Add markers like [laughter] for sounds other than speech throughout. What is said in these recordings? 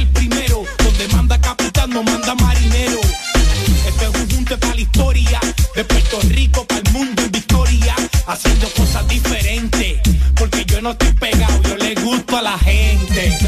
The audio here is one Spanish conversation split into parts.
el primero. Donde manda capitán, no manda marinero. Este es un junte para la historia. De Puerto Rico para el mundo en victoria. Haciendo cosas diferentes. Porque yo no estoy pegado, yo le gusto a la gente.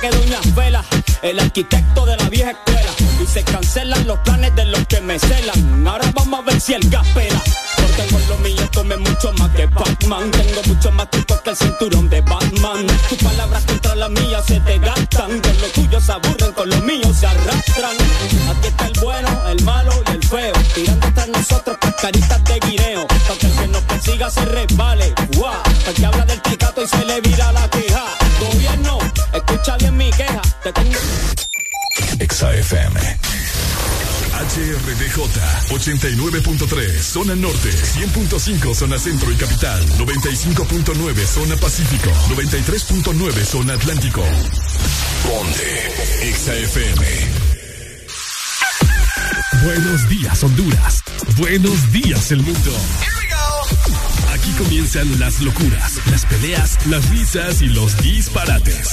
Que Doña Vela, el arquitecto de la vieja escuela. Y se cancelan los planes de los que me celan. Ahora vamos a ver si el gas pela. Porque con lo mío come mucho más que Batman. Tengo mucho más tiempo que el cinturón de Batman. Tus palabras contra las mías se te gastan. Con lo tuyo se aburren, con lo mío se arrastran. Aquí está el bueno, el malo y el feo. Tirando tras nosotros cascaritas de guineo. Para que el que nos persiga se resbale. Guau, para que habla del tecato y se le vira la Exa FM. HRDJ 89.3 Zona Norte 100.5 Zona Centro y Capital 95.9 Zona Pacífico 93.9 Zona Atlántico Ponte Exa FM Buenos días Honduras Buenos días el mundo Aquí comienzan las locuras, las peleas, las risas y los disparates.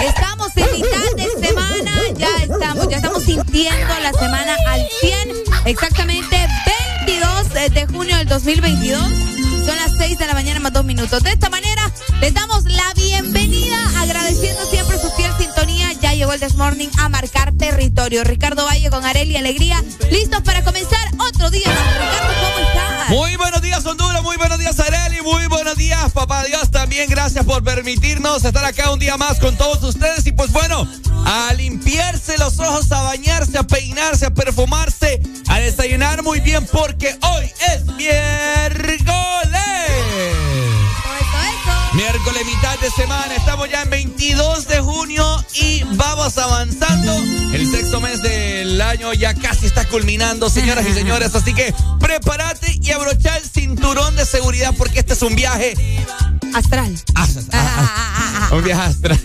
Estamos en mitad de semana. Ya estamos, ya estamos sintiendo la semana al 100. Exactamente 22 de junio del 2022. Son las 6 de la mañana más dos minutos. De esta manera, les damos la bienvenida, agradeciendo llegó el Desmorning a marcar territorio. Ricardo Valle con Areli Alegría, listos para comenzar otro día. Ricardo, ¿cómo estás? Muy buenos días, Honduras. Muy buenos días, Areli. Muy buenos días, papá Dios. También gracias por permitirnos estar acá un día más con todos ustedes. Y pues bueno, a limpiarse los ojos, a bañarse, a peinarse, a perfumarse, a desayunar muy bien, porque hoy es miércoles. Miércoles, mitad de semana, estamos ya en 22 de junio y vamos avanzando. El sexto mes del año ya casi está culminando, señoras y señores. Así que prepárate y abrocha el cinturón de seguridad porque este es un viaje. Astral. ah, ah, ah, un viaje astral.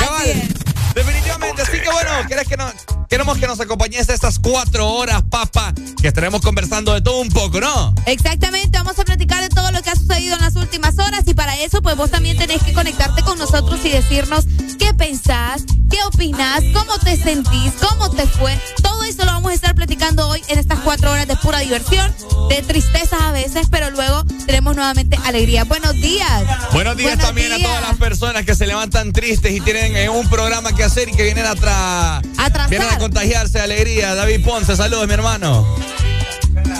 Cabal. Definitivamente, así que bueno, ¿querés que no, queremos que nos acompañes estas cuatro horas, papá, que estaremos conversando de todo un poco, ¿no? Exactamente, vamos a platicar de todo lo que ha sucedido en las últimas horas y para eso pues vos también tenés que conectarte con nosotros y decirnos qué pensás, qué opinás, cómo te sentís, cómo te fue. Todo eso lo vamos a estar platicando hoy en estas cuatro horas de pura diversión, de tristezas a veces, pero luego tenemos nuevamente alegría. Buenos días. Buenos días Buenos también a todas las personas que se levantan tristes y tienen eh, un programa que hacer y que vienen atrás. Atrasar. Vienen a contagiarse de alegría. David Ponce, saludos, mi hermano. Pero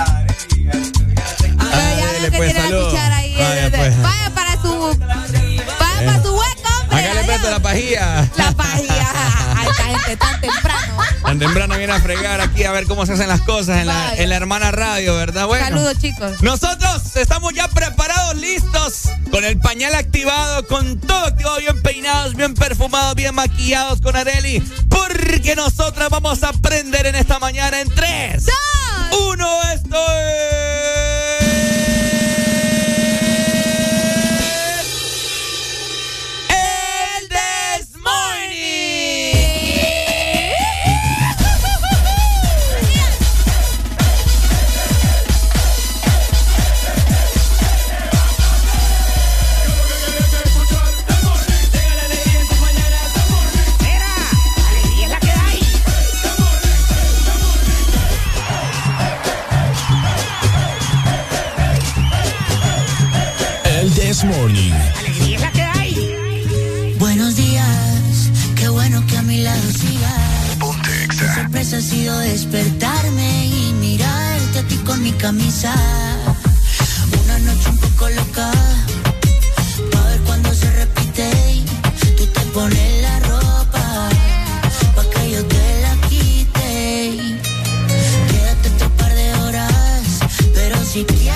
ya veo que pues, tiene la cuchara ahí. Vaya, eh, pues. Vaya para su. Vaya para su adiós. presto la pajilla. La pajilla. Ay, esta gente tan temprano. Tan temprano viene a fregar aquí a ver cómo se hacen las cosas en la, en la hermana radio, ¿verdad? Bueno. Saludos, chicos. Nosotros estamos ya preparados, listos, con el pañal activado, con todo activado, bien peinados, bien perfumados, bien maquillados con Areli. Porque nosotros vamos a aprender en esta mañana en 3, 2, 1, esto es... despertarme y mirarte a ti con mi camisa. Una noche un poco loca, a ver cuando se repite. Tú te pones la ropa, pa' que yo te la quite. Quédate otro par de horas, pero si quieres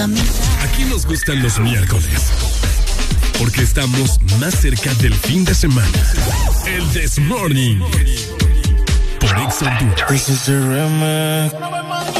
camisa. Aquí nos gustan los miércoles. Porque estamos más cerca del fin de semana. El This Morning. Por. This is the remix.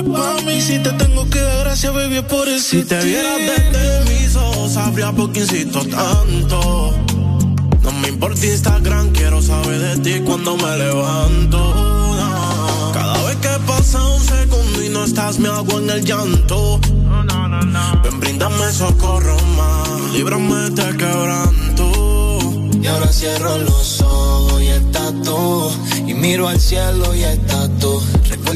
Eres pa' mí. Si te tengo que dar gracias, baby, es por eso. Si te vieras desde mis ojos, sabría por qué insisto tanto. No me importa Instagram, quiero saber de ti cuando me levanto. Cada vez que pasa un segundo y no estás, me hago en el llanto. Ven, brindame socorro más, líbrame de quebranto. Y ahora cierro los ojos y estás tú. Y miro al cielo y estás tú.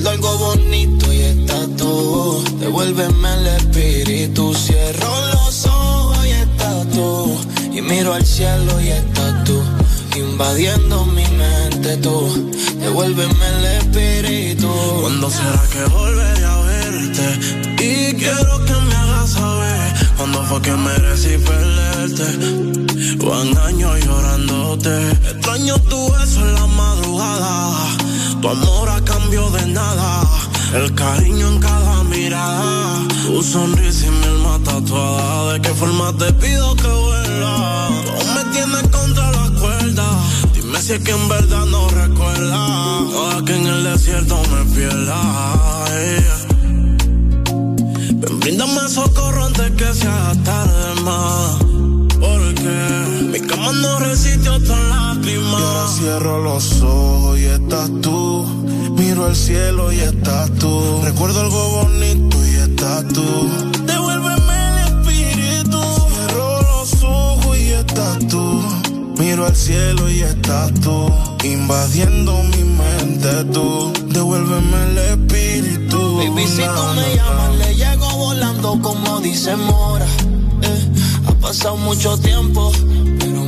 Recuerdo algo bonito y estás tú. Devuélveme el espíritu. Cierro los ojos y estás tú. Y miro al cielo y estás tú. Invadiendo mi mente tú. Devuélveme el espíritu. ¿Cuándo será que volveré a verte? Y quiero que me hagas saber. Cuando fue que merecí perderte? Van años llorándote. Extraño tu beso en la madrugada. Tu amor a cambio de nada. El cariño en cada mirada. Tu sonrisa y mi alma tatuada. ¿De qué forma te pido que vuelva? Tú me tienes contra la cuerda. Dime si es que en verdad no recuerda. No que en el desierto me pierda. Ven, bríndame socorro antes que sea tarde más. Porque mi cama no resiste otra Y ahora cierro los ojos y estás tú. Miro el cielo y estás tú. Recuerdo algo bonito y estás tú. Devuélveme el espíritu. Cierro los ojos y estás tú. Miro al cielo y estás tú. Invadiendo mi mente tú. Devuélveme el espíritu. Baby, si tú me llamas, le llego volando como dice Mora. Eh, ha pasado mucho tiempo,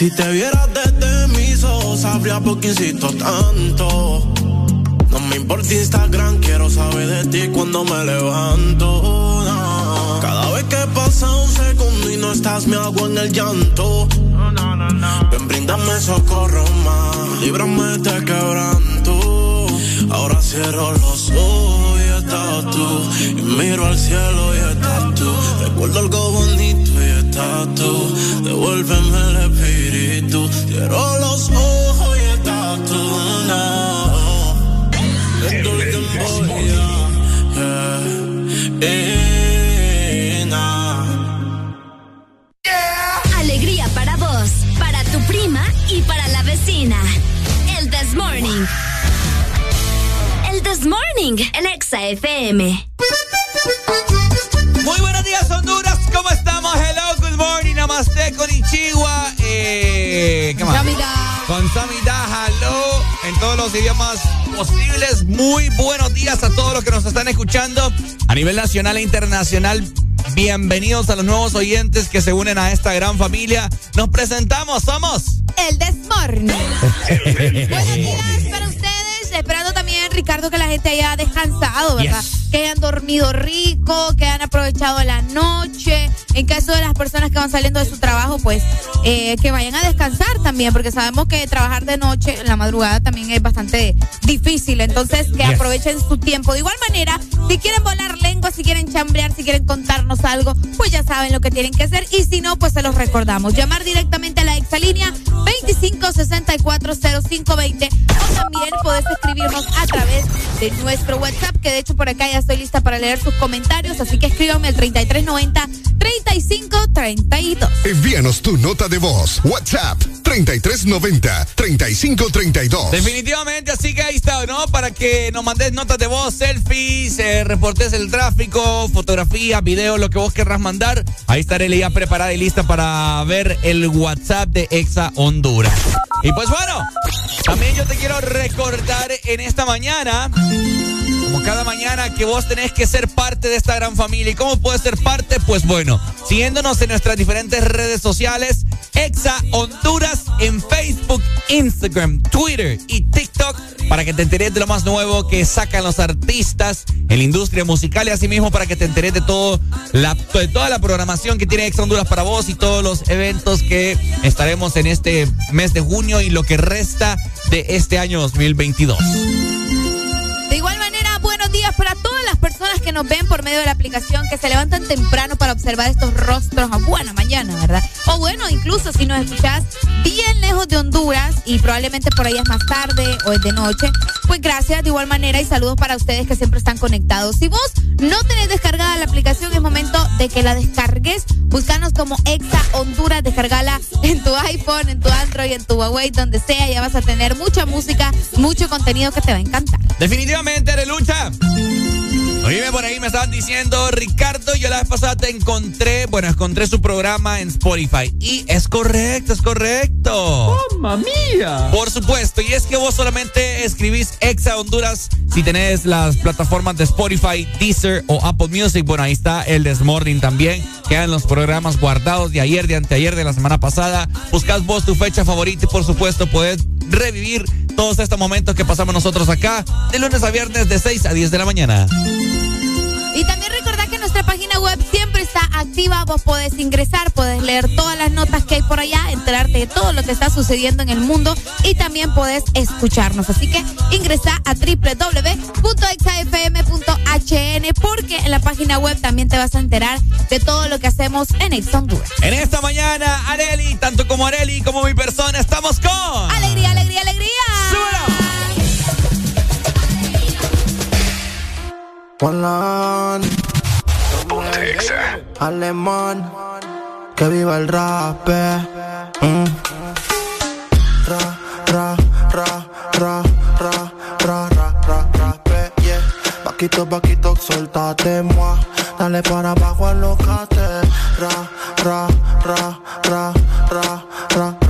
Si te vieras desde mis ojos, sabría por qué insisto tanto. No me importa Instagram, quiero saber de ti cuando me levanto. no. Cada vez que pasa un segundo y no estás, me hago en el llanto. Ven, bríndame socorro más, líbrame de quebranto. Ahora cierro los ojos y estás tú. Y miro al cielo y estás tú. Recuerdo algo bonito Devuélveme el espíritu. Cierro los ojos y estás tú. No. Estoy en boya. Yeah. Eh, nah. Alegría para vos, para tu prima y para la vecina. El This Morning. El This Morning, el Exa FM. Muy buenos días, Honduras. Namaste, konnichiwa. Eh, ¿Qué más? Samida. Con Samida, hello, en todos los idiomas posibles. Muy buenos días a todos los que nos están escuchando a nivel nacional e internacional. Bienvenidos a los nuevos oyentes que se unen a esta gran familia. Nos presentamos, somos. El Desmorning. [laughs] Buenos días para ustedes. Esperando también, Ricardo, que la gente haya descansado, ¿verdad? Yes. Que hayan dormido rico, que hayan aprovechado la noche. En caso de las personas que van saliendo de su trabajo, pues eh, que vayan a descansar también, porque sabemos que trabajar de noche, en la madrugada, también es bastante difícil. Entonces, que Yes. aprovechen su tiempo. De igual manera, si quieren volar lengua, si quieren chambrear, si quieren contarnos algo, pues ya saben lo que tienen que hacer. Y si no, pues se los recordamos. Llamar directamente a la exalínea 25640520 o también podés escribirnos a través de nuestro WhatsApp, que de hecho por acá ya estoy lista para leer sus comentarios, así que escríbanme al 3390 3532. Envíanos tu nota de voz. WhatsApp 3390 3532. Definitivamente, así que ahí está, ¿no? Para que nos mandes notas de voz, selfies, eh, reportes el tráfico, fotografías, videos, lo que vos querrás mandar. Ahí estaré ya preparada y lista para ver el WhatsApp de Exa Honduras. Y pues bueno, también yo te quiero recordar en esta mañana, como cada mañana, que vos tenés que ser parte de esta gran familia. ¿Y cómo puedes ser parte? Pues bueno, siguiéndonos en nuestras diferentes redes sociales, Exa Honduras en Facebook, Instagram, Twitter y TikTok para que te enteres de lo más nuevo que sacan los artistas en la industria musical y asimismo para que te enteres de todo la, de toda la programación que tiene Exa Honduras para vos y todos los eventos que estaremos en este mes de junio y lo que resta de este año 2022. Para todas las personas que nos ven por medio de la aplicación, que se levantan temprano para observar estos rostros a buena mañana, ¿verdad? O bueno, incluso si nos escuchás bien lejos de Honduras y probablemente por ahí es más tarde o es de noche, pues gracias de igual manera y saludos para ustedes que siempre están conectados. Si vos no tenés descargada la aplicación, es momento de que la descargues. Búscanos como Exa Honduras, descargala en tu iPhone, en tu Android, en tu Huawei, donde sea. Ya vas a tener mucha música, mucho contenido que te va a encantar. Definitivamente, Arelucha. Oíme, por ahí me estaban diciendo, Ricardo, yo la vez pasada te encontré, bueno, encontré su programa en Spotify. Y es correcto, es correcto. ¡Mamma mía! Por supuesto, y es que vos solamente escribís Exa Honduras si tenés las plataformas de Spotify, Deezer o Apple Music. Bueno, ahí está el Desmorning también. Quedan los programas guardados de ayer, de anteayer, de la semana pasada. Buscás vos tu fecha favorita y por supuesto podés revivir todos estos momentos que pasamos nosotros acá de lunes a viernes de 6 a 10 de la mañana. Y también nuestra página web siempre está activa. Vos podés ingresar, podés leer todas las notas que hay por allá, enterarte de todo lo que está sucediendo en el mundo y también podés escucharnos. Así que ingresa a www.exafm.hn porque en la página web también te vas a enterar de todo lo que hacemos en Ex Honduras. En esta mañana, Areli, tanto como Areli como mi persona, estamos con. ¡Alegría, alegría, alegría! Juan Alemán, que viva el rap. eh. Mm. Ra, ra, ra, ra, ra, ra, ra, ra, eh, yeah. Vaquito, vaquito, suéltate, moi. Dale para abajo, alocate. Ra, ra, ra, ra, ra, ra, ra, ra, eh,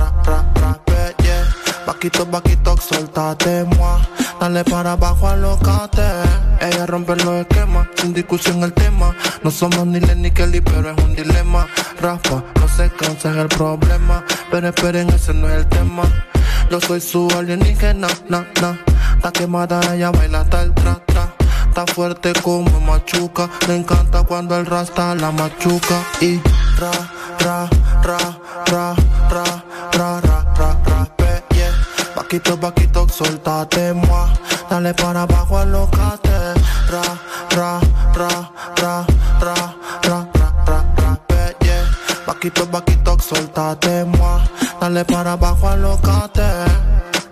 Paquito, paquito, soltate, moi. Dale para abajo, a alocate. Ella rompe los esquemas, sin discusión el tema. No somos ni Lenny ni Kelly, pero es un dilema. Rafa, no se cansa, es el problema. Pero esperen, ese no es el tema. Yo soy su alienígena, na, na. Está quemada, ella baila hasta el tra, tra. Está fuerte como machuca. Le encanta cuando el rasta la machuca. Y ra, ra, ra, ra, ra, ra. Vaquito, vaquito, soltate, moi. Dale para abajo, alocate. Ra, ra, ra, ra, ra, ra, ra, ra, ra, pe, yeah. Vaquito, vaquito, soltate, moi. Dale para abajo, alocate.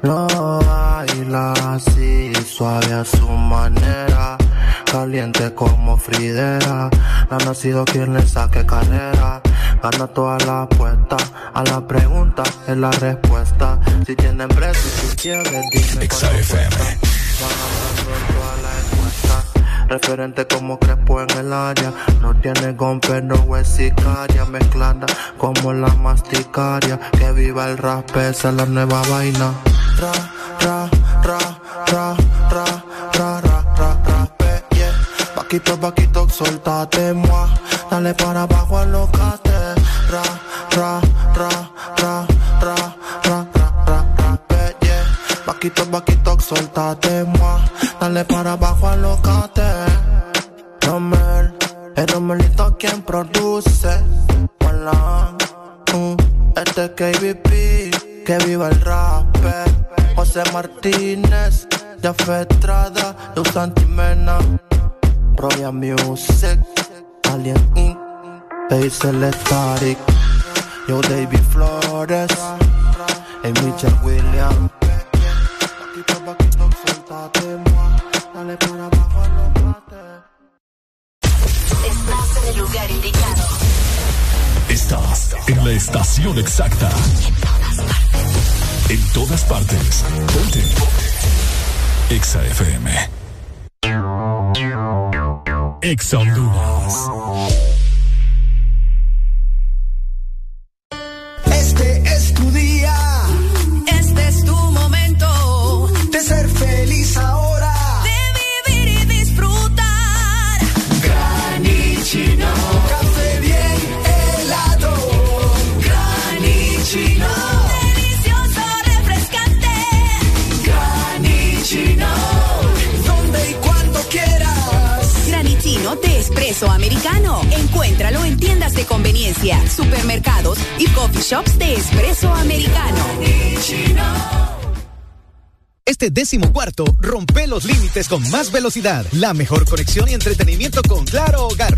Lo baila así, suave a su manera. Caliente como Fridera. No ha nacido quien le saque carrera. Gana todas las apuestas. A la pregunta es la respuesta. Si tienen precio, si quieres, dime. Referente como Crespo en el área. No tiene gon, pero es sicaria. Mezclada como la masticaria. Que viva el rap, esa es la nueva vaina. Ra, ra, ra, ra, Vaquito, vaquito, soltate, moi. Dale para abajo, alocate. Ra, ra, ra, ra, ra, ra, ra, ra, ra, yeah. Vaquito, vaquito, soltate, moi. Dale para abajo, alocate. Romel, el Romelito quien produce. Este es KBP, que viva el rap. José Martínez, Jafé Estrada, Luz Antimena, Royal Music, Alien Inc., Bass Electric, Yo David Flores, y Michelle Williams. Estás en el lugar indicado. Estás en la estación exacta. En todas partes. En todas partes. Ponte. Ponte. Exa FM. Ex Honduras. espresso americano. Encuéntralo en tiendas de conveniencia, supermercados y coffee shops de espresso americano. Este décimo cuarto rompe los límites con más velocidad, la mejor conexión y entretenimiento con Claro Hogar.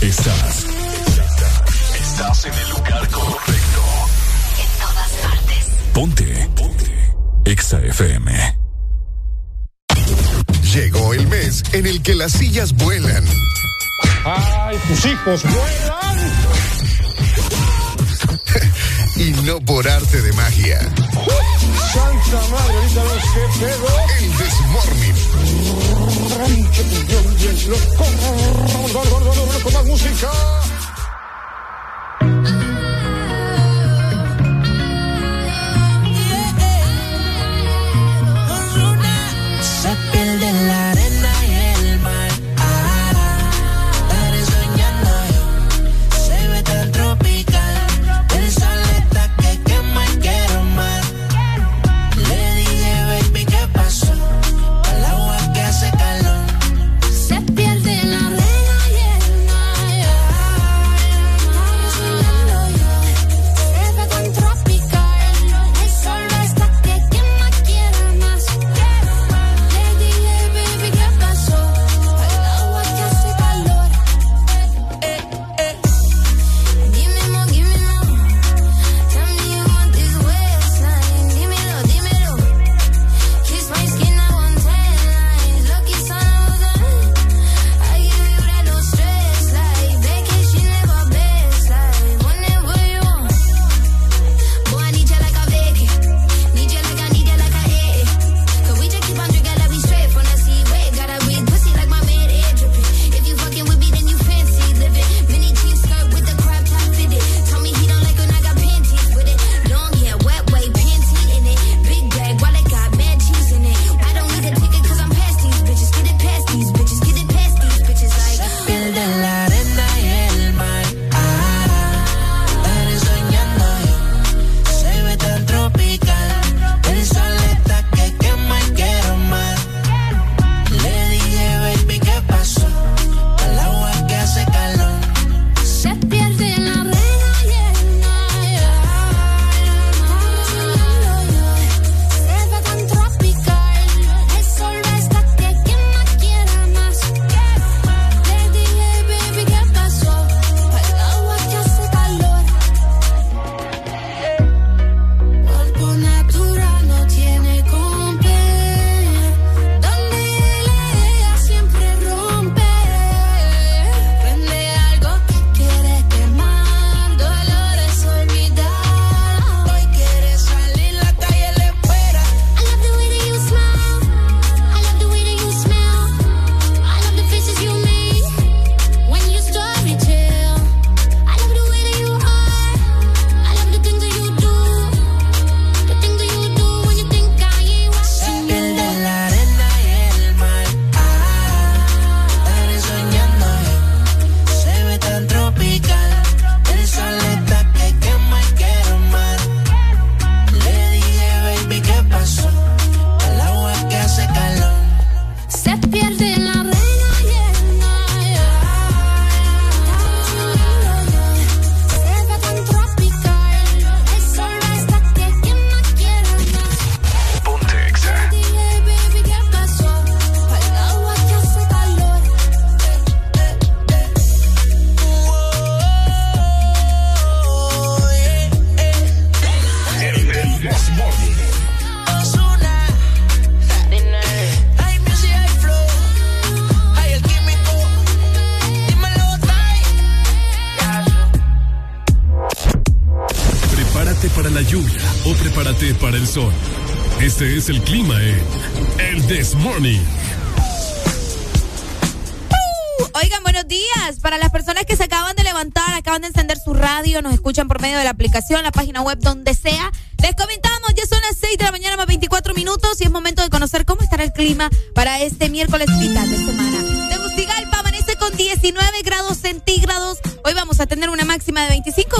Estás. Estás en el lugar correcto. En todas partes. Ponte. Ponte. Exa FM. Llegó el mes en el que las sillas vuelan. ¡Ay, tus hijos vuelan! [laughs] y no por arte de magia. ¡Santa madre, ahorita ves qué pedo! El Desmorning corran. Vamos, vamos, vamos, vamos, vamos, música. Este es el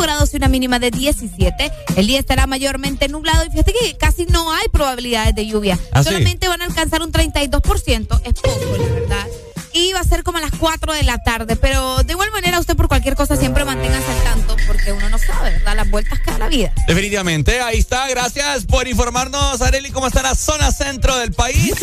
grados y una mínima de 17. El día estará mayormente nublado y fíjate que casi no hay probabilidades de lluvia. Ah, Solamente van a alcanzar un 32%. Es poco, la verdad. Y va a ser como a las 4 de la tarde. Pero de igual manera, usted por cualquier cosa siempre manténgase al uno no sabe, ¿verdad? Las vueltas que da la vida. Definitivamente, ahí está. Gracias por informarnos, Areli, cómo está la zona centro del país.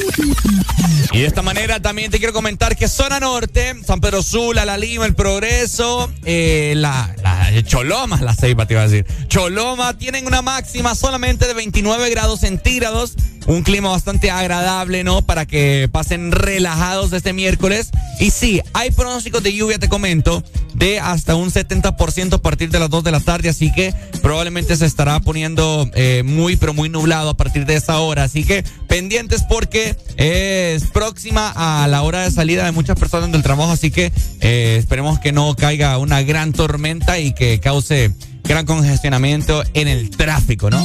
Y de esta manera también te quiero comentar que zona norte, San Pedro Sula, La Lima, El Progreso, eh, la, la Choloma, la Ceiba te iba a decir. Choloma tienen una máxima solamente de 29 grados centígrados. Un clima bastante agradable, ¿no? Para que pasen relajados este miércoles. Y sí, hay pronósticos de lluvia, te comento, de hasta un 70% a partir de las 2 de la tarde. Así que probablemente se estará poniendo eh, muy, pero muy nublado a partir de esa hora. Así que pendientes porque es próxima a la hora de salida de muchas personas del trabajo. Así que eh, esperemos que no caiga una gran tormenta y que cause gran congestionamiento en el tráfico, ¿no?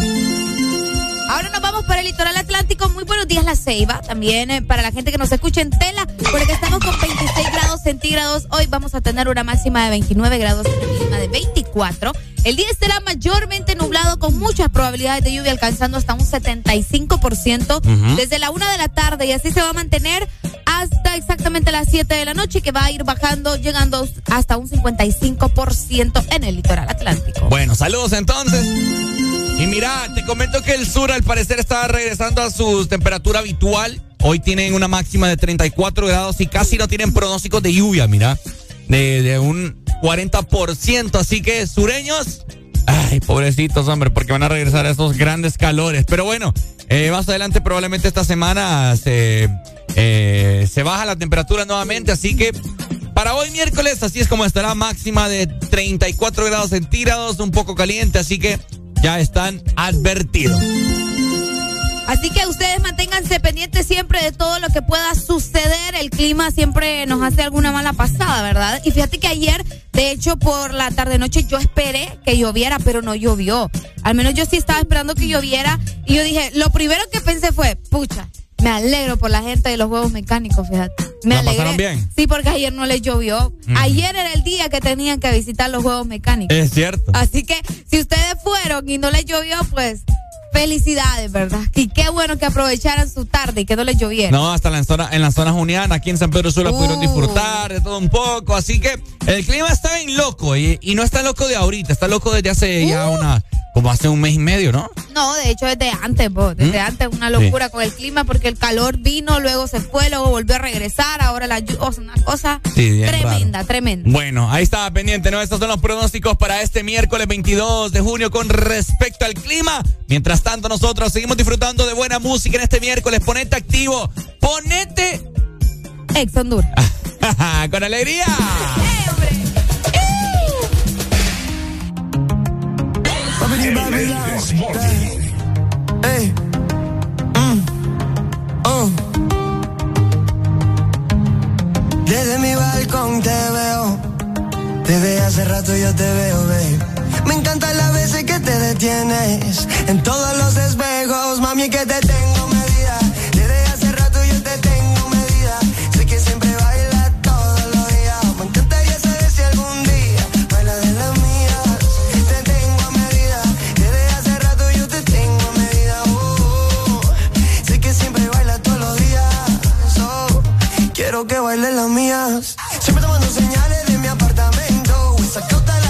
Ahora nos vamos para el litoral atlántico. Muy buenos días, La Ceiba. También eh, para la gente que nos escucha en tela, porque estamos con 26 grados centígrados. Hoy vamos a tener una máxima de 29 grados y una mínima de 24. El día estará mayormente nublado con muchas probabilidades de lluvia, alcanzando hasta un 75% Ujú. desde la una de la tarde. Y así se va a mantener hasta exactamente las 7 de la noche, que va a ir bajando, llegando hasta un 55% en el litoral atlántico. Bueno, saludos entonces. Y mira, te comento que el sur al parecer está regresando a su temperatura habitual. Hoy tienen una máxima de 34 grados y casi no tienen pronósticos de lluvia, mira. De, de un 40%. Así que, sureños, ay, pobrecitos, hombre, porque van a regresar a esos grandes calores. Pero bueno, eh, más adelante probablemente esta semana se, eh, se baja la temperatura nuevamente. Así que para hoy miércoles, así es como estará máxima de 34 grados centígrados, un poco caliente, así que ya están advertidos. Así que ustedes manténganse pendientes siempre de todo lo que pueda suceder. El clima siempre nos hace alguna mala pasada, ¿verdad? Y fíjate que ayer, de hecho, por la tarde-noche yo esperé que lloviera, pero no llovió. Al menos yo sí estaba esperando que lloviera. Y yo dije, lo primero que pensé fue, pucha, me alegro por la gente de los huevos mecánicos, fíjate. Me ¿La alegré. bien? Sí, porque ayer no les llovió. Mm. Ayer era el día que tenían que visitar los huevos mecánicos. Es cierto. Así que si ustedes fueron y no les llovió, pues felicidades, ¿verdad? Y qué bueno que aprovecharan su tarde y que no les lloviera. No, hasta en la zona, en la zona juniana, aquí en San Pedro Sula pudieron Uh. disfrutar de todo un poco. Así que el clima está bien loco y, y no está loco de ahorita, está loco desde hace ya Uh. una, como hace un mes y medio, ¿no? No, de hecho desde antes, vos, desde ¿Mm? antes una locura con el clima porque el calor vino, luego se fue, luego volvió a regresar, ahora la lluvia, o sea, una cosa Sí, tremenda, tremenda. Bueno, ahí estaba pendiente, ¿no? Estos son los pronósticos para este miércoles 22 de junio con respecto al clima. Mientras tanto, nosotros seguimos disfrutando de buena música en este miércoles. Ponete activo, ponete Ex Honduras. [laughs] con alegría. Mm. Oh. Desde mi balcón te veo. Desde hace rato yo te veo, babe. Me encantan las veces que te detienes. En todos los espejos, mami, que te tengo medida. Desde hace rato yo te tengo medida. Sé que siempre quiero que bailen las mías. Siempre tomando señales de mi apartamento. Toda la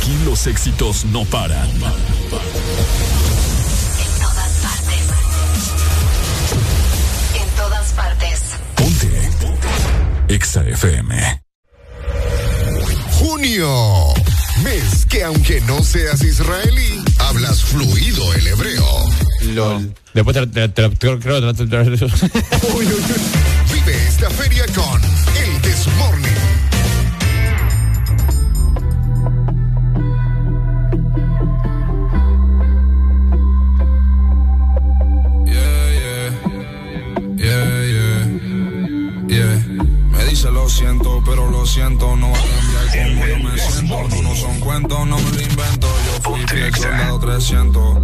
Aquí los éxitos no paran. En todas partes. En todas partes. Ponte. EXA FM. Junio. Mes que aunque no seas israelí, hablas fluido el hebreo. LOL. Después te, te, Vive esta feria con El Desmorning. Siento, pero lo siento, no va a cambiar como yo me siento. No, no son cuentos, no me lo invento. Yo fui fiel soldado 300.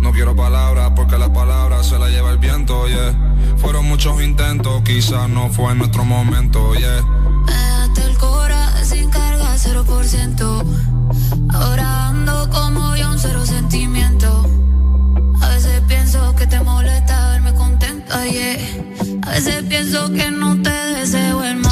No quiero palabras porque las palabras se las lleva el viento, yeah. Fueron muchos intentos, quizás no fue nuestro momento, yeah. Me dejaste el cora sin carga, 0%. Ahora ando como yo, un cero sentimiento. A veces pienso que te molesta verme contenta, yeah. A veces pienso que no te deseo el mal.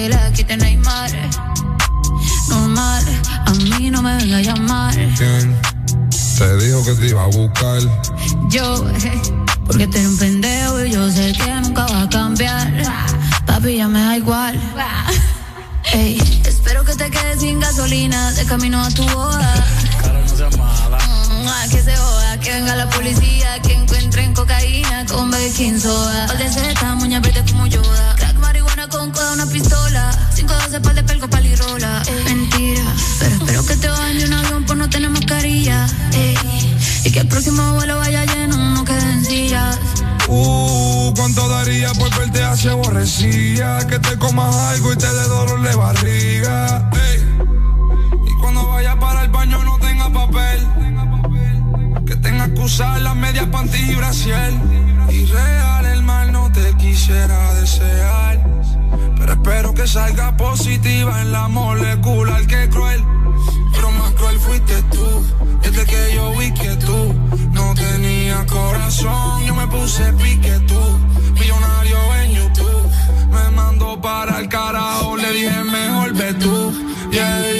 y también te la quite Neymar. Normal, a mí no me venga a llamar. ¿Quién te dijo que te iba a buscar? Yo, eh, porque tú eres un pendejo y yo sé que nunca va a cambiar. Papi, ya me da igual. Ey, espero que te quedes sin gasolina de camino a tu boda. Mm, ah, que se joda, que venga la policía, que encuentren cocaína con baking soda. Pal de moña verde como Yoda. Con coda, una pistola. 512 pal de pelco, palirola. Mentira, pero espero que te bajen de un avión por no tener mascarilla. Ey, y que el próximo vuelo vaya lleno, no queden sillas. Uh, ¿cuánto daría por verte así aborrecida? Que te comas algo y te dé dolor de barriga. Ey. Y cuando vaya para el baño no tenga papel. Que tenga que usar las medias panty y brasier. Y real el mal no te quisiera desear. Pero espero que salga positiva en la molecular que cruel. Pero más cruel fuiste tú. Desde que yo vi que tú no tenías corazón, yo me puse pique tú. Millonario en YouTube. Me mandó para el carajo, le dije mejor ve tú. Yeah.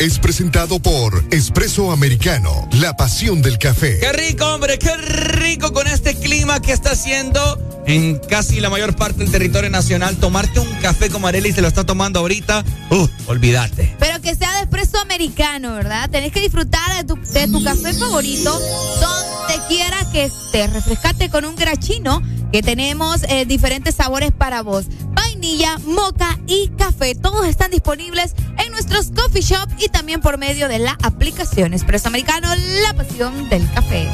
Es presentado por Espresso Americano, la pasión del café. Qué rico, hombre, qué rico con este clima que está haciendo en casi la mayor parte del territorio nacional. Tomarte un café como Areli se lo está tomando ahorita, uh, olvídate. Pero que sea de espresso americano, ¿verdad? Tenés que disfrutar de tu, de tu café favorito donde quiera que estés. Refrescate con un grachino que tenemos eh, diferentes sabores para vos. Vainilla, moca y café. Todos están disponibles en nuestros coffee shop y también por medio de la aplicación Espresso Americano, la pasión del café.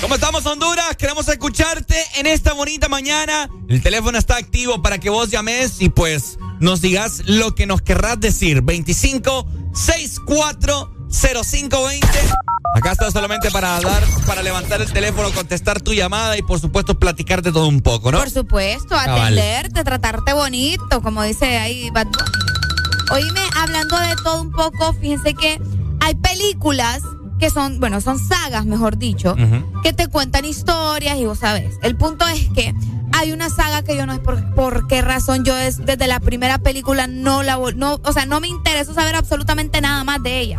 ¿Cómo estamos, Honduras? Queremos escucharte en esta bonita mañana. El teléfono está activo para que vos llames y pues nos digas lo que nos querrás decir. 25 64 0520. Acá está solamente para dar, para levantar el teléfono, contestar tu llamada y por supuesto platicarte todo un poco, ¿no? Por supuesto, Cabal. atenderte, tratarte bonito, como dice ahí Bad Bunny. Oíme, hablando de todo un poco, fíjense que hay películas que son, bueno, son sagas, mejor dicho, que te cuentan historias y vos sabés. El punto es que hay una saga que yo no sé por, por qué razón yo es, desde la primera película no la no, o sea, no me interesa saber absolutamente nada más de ella.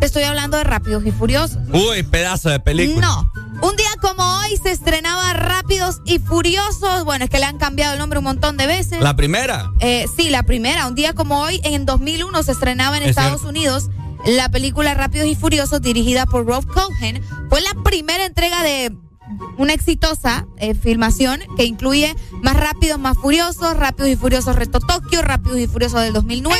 Te estoy hablando de Rápidos y Furiosos. Uy, pedazo de película. No. Un día como hoy se estrenaba Rápidos y Furiosos. Bueno, es que le han cambiado el nombre un montón de veces. La primera. Eh, sí, la primera. Un día como hoy, en 2001, se estrenaba en Es Estados cierto. Unidos la película Rápidos y Furiosos, dirigida por Rob Cohen. Fue la primera entrega de una exitosa eh, filmación que incluye Más Rápidos, Más Furiosos, Rápidos y Furiosos Reto Tokio, Rápidos y Furiosos del 2009.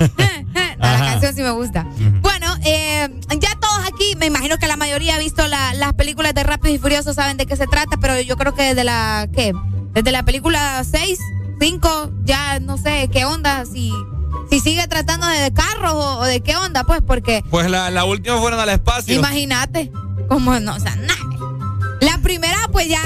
[laughs] La canción sí me gusta. Bueno, eh, ya todos aquí, me imagino que la mayoría ha visto la- las películas de Rápidos y Furiosos, saben de qué se trata, pero yo creo que desde la, ¿qué? Desde la película 6, 5, ya no sé qué onda, si, si sigue tratando de carros o, o de qué onda, pues, porque Pues la, la última fueron al espacio. imagínate, como no, o sea, nada. La primera, pues ya,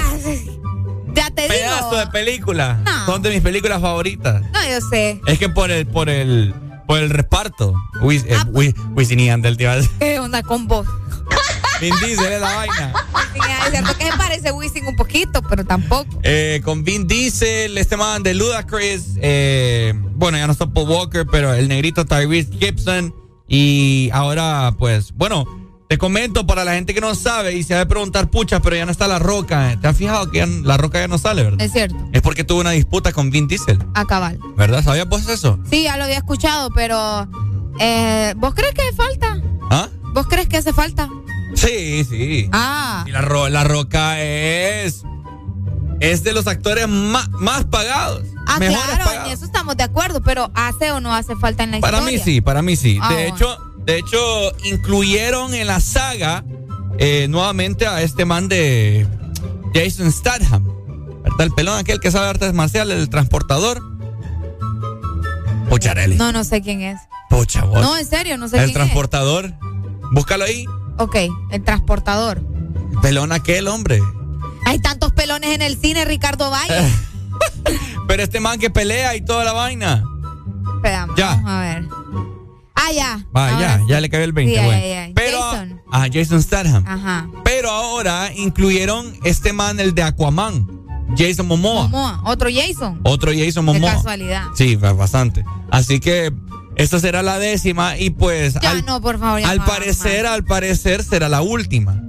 ya te Pedazo digo. de película. No. Son de mis películas favoritas. No, yo sé. Es que por el, por el, por el reparto. Wis- eh, Wi- Wisin y Yandel, tío. [laughs] ¿Qué onda con vos? [laughs] Vin Diesel es la vaina. Sí, es cierto que se parece Wisin un poquito, pero tampoco. Eh, con Vin Diesel, este man de Ludacris, eh, bueno, ya no está Paul Walker, pero el negrito Tyrese Gibson. Y ahora, pues, bueno, te comento para la gente que no sabe y se va a preguntar, pucha, pero ya no está La Roca. ¿Te has fijado que ya La Roca ya no sale, verdad? Es cierto, Es porque tuvo una disputa con Vin Diesel, a cabal. ¿verdad? ¿Sabías vos eso? Sí, ya lo había escuchado, pero eh, ¿vos crees que hace falta? ¿Ah? ¿Vos crees que hace falta? Sí, sí. Ah, Y la, Ro- la Roca es. Es de los actores más, más pagados. ah claro, pagados. en eso estamos de acuerdo, pero ¿hace o no hace falta en la Para mí historia? sí, para mí sí. Ah, de bueno. hecho, de hecho, incluyeron en la saga eh, nuevamente a este man de Jason Statham. ¿Verdad? El pelón aquel que sabe artes marciales, el transportador. Pucharelli. No, no sé quién es. Pucha, vos. No, en serio, no sé El quién transportador. Búscalo ahí. es. Ok, el transportador. El pelón aquel, hombre. Hay tantos pelones en el cine, Ricardo Valle. [laughs] Pero este man que pelea y toda la vaina. Espérame, Ya. vamos a ver. Ah, ya. Va, Ahora ya, le cayó el 20. Sí, bueno. ya, ya. Pero, Jason. Ah, Jason Statham. Ajá. Pero ahora incluyeron este man, el de Aquaman, Jason Momoa. Momoa, otro Jason. Otro Jason Momoa. casualidad. Sí, ba- bastante. Así que esta será la décima y pues Ya, al, no, por favor. ya al parecer, al parecer será la última.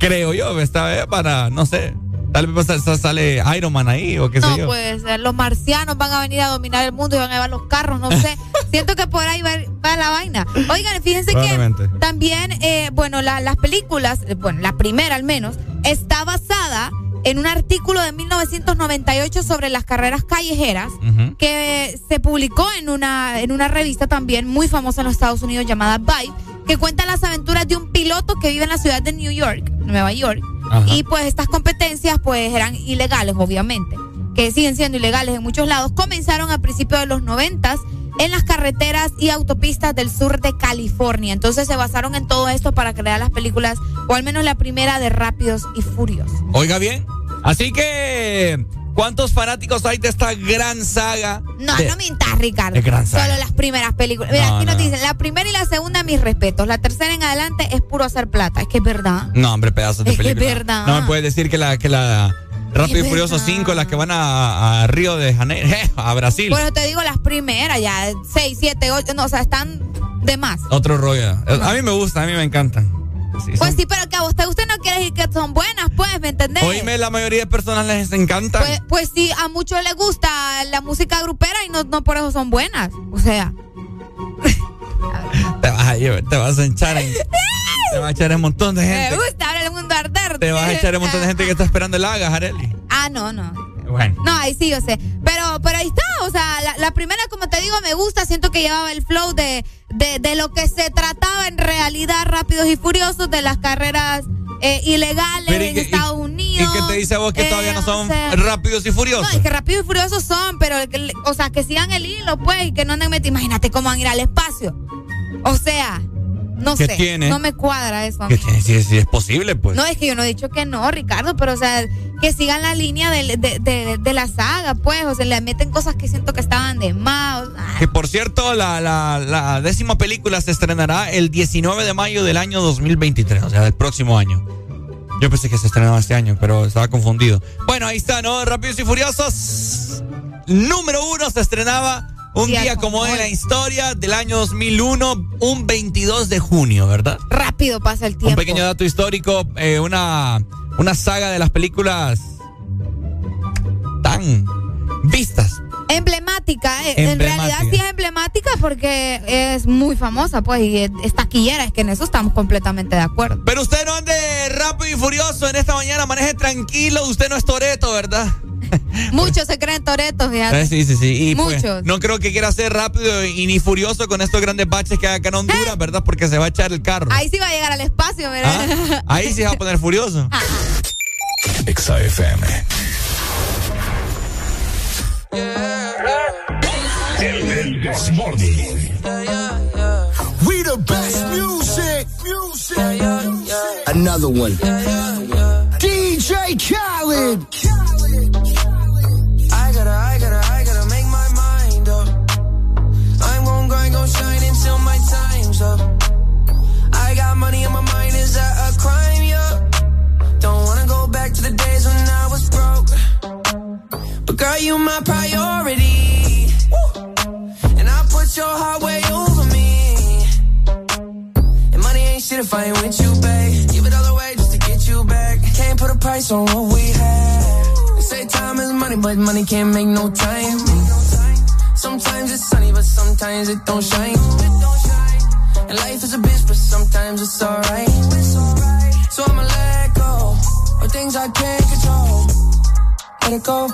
Creo yo, esta vez para, no sé, tal vez sa- sale Iron Man ahí o qué No sé yo. puede ser. Los marcianos van a venir a dominar el mundo y van a llevar los carros, no sé. [laughs] Siento que por ahí va, va la vaina. Oigan, fíjense que también, eh, bueno, la- las películas, eh, bueno, la primera al menos, está basada en un artículo de 1998 sobre las carreras callejeras que se publicó en una, en una revista también muy famosa en los Estados Unidos llamada Vibe, que cuenta las aventuras de un piloto que vive en la ciudad de New York, Nueva York. Ajá. Y pues estas competencias pues eran ilegales, obviamente, que siguen siendo ilegales en muchos lados. Comenzaron a principios de los noventas en las carreteras y autopistas del sur de California. Entonces se basaron en todo esto para crear las películas, o al menos la primera de Rápidos y Furiosos. Oiga bien. Así que, ¿cuántos fanáticos hay de esta gran saga? No, de- no mintas, Ricardo. de gran saga. Solo las primeras películas. Mira, No, aquí nos no. dicen, la primera y la segunda, mis respetos. La tercera en adelante es puro hacer plata. Es que es verdad. No, hombre, pedazos de Es que es película. verdad. No me puedes decir que la, que la, Rápido y Es Furioso verdad. 5, las que van a, a Río de Janeiro, [laughs] a Brasil. Eso te digo las primeras, ya 6, 7, 8, no, o sea, están de más. Otro rollo. A mí me gusta, a mí me encantan. Sí, Pues son- sí, pero que a usted, usted no quiere decir que son buenas, pues, ¿me entendés? Oíme, la mayoría de personas les encantan. Pues, pues sí, a muchos les gusta la música grupera y no, no por eso son buenas. O sea, te, vas a, llevar- te vas a echar en, [laughs] te vas a echar un montón de me gente. gusta ahora el mundo arder. Te vas a echar un montón de gente que está esperando el haga, Areli. Ah, no, no. Bueno. No, ahí sí yo sé. Pero, pero ahí está, o sea, la, la primera, como te digo, me gusta. Siento que llevaba el flow de, de, de lo que se trataba en realidad, rápidos y furiosos, de las carreras eh, ilegales ¿y en y- Estados ¿Y Unidos. qué te dice vos que Eh, todavía no o son sea, rápidos y furiosos? No, es que rápidos y furiosos son, pero, que- o sea, que sigan el hilo, pues, y que no anden metidos. Imagínate cómo van a ir al espacio. O sea, no ¿Qué sé. tiene? No me cuadra eso. ¿Qué tiene? Si, si es posible, pues. No, es que yo no he dicho que no, Ricardo, pero o sea, que sigan la línea de, de- de la saga, pues, o sea, le meten cosas que siento que estaban de más. Que por cierto, la, la, la décima película se estrenará el 19 de mayo del año 2023, o sea, del próximo año. Yo pensé que se estrenaba este año, pero estaba confundido. Bueno, ahí está, ¿no? Rápidos y Furiosos. Número uno se estrenaba un Día día como como en hoy. la historia del año 2001, un 22 de junio, ¿verdad? Rápido pasa el tiempo. Un pequeño dato histórico, eh, una, una saga de las películas tan vistas. Emblemática, eh, en Emblemática. realidad sí es emblemática porque es muy famosa, pues, y es taquillera, es que en eso estamos completamente de acuerdo. Pero usted no ande rápido y furioso en esta mañana, maneje tranquilo, usted no es Toreto, ¿verdad? [laughs] Muchos se creen toretos, fíjate. Eh, sí, sí, sí. Y pues, Muchos. no creo que quiera ser rápido y ni furioso con estos grandes baches que hay acá en Honduras, ¿verdad? Porque se va a echar el carro. Ahí sí va a llegar al espacio, ¿verdad? Ah, Ahí sí se va a poner furioso. [laughs] Exa FM. El. We the best music. Music. Another one. DJ Khaled. I gon' shine until my time's up. I got money on my mind, is that a crime? Yeah. Don't wanna go back to the days when I was broke. But girl, you my priority. And I put your heart way over me. And money ain't shit if I ain't with you, babe. Give it all away just to get you back. Can't put a price on what we had. They say time is money, but money can't make no time. Sometimes it's sunny, but sometimes it don't shine. And life is a bitch, but sometimes it's alright. So I'ma let go of things I can't control. Let it go.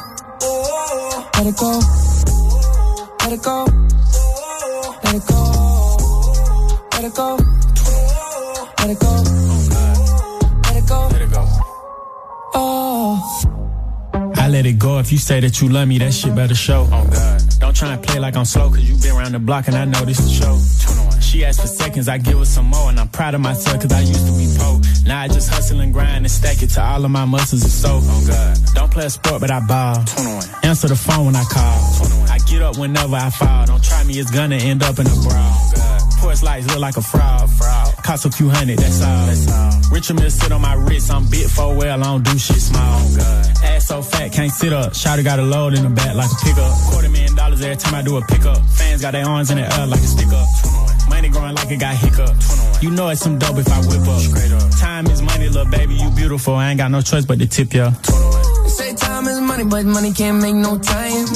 Let it go. Let it go. Let it go. Let it go. Let it go. Let it go. Let it go. Oh. oh. Let it go. If you say that you love me, that shit better show. Oh God. Don't try and play like I'm slow, cause you been around the block and I know this the show. She asked for seconds, I give her some more, and I'm proud of myself cause I used to be poor. Now I just hustle and grind and stack it to all of my muscles and so. Oh God. Don't play a sport, but I ball. Answer the phone when I call. I get up whenever I fall. Don't try me, it's gonna end up in a brawl. Oh Porch lights look like a fraud. fraud. Cost a few hundred, that's all. That's all. Richard Mill sit on my wrist, I'm bit for well, I don't do shit small. Oh, Ass so fat, can't sit up. Shotty got a load in the back like a pickup. Quarter million dollars every time I do a pickup. Fans got their arms in the air like a sticker. Money growing like it got hiccup. You know it's some dope if I whip up. Straight up. Time is money, little baby, you beautiful. I ain't got no choice but to tip ya. They say time is money, but money can't make no time.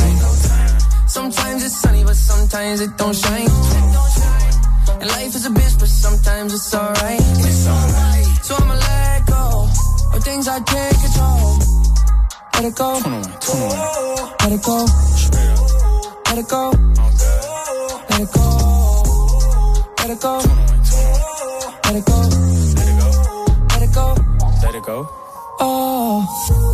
Sometimes it's sunny, but sometimes it don't shine. And life is a bitch, but sometimes it's alright. So I'ma let go of things I can't control. Let it go. Let it go. Let it go. Let it go. Let it go. Let it go. Let it go. Let it go. Oh.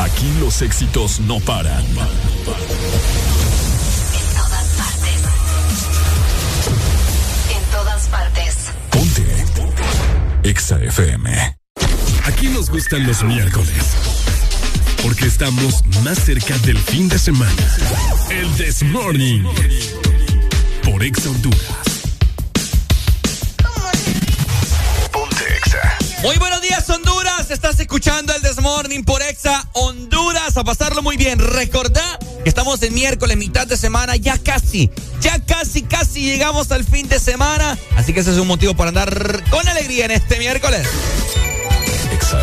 Aquí los éxitos no paran. En todas partes. En todas partes. Exa FM. Aquí nos gustan los miércoles. Porque estamos más cerca del fin de semana. El This Morning. Por Exa Honduras. Muy buenos días, Honduras. Estás escuchando el Desmorning por Exa Honduras. A pasarlo muy bien. Recordá que estamos en miércoles, mitad de semana. Ya casi, ya casi, casi llegamos al fin de semana. Así que ese es un motivo para andar con alegría en este miércoles. Exa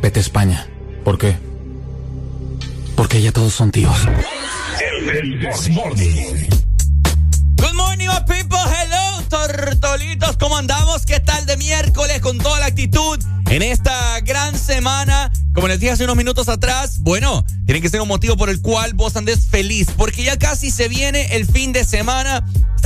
vete España. ¿Por qué? Porque ya todos son tíos. Good morning, my people. Hello, tortolitos. ¿Cómo andamos? ¿Qué tal de miércoles con toda la actitud en esta gran semana? Como les dije hace unos minutos atrás, bueno, tiene que ser un motivo por el cual vos andes feliz, porque ya casi se viene el fin de semana.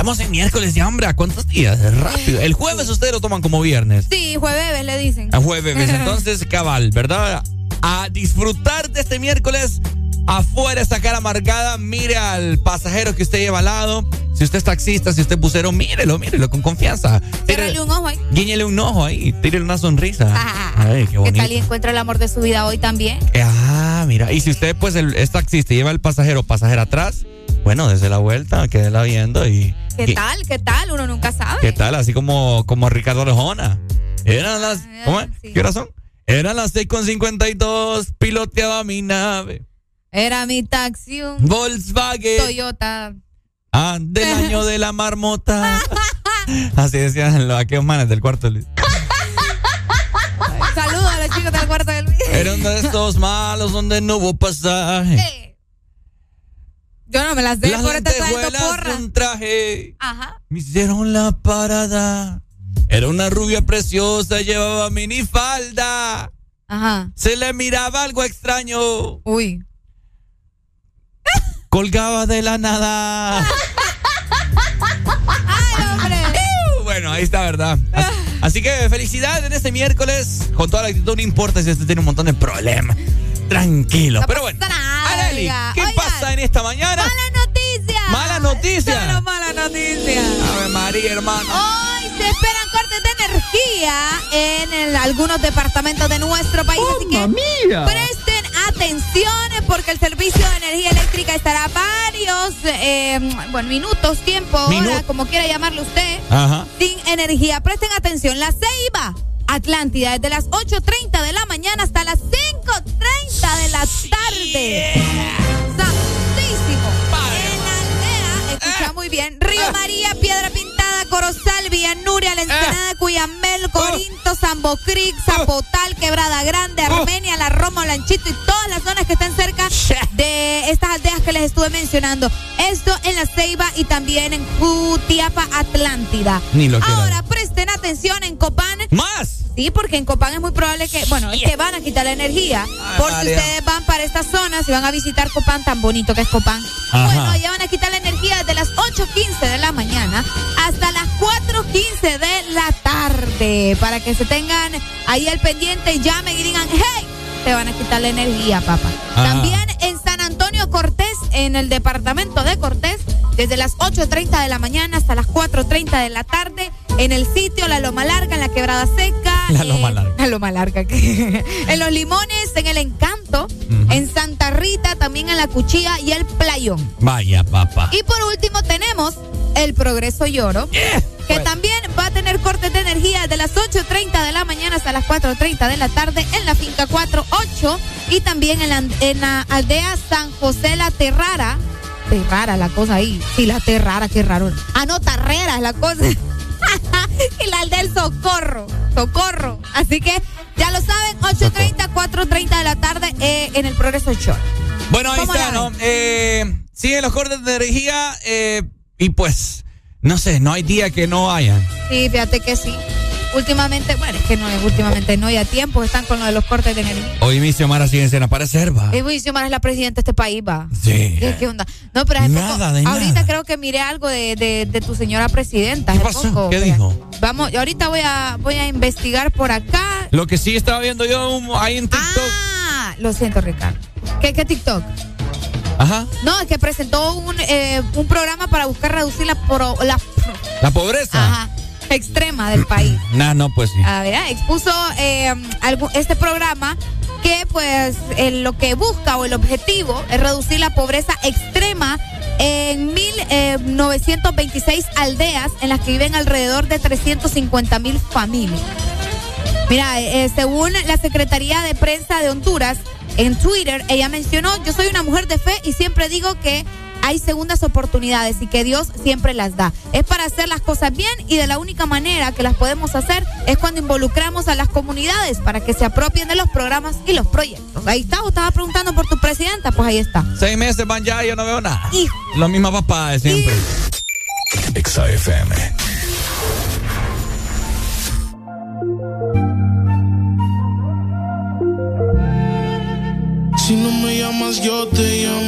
Estamos en miércoles ya, hombre. ¿a ¿Cuántos días? Rápido. El jueves ustedes lo toman como viernes. Sí, jueves le dicen. A jueves, [laughs] entonces cabal, ¿verdad? A disfrutar de este miércoles afuera esa cara amargada, mire al pasajero que usted lleva al lado. Si usted es taxista, si usted es bucero, mírelo, mírelo con confianza. Ciérrale un ojo ahí. Guíñele un ojo ahí, tírele una sonrisa. Ay, qué ¿Qué bonito. tal y encuentra el amor de su vida hoy también? Ah, mira, y si usted pues el- es taxista y lleva al pasajero o pasajera atrás, bueno, desde la vuelta, quédela viendo y... ¿Qué tal? ¿Qué tal? Uno nunca sabe. ¿Qué tal? Así como, como Ricardo Arjona. Eran las... ¿Cómo es? ¿Qué horas son? Eran las 6.52, piloteaba mi nave. Era mi taxi, un Volkswagen. Toyota. Ah, del año de la marmota. [laughs] Así decían los aquellos manes del cuarto. Luis. Saludos a los chicos del cuarto del video. Era uno de estos malos donde no hubo pasaje. Yo no me las sé Las por lentejuelas un traje Ajá. me hicieron la parada. Era una rubia preciosa, llevaba minifalda. Ajá. Se le miraba algo extraño. Uy. Colgaba de la nada. ¡Ay, hombre! Bueno, ahí está, ¿verdad? Así, así que felicidades en este miércoles. Con toda la actitud, no importa si usted tiene un montón de problemas. Tranquilo. Pero bueno, Areli. ¿qué Oigan. pasa en esta mañana? ¡Mala noticia! Mala noticia. Solo mala noticia. Ave María, hermano. Hoy se esperan cortes de energía en el- algunos departamentos de nuestro país. así que mía! presten atención porque el servicio de energía eléctrica estará varios, eh, bueno, minutos, tiempo, hora, como quiera llamarlo usted, Ajá. sin energía. Presten atención. La Ceiba, Atlántida, desde las 8.30 de la mañana hasta las 5.30 de la tarde. Santísimo. En la aldea, escucha muy bien, Río María, Piedra Pintada, Corozal, Villanuria, La Ensenada, Cuyamel, Corinto, Sambo Creek, Zapotal, Quebrada Grande, Armenia, La Roma, Lanchito y todas las zonas que están cerca de estas aldeas que les estuve mencionando. Esto en La Ceiba y también en Jutiapa, Atlántida. Ni lo Ahora presten atención en Copán. ¡Más! Sí, porque en Copán es muy probable que, bueno, que van a quitar la energía. Por si ustedes van para estas zonas y van a visitar Copán, tan bonito que es Copán. Ajá. Bueno, ya van a quitar la energía desde las 8.15 de la mañana hasta las 4.15 de la tarde. Para que se tengan ahí al pendiente llamen y digan, hey, te van a quitar la energía, papá. También en San Antonio Cortés, en el departamento de Cortés, desde las 8.30 de la mañana hasta las 4.30 de la tarde, en el sitio La Loma Larga, en la Quebrada Seca. La eh, Loma Larga. La Loma Larga. [laughs] en Los Limones, en El Encanto, en Santa Rita, también en La Cuchilla y el Playón. Vaya, papá. Y por último tenemos el Progreso Lloro, que también va a tener cortes de energía de las 8.30 de la mañana hasta las 4.30 de la tarde en la finca 48 y también en la, en la aldea San José La Terrara. Terrara la cosa ahí. Sí, la Terrara, qué raro. Ah, no, Tarrera es la cosa. [laughs] y la aldea del Socorro. Socorro. Así que ya lo saben, 8.30, 4.30 de la tarde eh, en el Progreso Lloro. Bueno, ahí ¿Cómo está. Eh, siguen los cortes de energía eh, y pues, no sé, no hay día que no hayan. Sí, fíjate que sí. Últimamente, bueno, es que no, últimamente no, ya tiempo están con lo de los cortes de energía. Hoy mi Xiomara sigue sin aparecer, va. Uy, Xiomara es la presidenta de este país, va. Sí. ¿Qué, qué onda? No, pero hace Nada, poco, ahorita nada. creo que miré algo de, de, de tu señora presidenta. ¿Qué pasó? poco, ¿Qué dijo? Vamos, ahorita voy a, voy a investigar por acá. Lo que sí estaba viendo yo ahí en TikTok. Ah, lo siento, Ricardo. ¿Qué, qué TikTok? Ajá. No, es que presentó un, eh, un programa para buscar reducir la, pro- la La pobreza. ajá, extrema del país. Nah, no, pues sí. A ver, ah, expuso eh, algo- este programa que pues eh, lo que busca o el objetivo es reducir la pobreza extrema en 1926 aldeas en las que viven alrededor de 350 mil familias. Mira, eh, según la Secretaría de Prensa de Honduras, en Twitter, ella mencionó, yo soy una mujer de fe y siempre digo que hay segundas oportunidades y que Dios siempre las da. Es para hacer las cosas bien y de la única manera que las podemos hacer es cuando involucramos a las comunidades para que se apropien de los programas y los proyectos. Ahí está, vos estabas preguntando por tu presidenta, pues ahí está. Seis meses van ya y yo no veo nada. Hijo. La misma papá de siempre. Exa FM. Si no me llamas, yo te llamo.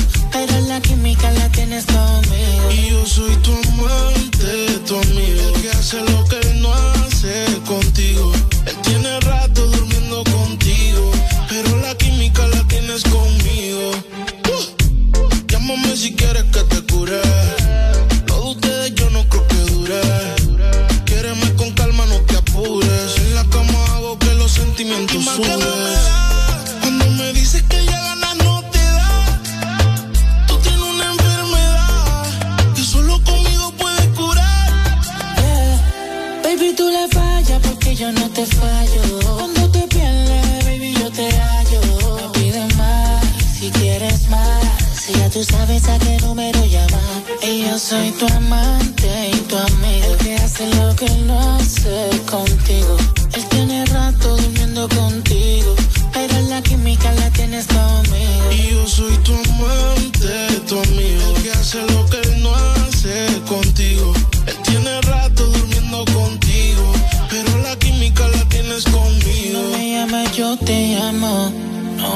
la química la tienes conmigo. Y yo soy tu amante, tu amigo, el que hace lo que él no hace contigo. Él tiene rato durmiendo contigo, pero la química la tienes conmigo. Uh, llámame si quieres que te cure. Lo de ustedes yo no creo que dure. Quiéreme con calma, no te apures. En la cama hago que los sentimientos suben. Yo no te fallo. Cuando te pierdes, baby, yo te hallo. Me pides más, si quieres más. Si ya tú sabes a qué número llamar. Y yo soy tu amante y tu amigo. El que hace lo que no hace contigo. Él tiene rato durmiendo contigo. Pero la química la tienes conmigo. Y yo soy tu amante, tu amigo. El que hace lo que no hace contigo.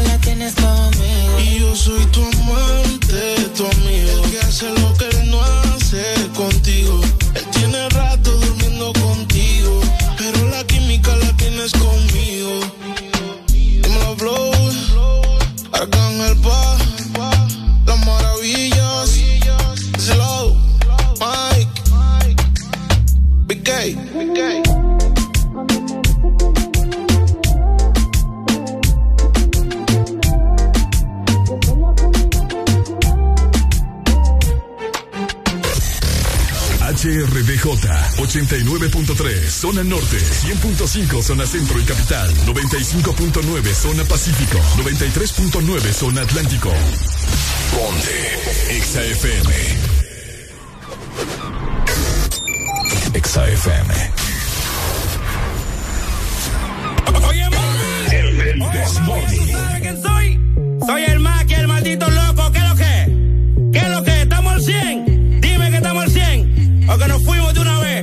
la tienes conmigo. Y yo soy tu amante, tu amigo. El que hace lo que 89.3 Zona Norte 100.5 Zona Centro y Capital 95.9 Zona Pacífico 93.9 Zona Atlántico Ponte Exa FM Exa FM Oye, El, el Desmorning. ¿Sabes quién soy? Soy el Maki, el maldito loco. ¿Qué es lo que? ¿Qué es lo que? ¿Estamos al 100? Dime que estamos al 100. O que nos fuimos de una vez.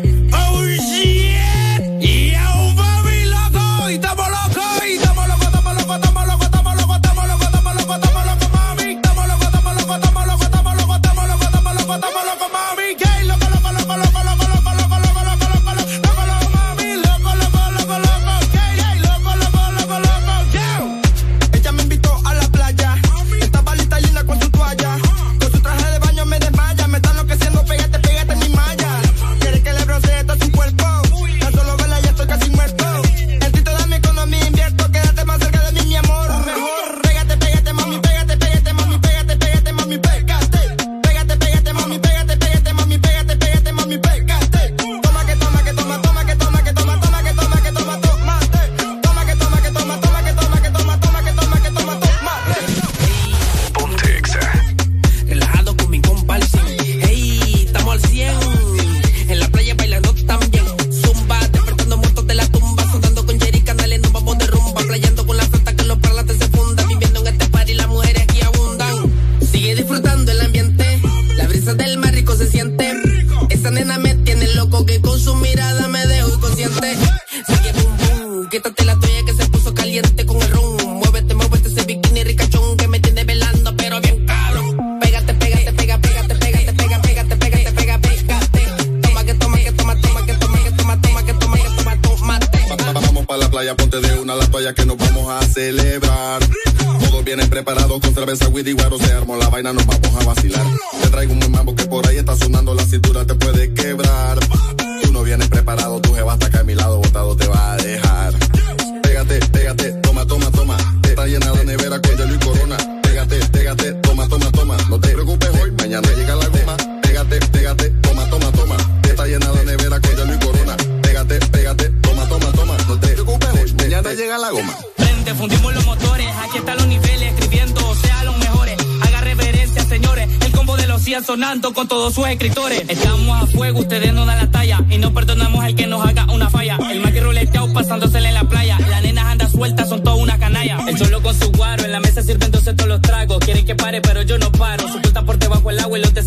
Todos sus escritores. Estamos a fuego, ustedes no dan la talla y no perdonamos al que nos haga una falla. El más que roleteado pasándosele en la playa, las nenas andan sueltas, son toda una canalla. El cholo con su guaro, en la mesa sirviéndose todos los tragos. Quieren que pare, pero yo no paro. Su puerta por debajo el agua y los te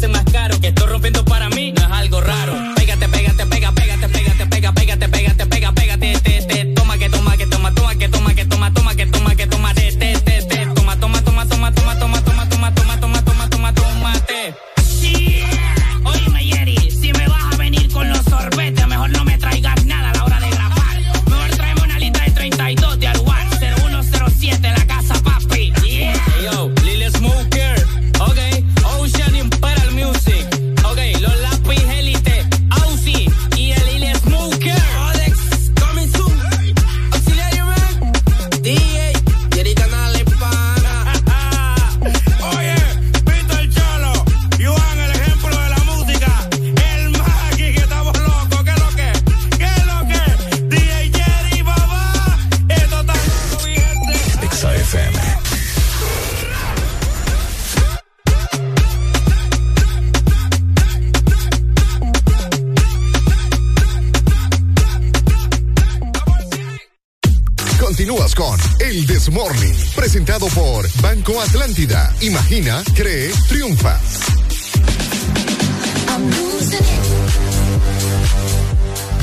Morning, presentado por Banco Atlántida. Imagina, cree, triunfa.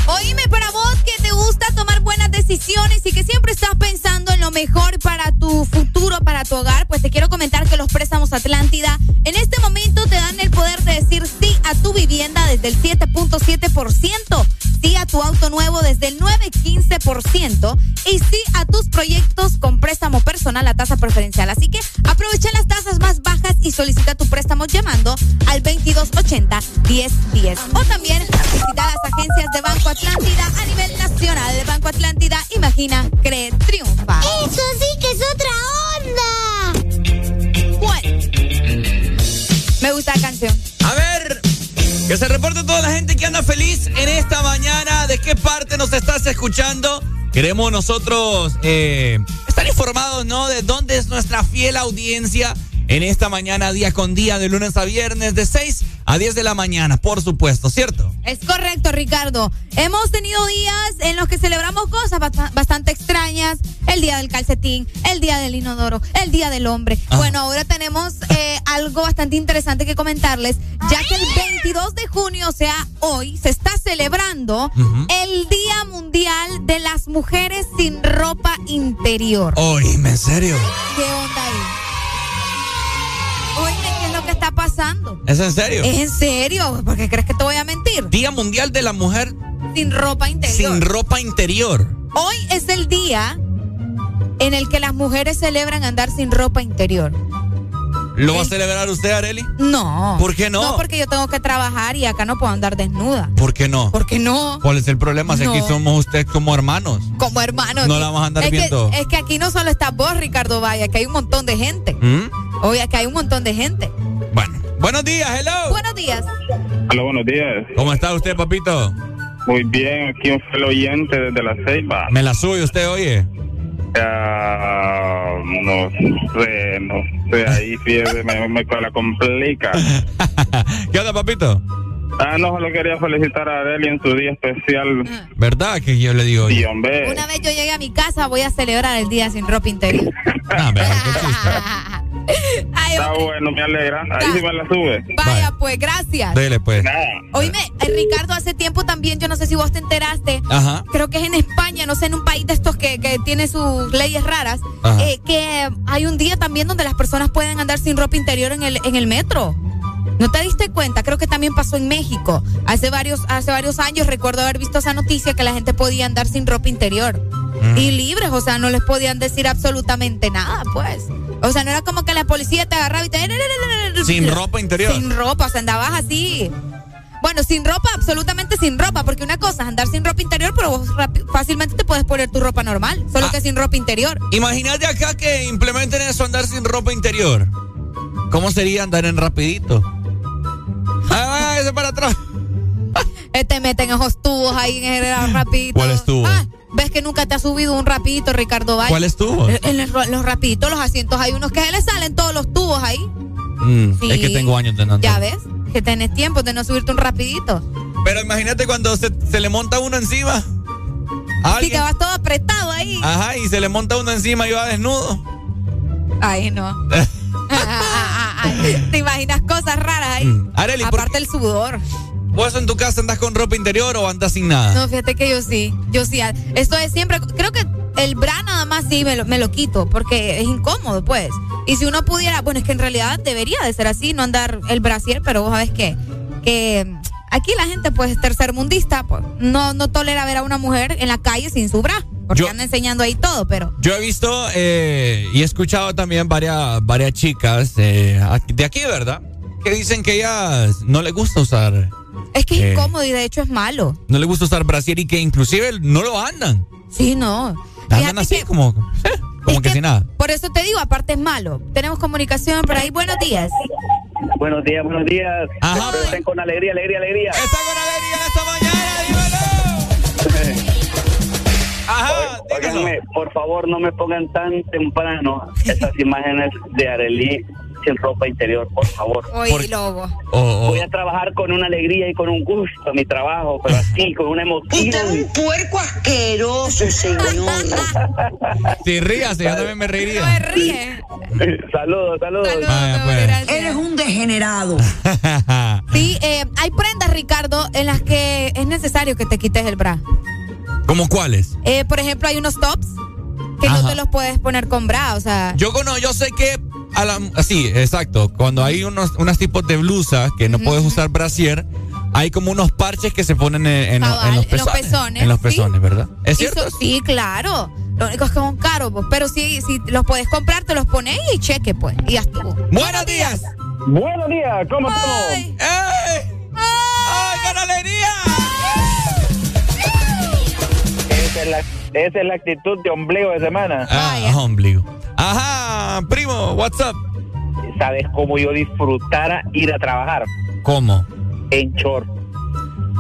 Oíme para vos que te gusta tomar buenas decisiones y que siempre estás pensando en lo mejor para tu futuro, para tu hogar, pues te quiero comentar que los préstamos Atlántida en este momento te dan el poder de decir sí a tu vivienda desde el 7.7%, sí a tu auto nuevo desde el 9.15% personal a tasa preferencial. Así que aprovecha las tasas más bajas y solicita tu préstamo llamando al 2280-1010. O también visita las agencias de Banco Atlántida a nivel nacional. De Banco Atlántida, imagina, cree, triunfa. Eso sí que es otra onda. ¿Cuál? Me gusta la canción. A ver, que se reporte toda la gente que anda feliz en esta mañana. ¿De qué parte nos estás escuchando? Queremos nosotros eh, informados, ¿no? De dónde es nuestra fiel audiencia en esta mañana, día con día, de lunes a viernes, de 6 a 10 de la mañana, por supuesto, ¿cierto? Es correcto, Ricardo. Hemos tenido días en los que celebramos cosas bast- bastante extrañas. El día del calcetín, el día del inodoro, el día del hombre. Bueno, ahora tenemos eh, algo bastante interesante que comentarles, ya que el 22 de junio, o sea, hoy, se está celebrando el Día Mundial de las Mujeres sin Ropa Interior. Oíme, en serio. ¿Qué onda ahí? Oíme, ¿qué es lo que está pasando? ¿Es en serio? ¿Es en serio? ¿Por qué crees que te voy a mentir? Día Mundial de la Mujer Sin ropa interior. sin ropa interior. Hoy es el día en el que las mujeres celebran andar sin ropa interior. ¿Lo va a celebrar usted, Areli? No. ¿Por qué no? No, porque yo tengo que trabajar y acá no puedo andar desnuda. ¿Por qué no? ¿Por qué no? ¿Cuál es el problema? Si aquí No. somos usted como hermanos. Como hermano. No la vamos a andar es viendo. Que, es que aquí no solo está vos, Ricardo Vaya, que hay un montón de gente. ¿Mm? Oye, que hay un montón de gente. Bueno. Buenos días, hello. Buenos días. Hola, buenos días. ¿Cómo está usted, papito? Muy bien, aquí un fiel oyente desde la Ceiba. Me la sube usted, oye. Ah, no sé, no sé, ahí sí me, me la complica. [laughs] ¿Qué onda, papito? Ah, no, solo quería felicitar a Adeli en su día especial. ¿Verdad que yo le digo? Sí, hombre. Una vez yo llegué a mi casa, voy a celebrar el día sin ropa interior. [laughs] Ah, mejor que chiste. [laughs] Ay, Está bueno, me alegra. Ahí sí me la sube. vaya, pues, gracias. Dele, pues. Oíme, eh, Ricardo, hace tiempo también, yo no sé si vos te enteraste, Ajá. creo que es en España, no sé, en un país de estos que, que tiene sus leyes raras, Ajá. eh, que hay un día también donde las personas pueden andar sin ropa interior en el, en el metro. ¿No te diste cuenta? Creo que también pasó en México. Hace varios, hace varios años recuerdo haber visto esa noticia que la gente podía andar sin ropa interior. y libres, o sea, no les podían decir absolutamente nada, pues. O sea, no era como que la policía te agarraba y te... Sin ropa interior. Sin ropa, o sea, andabas así. Bueno, sin ropa, absolutamente sin ropa, porque una cosa es andar sin ropa interior, pero vos fácilmente te puedes poner tu ropa normal, solo Ah. que sin ropa interior. Imagínate acá que implementen eso, andar sin ropa interior. ¿Cómo sería andar en rapidito? Ah, ese para atrás. Eh, te meten esos tubos ahí en el rapidito. ¿Cuáles tubos? Ah, ¿Ves que nunca te ha subido un rapidito, Ricardo Valle? ¿Cuáles tubos? En, en los, los rapiditos, los asientos, hay unos que se le salen todos los tubos ahí. Mm, Sí. Es que tengo años de no. Ya ves, que tenés tiempo de no subirte un rapidito. Pero imagínate cuando se, se le monta uno encima. Así que vas todo apretado ahí. Ajá, y se le monta uno encima y va desnudo. Ay, no. [laughs] [laughs] Te imaginas cosas raras ahí. Mm. Areli, ¿por Aparte el sudor. ¿Vos en tu casa andas con ropa interior o andas sin nada? No, fíjate que yo sí. Yo sí. Esto es siempre. Creo que el bra nada más sí me lo, me lo quito porque es incómodo, pues. Y si uno pudiera. Bueno, es que en realidad debería de ser así, no andar el brasier, pero vos sabés que. Que mm, aquí la gente, pues, tercermundista, pues, no, no tolera ver a una mujer en la calle sin su bra. Porque Yo- anda enseñando ahí todo, pero. Yo he visto eh, y he escuchado también varias, varias chicas eh, de aquí, ¿verdad? Que dicen que ellas no les gusta usar, Es que es Eh. incómodo y de hecho es malo. no les gusta usar brasier y que inclusive no lo andan. Sí, no. Andan así que- como, [laughs] como que, sin nada. Por eso te digo, aparte es malo. Tenemos comunicación por ahí. Buenos días. Buenos días, buenos días. Ajá. Espero estén con alegría, alegría, alegría. Está con alegría en esta mañana, dímelo. Ajá, Óiganme, por favor, no me pongan tan temprano esas imágenes de Arelí sin ropa interior, por favor. Oye, lobo. Voy a trabajar con una alegría y con un gusto mi trabajo, pero así, con una emoción. Usted es un puerco asqueroso, señor. [laughs] Si ríase, yo también me reiría. Me ríe. saludos, saludos. Vaya, pues. Eres un degenerado. [laughs] Sí, eh, hay prendas, Ricardo, en las que es necesario que te quites el bra. ¿Cómo cuáles? Eh, por ejemplo, hay unos tops que Ajá. no te los puedes poner con bra, o sea. Yo cono, yo sé que a la, sí, exacto. Cuando hay unos, unos tipos de blusas que no puedes usar brasier, hay como unos parches que se ponen en, en- Cabal, en los en los pezones. pezones, En los sí. pezones, ¿verdad? ¿Es cierto? sí, claro. Lo único es que son caros, pues, pero sí, si los puedes comprar, te los pones y cheque, pues. Y ya estuvo. Buenos días. Buenos días, ¿cómo estamos? Ay. ¡Ey! ¡Ay, con alegría! Esa es, la, esa es la actitud de ombligo de semana. Ah, ombligo. Ajá, primo, what's up? ¿Sabes cómo yo disfrutara ir a trabajar? ¿Cómo? En short.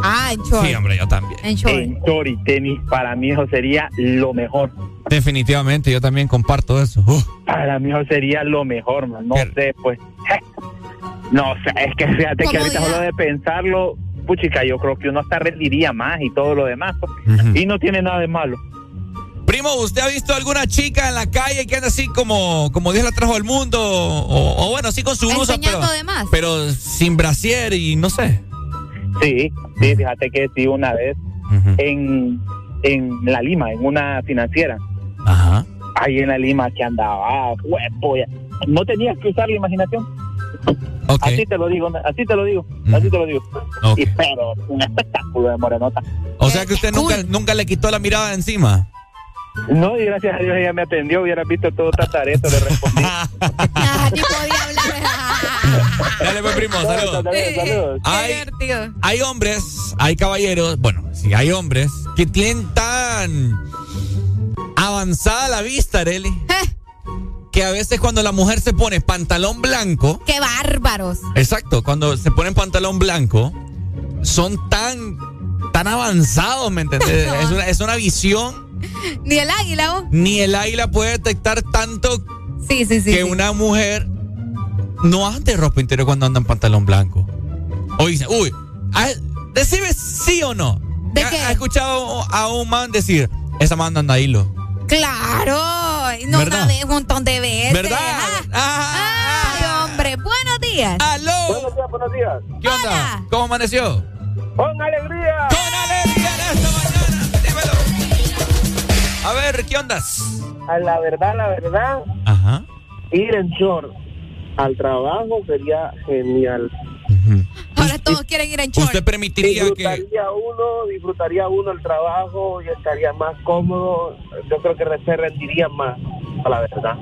Ah, en short. Sí, hombre, yo también. En short. En short y tenis, para mí eso sería lo mejor. Definitivamente, yo también comparto eso. Para mí eso sería lo mejor, man. No sé, pues. No sé, es que fíjate que ahorita Comodidad. solo de pensarlo, puchica, yo creo que uno hasta rendiría más y todo lo demás. pues. Y no tiene nada de malo. Primo, ¿usted ha visto alguna chica en la calle que anda así como, como Dios la trajo al mundo? O, o bueno, así con su blusa, pero, Enseñando de más. pero sin brasier y no sé. Sí, sí, fíjate que sí, una vez en, en La Lima, en una financiera. Ajá. Ahí en La Lima que andaba, huevo, ya. no tenías que usar la imaginación. Ok. Así te lo digo, así te lo digo, así te lo digo. Ok. Y pero un espectáculo de morenota. O sea que usted nunca, nunca le quitó la mirada de encima. No, y gracias a Dios ella me atendió, hubiera visto todo tatareto, le respondí. [laughs] Ah, ni podía hablar. [laughs] Dale, pues, primo, saludos. Saludos, saludos. Qué Hay, divertido. hay hombres, hay caballeros, bueno, sí, hay hombres que tienen tan avanzada la vista, Areli, [laughs] Eh, que a veces cuando la mujer se pone pantalón blanco, qué bárbaros. exacto, cuando se ponen pantalón blanco, son tan, tan avanzados, ¿me entendés? es, una, es una visión, [laughs] Ni el águila, vos. ni el águila puede detectar tanto Sí, sí, sí. que sí. una mujer no ande ropa interior cuando anda en pantalón blanco. O dice, uy, ¿ha- decime sí o no. ¿De ¿Ha, qué? ha escuchado a un man decir, esa man anda hilo? Claro. No ¿Verdad? una vez, un montón de veces. ¿Verdad? Ah. Ay, hombre. Buenos días. ¡Aló! Buenos días, buenos días. ¿Qué onda? ¿Cómo amaneció? ¡Con alegría! ¡Con alegría en esta mañana! A ver, ¿qué ondas? A la verdad, la verdad, Ajá. ir en short al trabajo sería genial. Ahora todos quieren ir en short. ¿Usted permitiría que disfrutaría uno, disfrutaría uno el trabajo y estaría más cómodo. Yo creo que se rendiría más, a la verdad.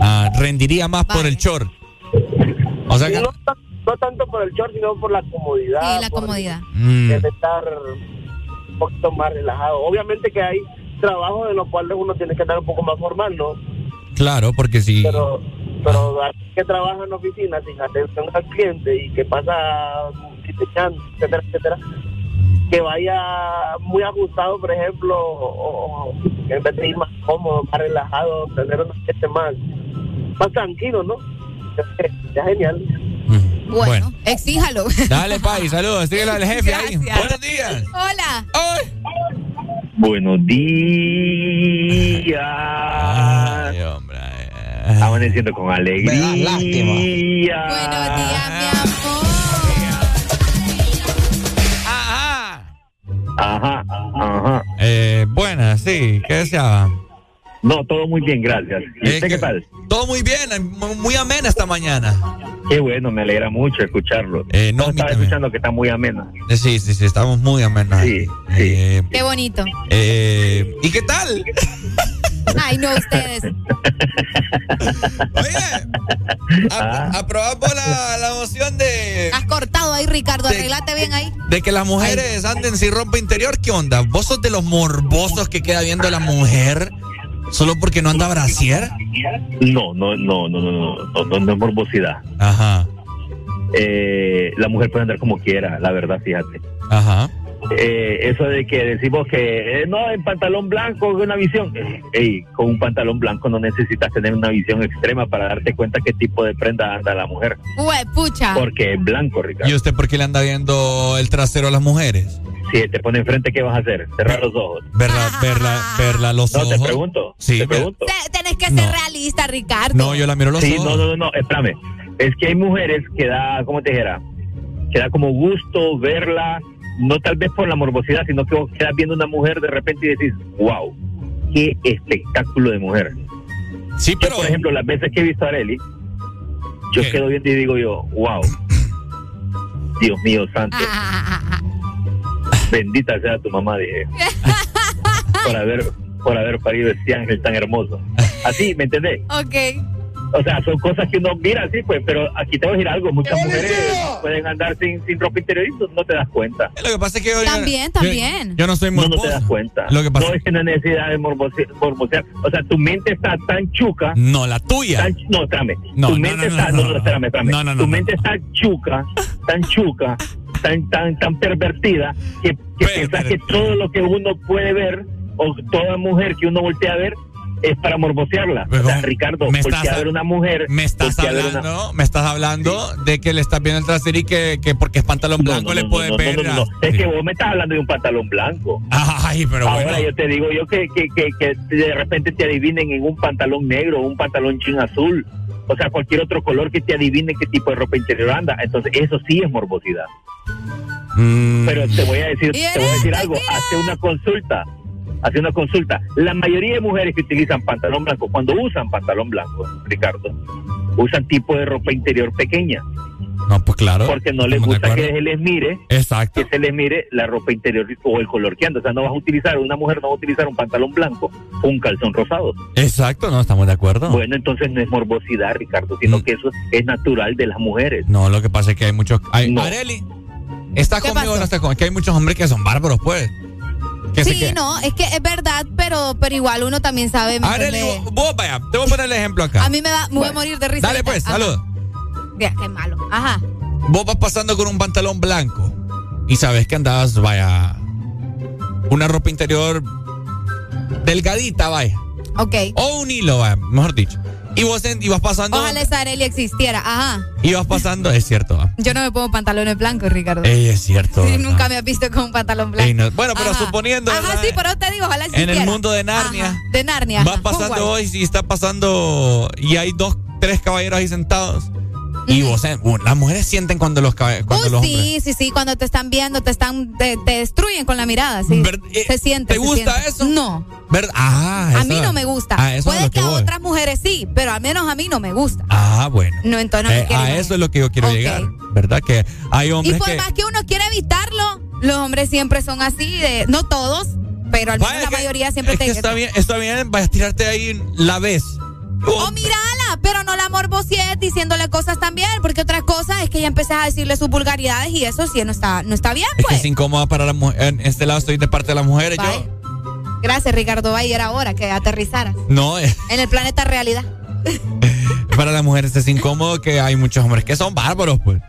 ah, rendiría más por el short? O sea que no, no tanto por el short, sino por la comodidad. Sí, la comodidad. Mm. el estar un poquito más relajado. Obviamente que hay trabajos en los cuales uno tiene que estar un poco más formal, ¿no? Claro, porque si Pero, pero alguien que trabaja en oficina sin atención al cliente y que pasa diseñando, etcétera, etcétera, que vaya muy ajustado, por ejemplo, o, o en vez de ir más cómodo, más relajado, tener un ambiente más, más tranquilo, ¿no? Es, es genial. Bueno, exíjalo. Dale, Pai, saludos. Síguelo al jefe ahí. Buenos días. Hola. Buenos días. Amaneciendo con alegría. Buenos días, mi amor. Ajá, ajá. Eh, buenas, sí. ¿Qué deseaba? No, todo muy bien, gracias. ¿Y usted qué tal? Todo muy bien, mu- muy amena esta mañana. Qué bueno, me alegra mucho escucharlo. Eh, no, estaba también. escuchando que está muy amena. Eh, Sí, sí, sí, estamos muy amenos. Sí, Qué bonito. eh, ¿Y qué tal? Ay, no, ustedes. A- Aprobamos la, la moción de, Has cortado ahí, Ricardo. Arreglate bien ahí. de que las mujeres anden sin ropa interior. ¿Qué onda? ¿Vos sos de los morbosos que queda viendo a la mujer ¿Solo porque no anda brasier? No, no, no, no, no, no, no, es morbosidad. Ajá. Eh, la mujer puede andar como quiera, la verdad, fíjate. Ajá. Eh, eso de que decimos que eh, no, en pantalón blanco es una visión. Eh, ey, con un pantalón blanco no necesitas tener una visión extrema para darte cuenta qué tipo de prenda anda la mujer. Ué, pucha. Porque es blanco, Ricardo. ¿Y usted por qué le anda viendo el trasero a las mujeres? Si te pone enfrente, ¿qué vas a hacer? Cerrar los ojos. Verla, verla, verla los No, ojos. te pregunto. Sí, te ver- pregunto. Te- Tenés que ser realista, Ricardo. No, yo la miro los Sí, ojos. no, no, no, no, espérame. Es que hay mujeres que da, ¿cómo te dijera? Que da como gusto verla, no tal vez por la morbosidad, sino que vos quedas viendo una mujer de repente y decís, wow, qué espectáculo de mujer. Sí, pero... por ejemplo, las veces que he visto a Areli, yo quedo viendo y digo yo, wow, Dios mío santo. [laughs] Bendita sea tu mamá, dije. por haber, por haber parido este ángel tan hermoso. Así, ¿me entendés? Ok. O sea, son cosas que uno mira así, pues, pero aquí te voy a decir algo, muchas mujeres pueden andar sin, sin ropa interior y tú no te das cuenta. Lo que pasa es que yo, También, también. yo no soy No, no morboso. te das cuenta. Lo que pasa- No es que no hay necesidad de morbose- morbosear. O sea, tu mente está tan chuca. No, la tuya. tan- no, espérame. No, tu no, mente no, no, está, no, no, no, no, espérame, espérame. No, no, no, tu no. mente está chuca, tan chuca, tan, tan, tan pervertida, que, que piensas que todo lo que uno puede ver, o toda mujer que uno voltea a ver, es para morbosearla. O sea, Ricardo, me estás- a ver una mujer. Me estás una- hablando, me estás hablando de que le estás viendo el trasero y que, que porque es pantalón blanco no, le no, puedes no, no, ver. no, no, no. Es que vos me estás hablando de un pantalón blanco. Ay, pero Ahora bueno. yo te digo yo que, que, que, que de repente te adivinen en un pantalón negro, un pantalón chin azul, o sea, cualquier otro color que te adivine qué tipo de ropa interior anda. Entonces, eso sí es morbosidad. Mm. Pero te voy a decir, te voy a decir algo, hace una consulta, hace una consulta. La mayoría de mujeres que utilizan pantalón blanco, cuando usan pantalón blanco, Ricardo, usan tipo de ropa interior pequeña. No, pues claro. Porque no les gusta que se les mire Exacto. que se les mire la ropa interior o el color que anda. O sea, no vas a utilizar, una mujer no va a utilizar un pantalón blanco o un calzón rosado. Exacto, no, estamos de acuerdo. Bueno, entonces no es morbosidad, Ricardo, sino que eso es natural de las mujeres. No, lo que pasa es que hay muchos. Hay, No. Areli, ¿estás ¿Qué conmigo o no estás conmigo? Que hay muchos hombres que son bárbaros, pues. Que Sí, que- no, es que es verdad, pero, pero igual uno también sabe. te voy a poner el ejemplo acá. A mí me, da, me voy a morir de risa. Dale, ahorita. pues, Ajá. salud. Vea, qué malo. Ajá. Vos vas pasando con un pantalón blanco y sabes que andabas, vaya, una ropa interior delgadita, vaya. Ok. O un hilo, vaya, mejor dicho. Y vos en- y vas pasando, Ojalá esa Areli existiera. Ajá. y vas pasando, es cierto, va. Yo no me pongo pantalones blancos, Ricardo. Ey, es cierto. [laughs] Sí, nunca me has visto con un pantalón blanco. Ey, no- Bueno, pero Ajá. suponiendo, Ajá, ¿verdad? sí, pero te digo, ojalá en existiera. el mundo de Narnia, Ajá, De Narnia. vas pasando hoy y está pasando y hay dos, tres caballeros ahí sentados Y vos, eh, uh, las mujeres sienten cuando los, cuando Uh, los hombres. sí, sí, sí, cuando te están viendo, te están, te, te destruyen con la mirada, sí. se siente. ¿te gusta siente. eso? No, ¿verdad? Ah, a eso- mí no me gusta. Ah, es Puede que, que a otras mujeres sí, pero al menos a mí no me gusta. Ah, bueno. No, entonces no Eh, a eso es lo que yo quiero llegar. ¿Verdad? Que hay Y hombres por que. más que uno quiera evitarlo, los hombres siempre son así, de, no todos, pero al menos Vaya, la que- mayoría siempre es te que está bien, está bien, vas a tirarte ahí la vez. O mírala, pero no la morbosies diciéndole cosas también, porque otra cosa es que ya empezás a decirle sus vulgaridades y eso sí no está, no está bien, Es que pues. es incómoda para la mujer. En este lado estoy de parte de las mujeres. Yo. Gracias, Ricardo Bay, era hora que aterrizaras No, eh, en el planeta realidad. [laughs] para las mujeres es incómodo que hay muchos hombres que son bárbaros, pues.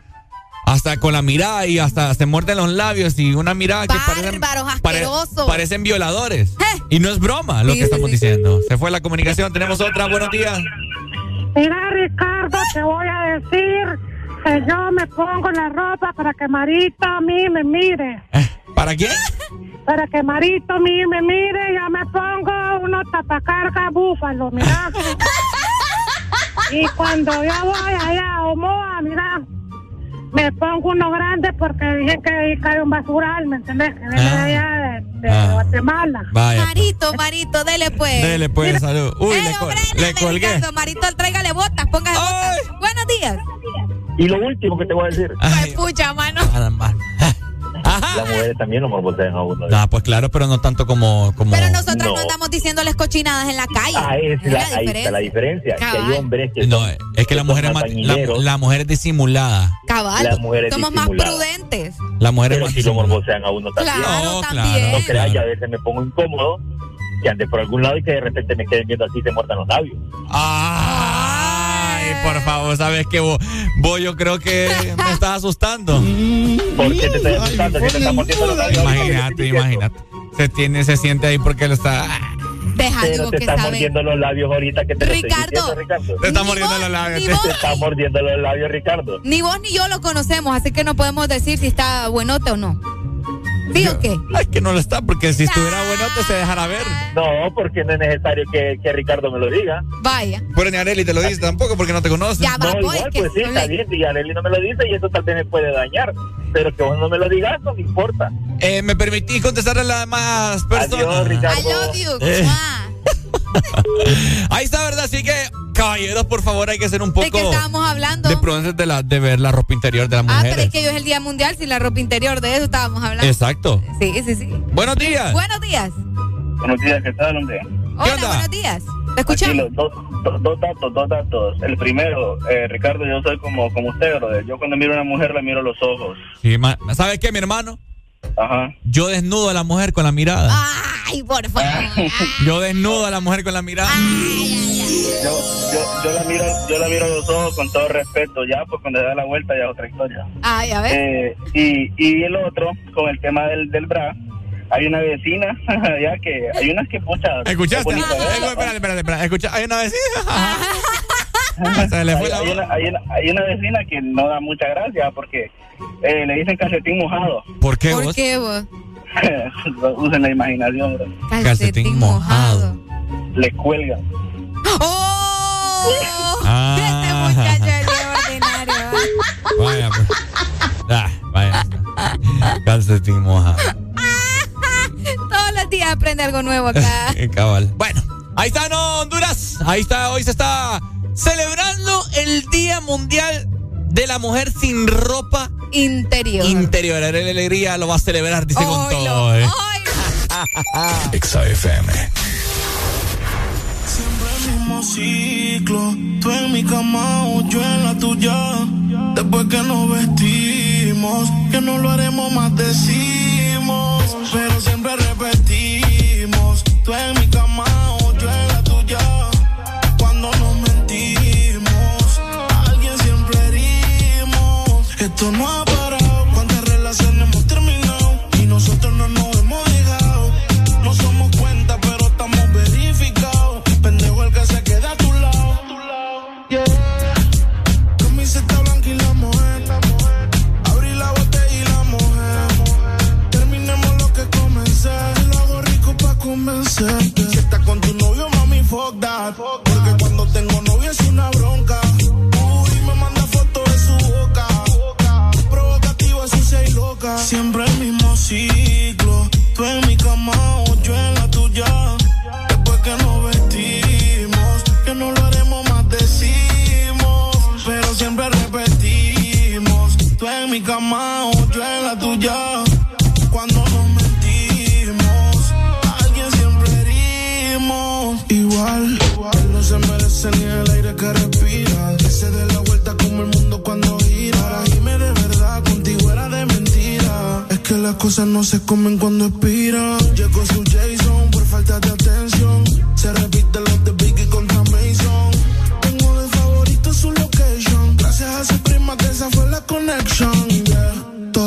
Hasta con la mirada y hasta se muerden los labios y una mirada que parecen, pare- parecen violadores. Y no es broma lo Sí, que estamos sí. diciendo. Se fue la comunicación, tenemos otra. Buenos días. Mira, Ricardo, te voy a decir que yo me pongo la ropa para que Marito a mí me mire. [laughs] ¿Para qué? Para que Marito a mí me mire, yo me pongo unos tapacarga búfalo, mira. [laughs] y cuando yo voy allá a Omoa, mira, me pongo uno grande porque dicen que ahí cae un basural, ¿me entendés? Que viene de allá de, de Ah. Guatemala. Vaya. Marito, Marito, dele pues. Dele pues, salud. Uy, Eh, le, col- hombre, le dale, colgué. Ricardo, Marito, tráigale botas, póngase botas. Buenos días. Y lo último que te voy a decir. Ay, pucha, mano. Nada más. Las mujeres también lo morbosean a uno. Ah, pues claro, pero no tanto como. como... Pero nosotras no. No. andamos diciéndoles cochinadas en la calle. Ah, es Es la- la ahí está la diferencia. Que hay Cabal. hombres que No, son- es que la mujer es más la, la mujer es disimulada. Cabal. Las mujeres Somos más prudentes. La mujer es Pero más si lo disimulada. morbosean a uno también. Claro, No, también. No creas, y a veces me pongo incómodo que ande por algún lado y que de repente me queden viendo así y se muerdan los labios. Ay, por favor, sabes que vos, vos yo creo que me estás asustando. ¿Por qué te estoy asustando? Si te están mordiendo los labios. Imagínate, imagínate. Se tiene, se siente ahí porque él está. Deja, Pero digo te que están sabe. mordiendo los labios ahorita que te lo estoy Ricardo. diciendo, Ricardo. Te está mordiendo vos, los labios. te- vos. Te está mordiendo los labios, Ricardo. Ni vos ni yo lo conocemos, así que no podemos decir si está buenote o no. ¿Sí o qué? Ay, que no lo está, porque si estuviera bueno te se dejara ver. No, porque no es necesario que, que Ricardo me lo diga. Vaya. Pero ni Areli te lo dice tampoco porque no te conoce. Ya va, No, pues, igual, que pues sí, no está le- bien. Y Arely no me lo dice y eso tal vez me puede dañar. Pero que vos no me lo digas no me importa. Eh, ¿Me permitís contestarle a las demás personas? Adiós, Ricardo. I love you. Eh. [laughs] Ahí está, ¿verdad? Así que, caballeros, por favor, hay que ser un poco ¿De qué estábamos hablando? de prudentes de, la, de ver la ropa interior de las Ah, mujeres. pero es que hoy es el Día Mundial sin la ropa interior, de eso estábamos hablando. Exacto. Sí, sí, sí. Buenos días. Buenos días. Buenos días, ¿qué tal, hombre? Hola, onda? buenos días. ¿Te escuchamos? Dos, dos, dos datos, dos datos. El primero, eh, Ricardo, yo soy como, como usted, brother. Yo cuando miro a una mujer le miro los ojos. Sí, ma- ¿Sabes qué, mi hermano? Ajá. Yo desnudo a la mujer con la mirada. Ay, por favor. [laughs] Yo desnudo a la mujer con la mirada. Yo, yo, yo la miro, yo la miro a los ojos con todo respeto, ya, pues cuando da la vuelta ya es otra historia. Ay, a ver. Eh, y, y el otro, con el tema del, del bra, hay una vecina, [laughs] ya que hay unas que pucha. ¿Escuchaste? Eh, verla, espérate, espérate, espérate. Escucha, hay una vecina. [laughs] [laughs] Se le hay, fue la hay voz. una, hay, una, hay una vecina que no da mucha gracia porque eh, le dicen calcetín mojado. ¿Por qué ¿Por vos? qué vos? [laughs] Usen la imaginación, bro. Calcetín mojado. Le cuelgan. ¡Oh! Ah. [laughs] Este muchacho es bien ordinario. Vaya, pues. Ah, vaya. Calcetín mojado. Todos los días aprende algo nuevo acá. Qué cabal. Bueno, ahí está, ¿no, Honduras? Ahí está, hoy se está celebrando el Día Mundial de la Mujer sin ropa Interior. interior. La alegría lo va a celebrar, dice con Oilo, todo. ¿eh? [laughs] Exa FM. Siempre el mismo ciclo. Tú en mi cama o yo en la tuya. Después que nos vestimos, que no lo haremos más decimos. Pero siempre repetimos. Tú en mi cama Esto no ha parado. Cuántas relaciones hemos terminado y nosotros no nos hemos dejado. No somos cuenta, pero estamos verificados. Pendejo el que se queda a tu lado. Yeah. Camiseta blanca y la mujer. Abrí la botella y la mujer. Terminemos lo que comencé. Lo hago rico pa' convencerte. Cama o yo en la tuya. Cuando nos mentimos, alguien siempre herimos. Igual, él no se merece ni el aire que respira. Que se dé la vuelta como el mundo cuando gira. Para irme de verdad, contigo era de mentira. Es que las cosas no se comen cuando expiran. Llegó su Jason por falta de atención. Se repite los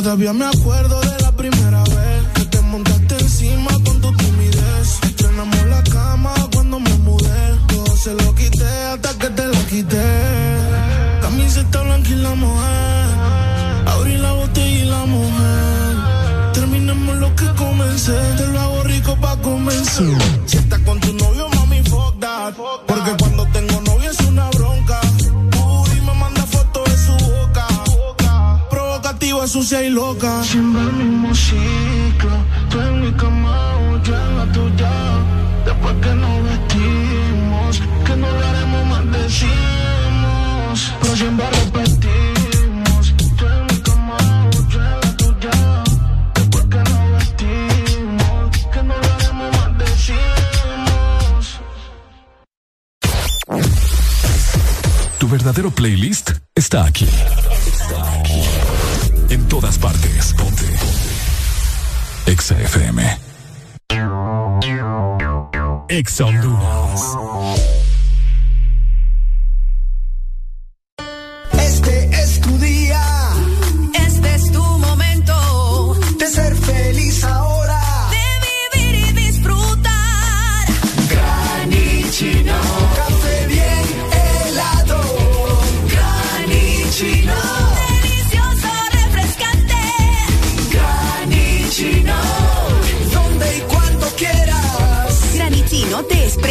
Todavía me acuerdo de la primera vez que te montaste encima con tu timidez. Estrenamos la cama cuando me mudé. Todo se lo quité hasta que te lo quité. Camiseta blanca y la mujer. Abrí la botella y la mujer. Terminemos lo que comencé. Te lo hago rico pa' comenzar. Si estás con tu novio, mami, fuck that. Porque cuando Provocativa, sucia y loca. Siempre el mismo ciclo. Tú en mi cama o yo en la tuya. Después que nos vestimos, que no lo haremos más decimos. Pero siempre repetimos. Tú en mi cama o yo en la tuya. Después que nos vestimos, que no lo haremos más decimos. Tu verdadero playlist está aquí. En todas partes. Ponte. Exa FM. Exa Honduras.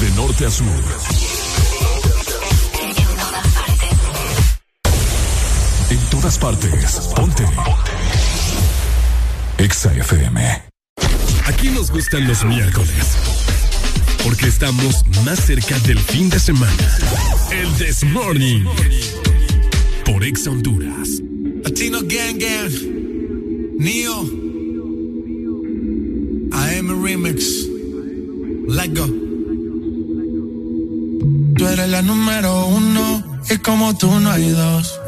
De norte a sur. En todas partes. Ponte. Exa FM. Aquí nos gustan los miércoles. Porque estamos más cerca del fin de semana. El This Morning. Por Exa Honduras. Latino Gang Gang, Neo, AM Remix, Let Go. Tú eres la número uno y como tú no hay dos.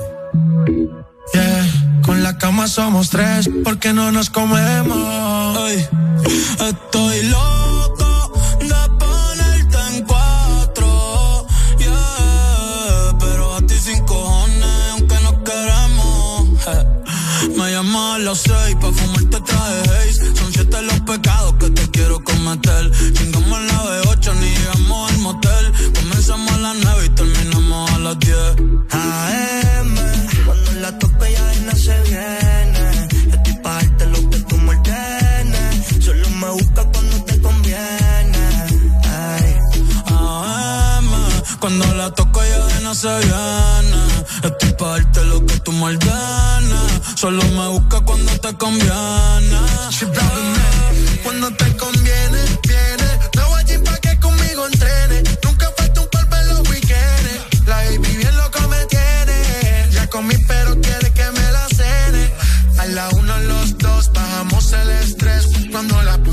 Yeah, con la cama somos tres porque no nos comemos. Estoy loco de ponerte en cuatro. Yeah, pero a ti sin cojones aunque no queremos. [laughs] Me llamo a las seis pa' fumarte traje haze. Son siete los pecados que te quiero cometer. Chingamos la B8 ni llegamos las y terminamos a las diez. AM, cuando la tope ya no se viene. Yo estoy pa' darte lo que tú me ordenes. Solo me busca cuando te conviene. Ay. AM, cuando la toco ya de no se viene. Estoy pa' darte lo que tú me ordenes. Solo me busca cuando te conviene. Cuando te conviene,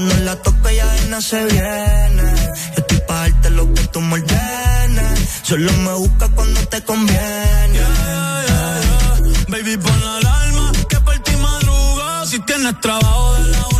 Cuando la toco ella de se viene. Yo estoy pa' darte lo que tú me ordenes. Solo me busca cuando te conviene. Baby, pon la alarma que por ti madruga. Si tienes trabajo de la uni,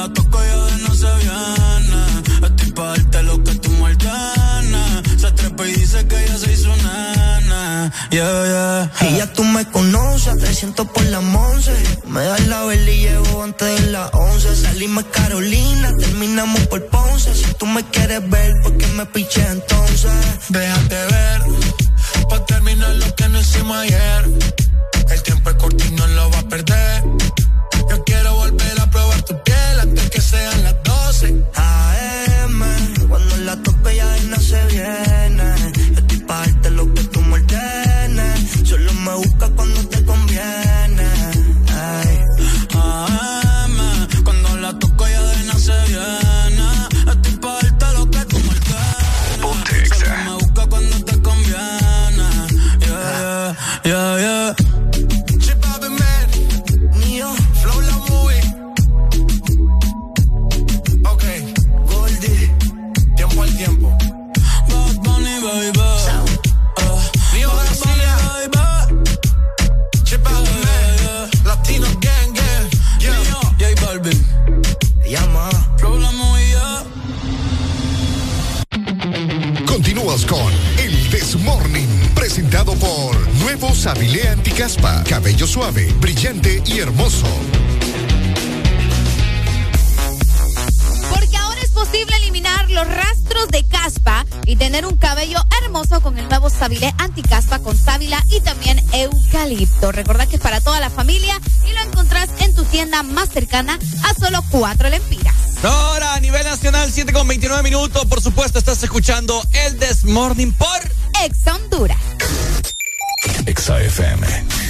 La toco ya de no se viene. Estoy pa' darte lo que tú me. Se trepa y dice que ella se hizo nena. Yeah, yeah. Y ya tú me conoces, 300 por la once. Me das la vela y llevo antes de las 11. Salimos Carolina, terminamos por Ponce. Si tú me quieres ver, ¿por qué me piché entonces? Déjate ver, pa' terminar lo que no hicimos ayer. El tiempo es corto y no lo va a perder. Con El Desmorning, presentado por Nuevo Sabilé Anticaspa. Cabello suave, brillante y hermoso. Posible eliminar los rastros de caspa y tener un cabello hermoso con el nuevo Sabilé Anticaspa con sábila y también eucalipto. Recordad que es para toda la familia y lo encontrás en tu tienda más cercana a solo cuatro lempiras. Ahora, a nivel nacional, 7 con 29 minutos. Por supuesto, estás escuchando el Desmorning por Ex Honduras. Exa FM.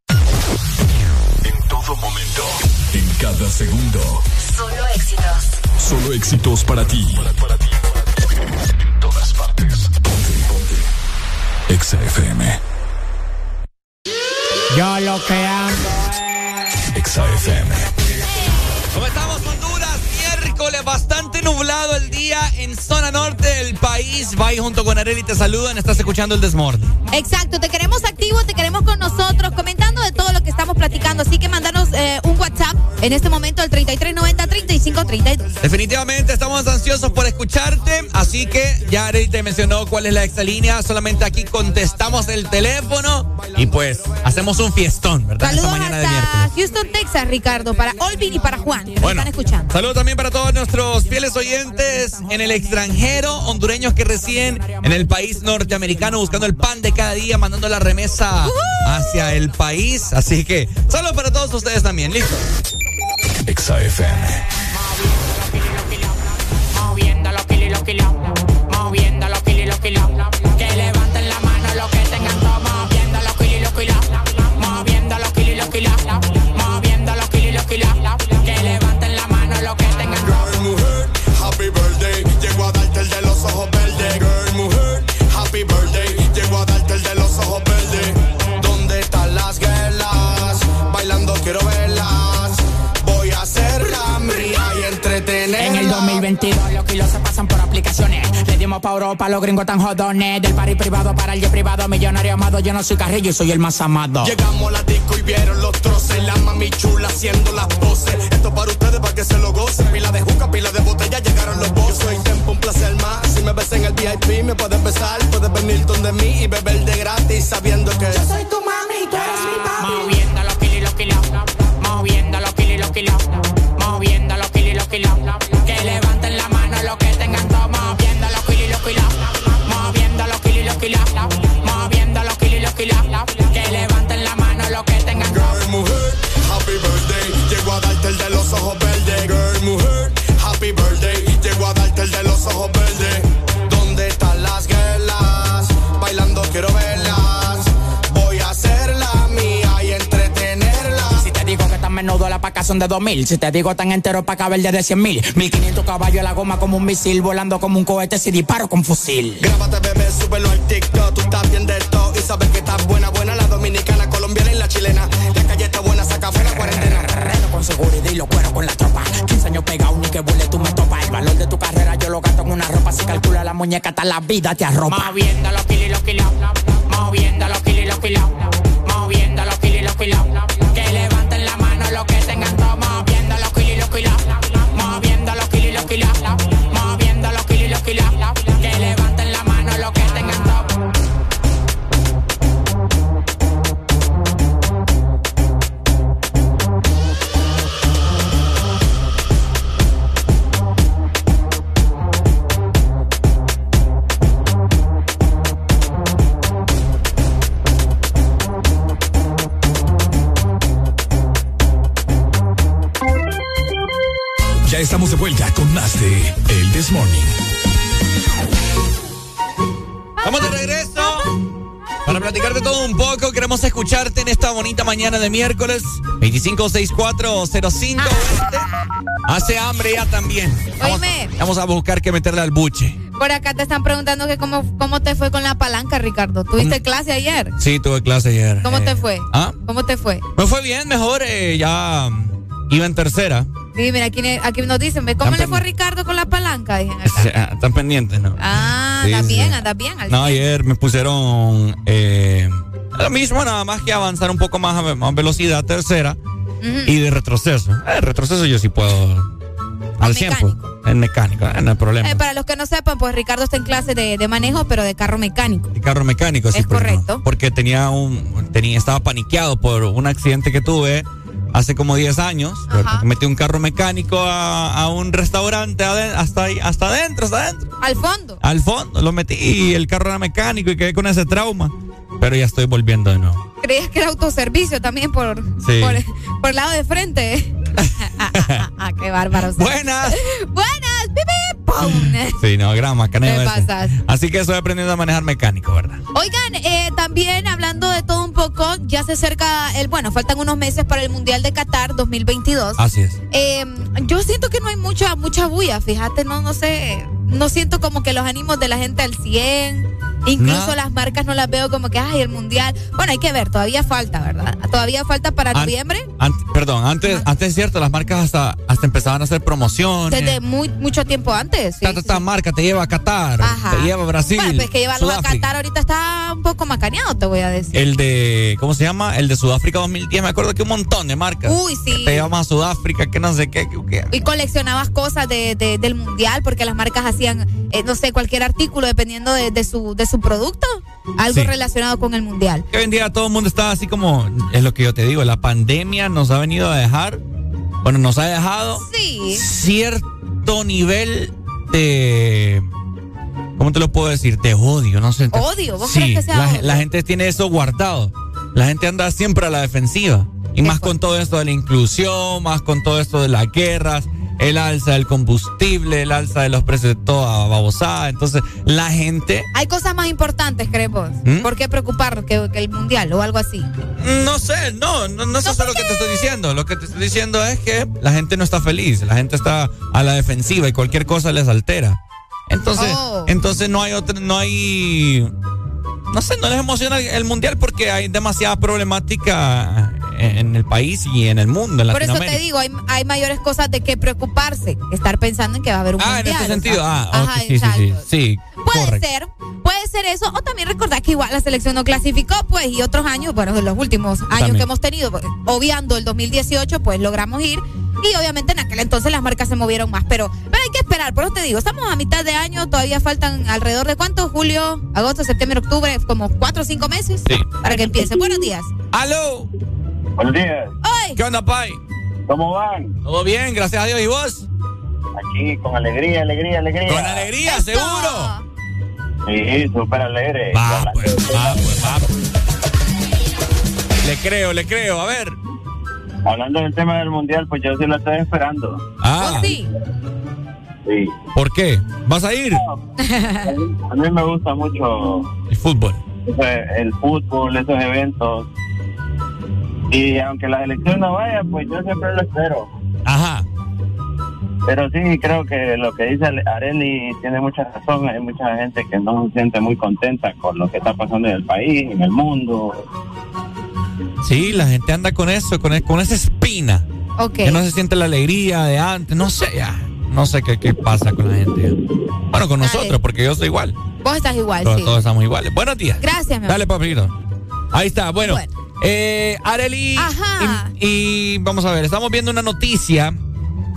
Momento. En cada segundo. Solo éxitos. Solo éxitos para ti. En todas partes. Ponte, ponte. Exa FM. Yo lo que ando. Exa FM. ¿Cómo estamos, Bastante nublado el día en zona norte del país. Bye junto con Areli te saludan. Estás escuchando el Desmorning. Exacto, te queremos activo, te queremos con nosotros, comentando de todo lo que estamos platicando. Así que mándanos eh, un WhatsApp en este momento al 3390-3532. Definitivamente estamos ansiosos por escucharte, así que ya Arely te mencionó cuál es la exalínea, solamente aquí contestamos el teléfono y pues hacemos un fiestón, ¿verdad? Saludos de hasta Houston, Texas, Ricardo, para Olvin y para Juan, que están escuchando. Saludos también para todos nuestros fieles oyentes en el extranjero, hondureños que residen en el país norteamericano buscando el pan de cada día, mandando la remesa hacia el país. Así que saludos para todos ustedes también, ¿listo? Exa FM. Moviendo los Le dimos pa' Europa, los gringos tan jodones. Del party privado para el jet privado, millonario amado. Yo no soy carrillo y soy el más amado. Llegamos a la disco y vieron los troces. La mami chula haciendo las poses. Esto para ustedes, para que se lo gocen. Pila de juca, pila de botella, llegaron los bosses. Yo soy tempo, un placer más. Si me ves en el VIP, me puedes besar. Puedes venir donde mí y beber de gratis sabiendo que yo soy tu mami, tú eres mi papi. Moviendo paca son de 2000. Si te digo tan entero pa' caber de 100 mil. 1500 caballos a la goma como un misil. Volando como un cohete si disparo con fusil. Grábate, bebé, súbelo al TikTok. Tú estás bien de todo y sabes que estás buena, buena. La dominicana, colombiana y la chilena. La calle está buena, saca fuera cuarentena. Reno con seguridad y lo cuero con la tropa. 15 años pegado, ni que vuele tú me topas. El valor de tu carrera yo lo gasto en una ropa. Si calcula la muñeca, hasta la vida te arropa. Moviendo los kilos y los kilos. Moviendo los kilos y los kilos. Moviendo los kilos y los kilos. Moviendo los kilos y los kilos. Moviendo los kilos y los kilos. Estamos de vuelta con más de El This Morning. Vamos de regreso Para platicarte todo un poco, queremos escucharte en esta bonita mañana de miércoles 256405. Hace hambre ya también. Vamos, Oíme. vamos a buscar que meterle al buche. Por acá te están preguntando que cómo, cómo te fue con la palanca, Ricardo. ¿Tuviste clase ayer? Sí, tuve clase ayer. ¿Cómo Eh, te fue? ¿Ah? ¿Cómo te fue? Me fue bien, mejor. eh, ya mm, iba en tercera. Sí, mira, aquí, aquí nos dicen, ¿ve ¿cómo le fue a Ricardo con la palanca? Dicen acá. Están pendientes, ¿no? Ah, Sí, andas sí. bien, andas bien. al No, ayer me pusieron eh, lo mismo, nada más que avanzar un poco más a más velocidad, tercera, y de retroceso. Eh, retroceso yo sí puedo. Al 100, pues. En mecánico, eh, no hay problema. Eh, para los que no sepan, pues Ricardo está en clase de, de manejo, pero de carro mecánico. Y carro mecánico, sí. Es no, correcto. porque tenía un, tenía, estaba paniqueado por un accidente que tuve hace como 10 años. Ajá. Metí un carro mecánico a, a un restaurante hasta ahí, hasta adentro, hasta adentro. Al fondo. Al fondo lo metí y el carro era mecánico y quedé con ese trauma. Pero ya estoy volviendo de nuevo. Creías que era autoservicio también por, Sí. por, por el lado de frente. [laughs] ah, qué bárbaro. Buenas. [laughs] Buenas, pipi, pum. Sí, no, gran macaneo Te pasas. Así que estoy aprendiendo a manejar mecánico, ¿verdad? Oigan, eh, también hablando de todo un poco, ya se acerca el, bueno, faltan unos meses para el Mundial de Qatar 2022. Así es. Eh, yo siento que no hay mucha, mucha bulla, fíjate, no, no sé, no siento como que los ánimos de la gente al 100, incluso las marcas no las veo como que, ay, el mundial. Bueno, hay que ver, todavía falta, ¿verdad? Todavía falta para An- noviembre, perdón, antes, antes es cierto, las marcas hasta, hasta empezaban a hacer promociones. desde muy, mucho tiempo antes. sí, Esta, esta marca te lleva a Qatar, Ajá. te lleva a Brasil. Bueno, pues que llevarlo a. Qatar ahorita está un poco macaneado, te voy a decir. El de, ¿cómo se llama? El de Sudáfrica 2010. Me acuerdo que un montón de marcas. Uy, sí. Que te llevamos a Sudáfrica, que no sé qué. y coleccionabas cosas de, de- del mundial porque las marcas hacían, eh, no sé, cualquier artículo dependiendo de, de su, de su producto, algo Sí. relacionado con el mundial. Que hoy en día todo el mundo está así como, es lo que yo te digo, la pandemia nos ha venido a dejar, bueno, nos ha dejado Sí. cierto nivel de, ¿cómo te lo puedo decir? De odio, no sé. Odio, ¿vos sí, crees que sea la, odio? la gente tiene eso guardado. La gente anda siempre a la defensiva. Y más con todo esto de la inclusión, más con todo esto de las guerras, el alza del combustible, el alza de los precios de toda babosada. Entonces, la gente Hay cosas más importantes, creemos. ¿Mm? ¿Por qué preocuparnos que, que el mundial o algo así? No sé, no, no, no es eso lo que te estoy diciendo. Lo que te estoy diciendo es que la gente no está feliz, la gente está a la defensiva y cualquier cosa les altera. Entonces, Oh. entonces no hay otra, no hay, no sé, no les emociona el mundial porque hay demasiada problemática en, en el país y en el mundo, en Por eso Latinoamérica. te digo, hay, hay mayores cosas de qué preocuparse. Estar pensando en que va a haber un ah, en mundial. este o sea. sentido, ah, ok, Ajá, sí, sí, sí, sí, Puede correcto. ser, puede ser eso, o también recordar que igual la selección no clasificó, pues, y otros años, bueno, en los últimos años También. que hemos tenido, pues, obviando el 2018, pues logramos ir, y obviamente en aquel entonces las marcas se movieron más, pero, pero hay que esperar, por eso te digo, estamos a mitad de año, todavía faltan alrededor de cuánto, julio, agosto, septiembre, octubre, como cuatro o cinco meses Sí. para que empiece. Buenos días. ¡Aló! Buenos días. ¡Ay! ¿Qué onda, Pai? ¿Cómo van? Todo bien, gracias a Dios. ¿Y vos? Aquí con alegría, alegría, alegría. Con alegría, seguro. Sí, súper alegre. Va, pues, va, pues, va. Le creo, le creo. A ver. Hablando del tema del mundial, pues yo sí lo estoy esperando. Ah. sí? Sí. ¿Por qué? ¿Vas a ir? A mí me gusta mucho El fútbol. el fútbol, esos eventos. Y aunque la selección no vaya, pues yo siempre lo espero. Ajá. Pero sí, creo que lo que dice Areli tiene mucha razón. Hay mucha gente que no se siente muy contenta con lo que está pasando en el país, en el mundo. Sí, la gente anda con eso, con, e- con esa espina. Ok. Que no se siente la alegría de antes. No sé, ya. No sé qué, qué pasa con la gente. Bueno, con Dale. nosotros, porque yo soy igual. Vos estás igual, Todos, sí. todos estamos iguales. Buenos días. Gracias, mi amor. Dale, papito. Ahí está. Bueno, eh, Areli. Ajá. Y, y vamos a ver, estamos viendo una noticia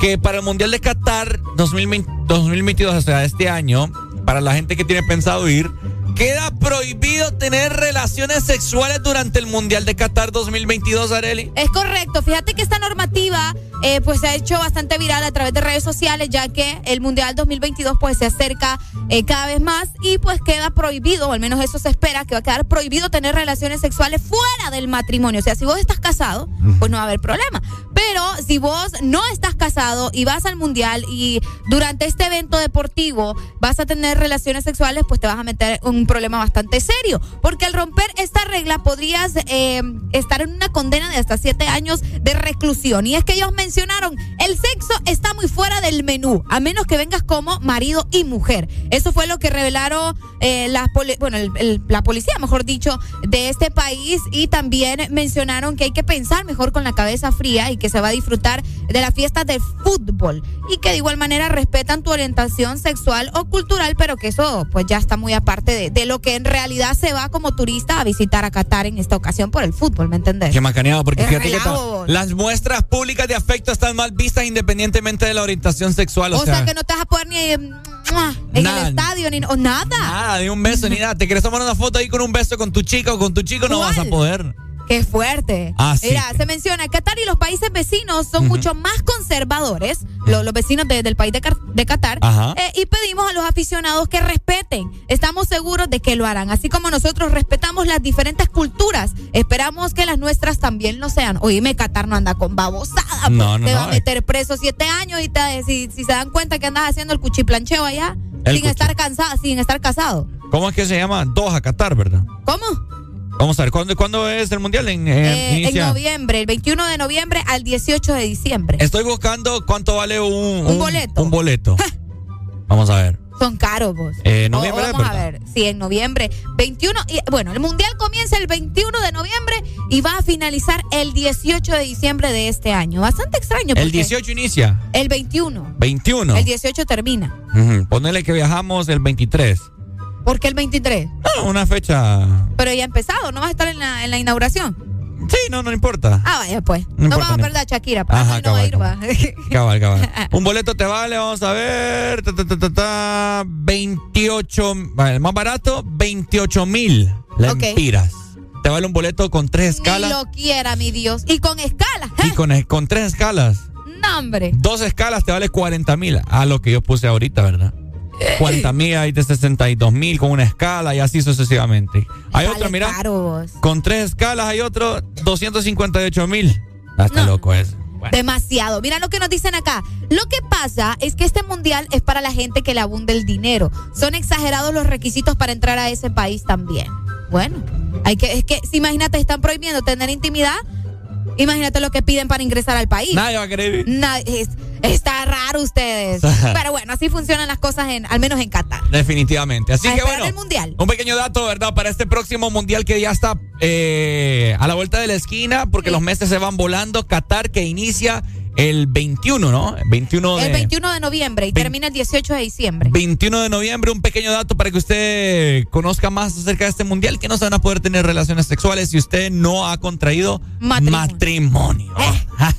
que para el Mundial de Qatar 2020 2022, o sea, este año, para la gente que tiene pensado ir, queda prohibido tener relaciones sexuales durante el Mundial de Qatar 2022, Areli. Es correcto. Fíjate que esta normativa eh, pues se ha hecho bastante viral a través de redes sociales, ya que el Mundial 2022 pues se acerca eh, cada vez más y pues queda prohibido, o al menos eso se espera, que va a quedar prohibido tener relaciones sexuales fuera del matrimonio. O sea, si vos estás casado, pues no va a haber problema. Pero si vos no estás casado y vas al Mundial y durante este evento deportivo vas a tener relaciones sexuales, pues te vas a meter en un problema bastante serio. Porque al romper esta regla podrías eh, estar en una condena de hasta siete años de reclusión. Y es que ellos mencionaron, el sexo está muy fuera del menú, a menos que vengas como marido y mujer. Eso fue lo que revelaron eh, poli- bueno, el- el- la policía, mejor dicho, de este país. Y también mencionaron que hay que pensar mejor con la cabeza fría y que se va a disfrutar de las fiestas del fútbol. Y que de igual manera respetan tu orientación sexual o cultural, pero que eso pues ya está muy aparte de, de lo que en realidad se va como turista a visitar a Qatar en esta ocasión por el fútbol, ¿me entendés? Qué macaneado, porque fíjate que las muestras públicas de afecto están mal vistas independientemente de la orientación sexual. O, O sea, que no te vas a poder ni eh, en Nada. el estadio ni o nada. Nada, de un beso ni nada. Te quieres tomar una foto ahí con un beso con tu chica o con tu chico, no vas a poder. Qué fuerte. Ah, sí. Mira, se menciona, Qatar y los países vecinos son mucho más conservadores, lo- los, vecinos de- del país de, Qatar, eh, y pedimos a los aficionados que respeten. Estamos seguros de que lo harán, así como nosotros respetamos las diferentes culturas. Esperamos que las nuestras también lo sean. Oíme, Qatar no anda con babosada. No, pues, no, te no, va a meter preso siete años y te- si, si se dan cuenta que andas haciendo el cuchiplancheo allá, El sin estar cansado, sin estar casado. ¿Cómo es que se llama? Doha, Qatar, ¿verdad? ¿Cómo? Vamos a ver, ¿cuándo, cuándo es el mundial? En, eh, Eh, en noviembre, el 21 de noviembre al 18 de diciembre. Estoy buscando cuánto vale un, Un boleto. Un boleto. Vamos a ver. Son caros vos. Eh, O- noviembre, o vamos a ver. Sí, en noviembre. 21. Y, bueno, el mundial comienza el 21 de noviembre y va a finalizar el 18 de diciembre de este año. Bastante extraño. El porque 18 inicia. El 21. 21. El 18 termina. Ujú, Ponele que viajamos el 23. ¿Por qué el 23? Ah, una fecha. Pero ya ha empezado, ¿no vas a estar en la, en la inauguración? Sí, no, no importa. Ah, vaya pues. No No, vamos a no. perder a Shakira. Para Ajá, no va a ir, cabal, va. Cabal, cabal. Un boleto te vale, vamos a ver. ta, ta, ta, ta, ta, 28. vale, El más barato, 28 mil lempiras. Te vale un boleto con tres Ni escalas. lo quiera, mi Dios. Y con escala. Y con, con tres escalas. No, hombre. Dos escalas te vale 40 mil. A lo que yo puse ahorita, ¿verdad? 40 mil, hay de 62 mil con una escala y así sucesivamente. Hay otro, mira. Caro. Con tres escalas hay otro 258 mil. Ah, está loco eso. Demasiado. Mira lo que nos dicen acá. Lo que pasa es que este mundial es para la gente que le abunde el dinero. Son exagerados los requisitos para entrar a ese país también. Bueno, hay que, es que, si imagínate, están prohibiendo tener intimidad. Imagínate lo que piden para ingresar al país. Nadie va a querer ir. Na- es- está raro ustedes. [laughs] Pero bueno, así funcionan las cosas, en, al menos en Qatar. Definitivamente. Así A que bueno. el mundial. Un pequeño dato, ¿verdad? Para este próximo mundial que ya está eh, a la vuelta de la esquina, porque los meses se van volando. Qatar que inicia el 21, ¿no? 21 de, El 21 de noviembre y termina el 18 de diciembre. 21 de noviembre. Un pequeño dato para que usted conozca más acerca de este mundial, que no se van a poder tener relaciones sexuales si usted no ha contraído Matrimonio. matrimonio.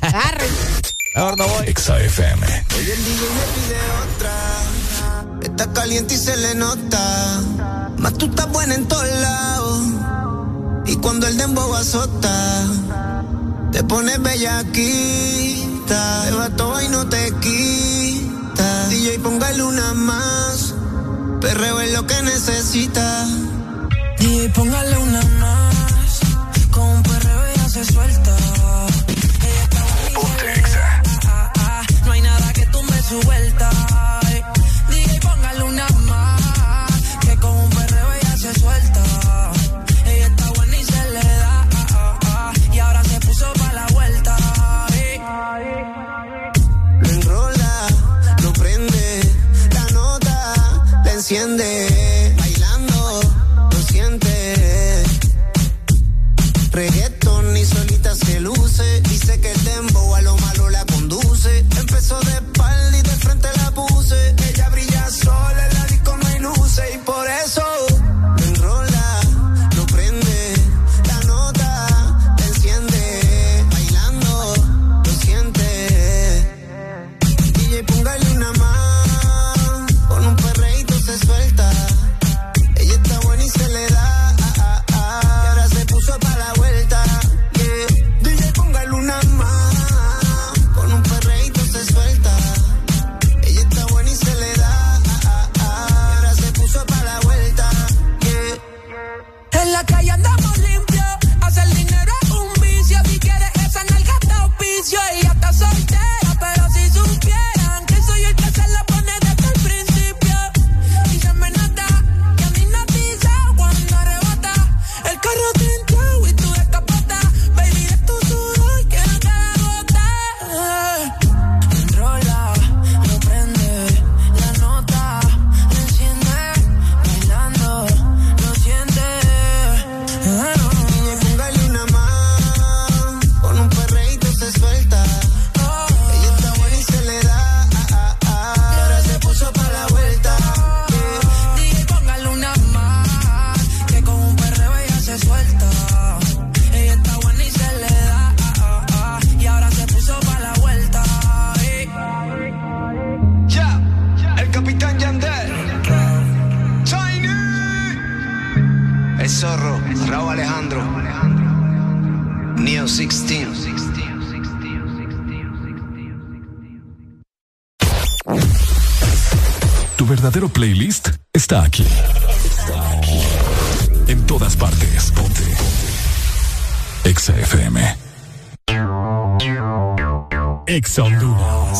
Arre. [laughs] Ahora no voy. XAFM. Hoy el pide otra. Está caliente y se le nota. Más tú estás buena en todos lados. Y cuando el dembow azota, te pones bellaquita. Te va todo y no te quita. DJ, póngale una más. Perreo es lo que necesita. DJ, póngale una más. Con un perreo ella se suelta. Ella está bonita. Ah, ah, No hay nada que tumbe su vuelta. Enciende. Bailando, lo siente. Reggaeton y solita se luce. Dice que el dembow a lo malo la conduce. Empezó de espalda y de frente la puse. Ella brilla sola, en la disco. Y por 16. Tu verdadero playlist está aquí. En todas partes. Ponte. Ponte. Exa FM. Exa Honduras.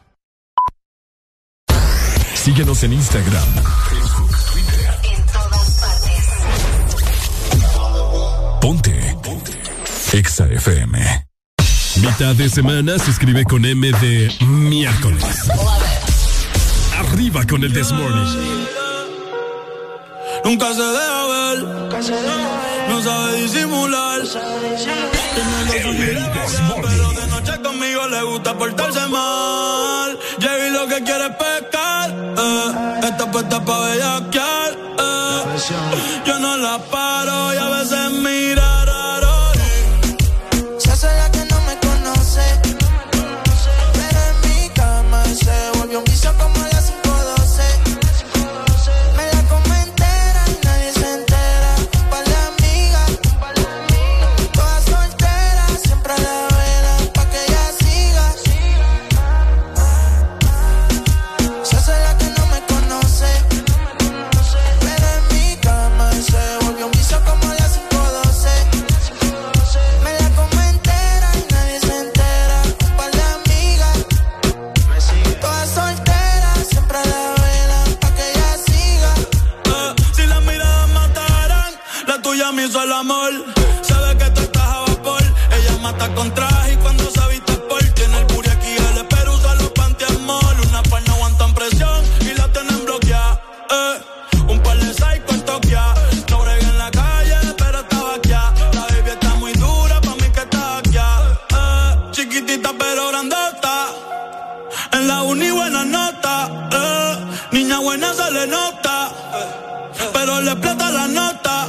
Síguenos en Instagram, Facebook, Twitter. Ponte. Ponte. Exa FM. Mitad de semana se escribe con M de miércoles. Arriba con el This Morning. Nunca se deja ver, no sabe disimular. Pero de noche conmigo le gusta portarse mal. Llegué lo que quiere es eh. está puesta pa' bellaquear. eh. Yo no la paro y a amor. Sabe que tú estás a vapor. Ella mata con traje y cuando se viste por tiene el booty aquí el pero usa los pantiamol. Una par aguantan presión y la tienen bloqueada. Eh, un par de psycho en Tokia. No bregué en la calle, pero estaba aquí. La baby está muy dura, pa' mí que está aquí. Eh, chiquitita pero grandota. En la uni buena nota. eh, niña buena se le nota pero le explota la nota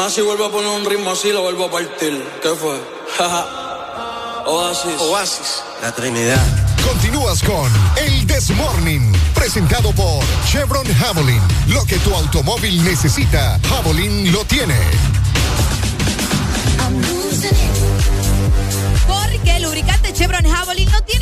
más si vuelvo a poner un ritmo así, lo vuelvo a partir. ¿Qué fue? Oasis. Oasis. La Trinidad. Continúas con El This Morning, presentado por Chevron Javelin. Lo que tu automóvil necesita, Javelin lo tiene. Porque el lubricante Chevron Javelin lo tiene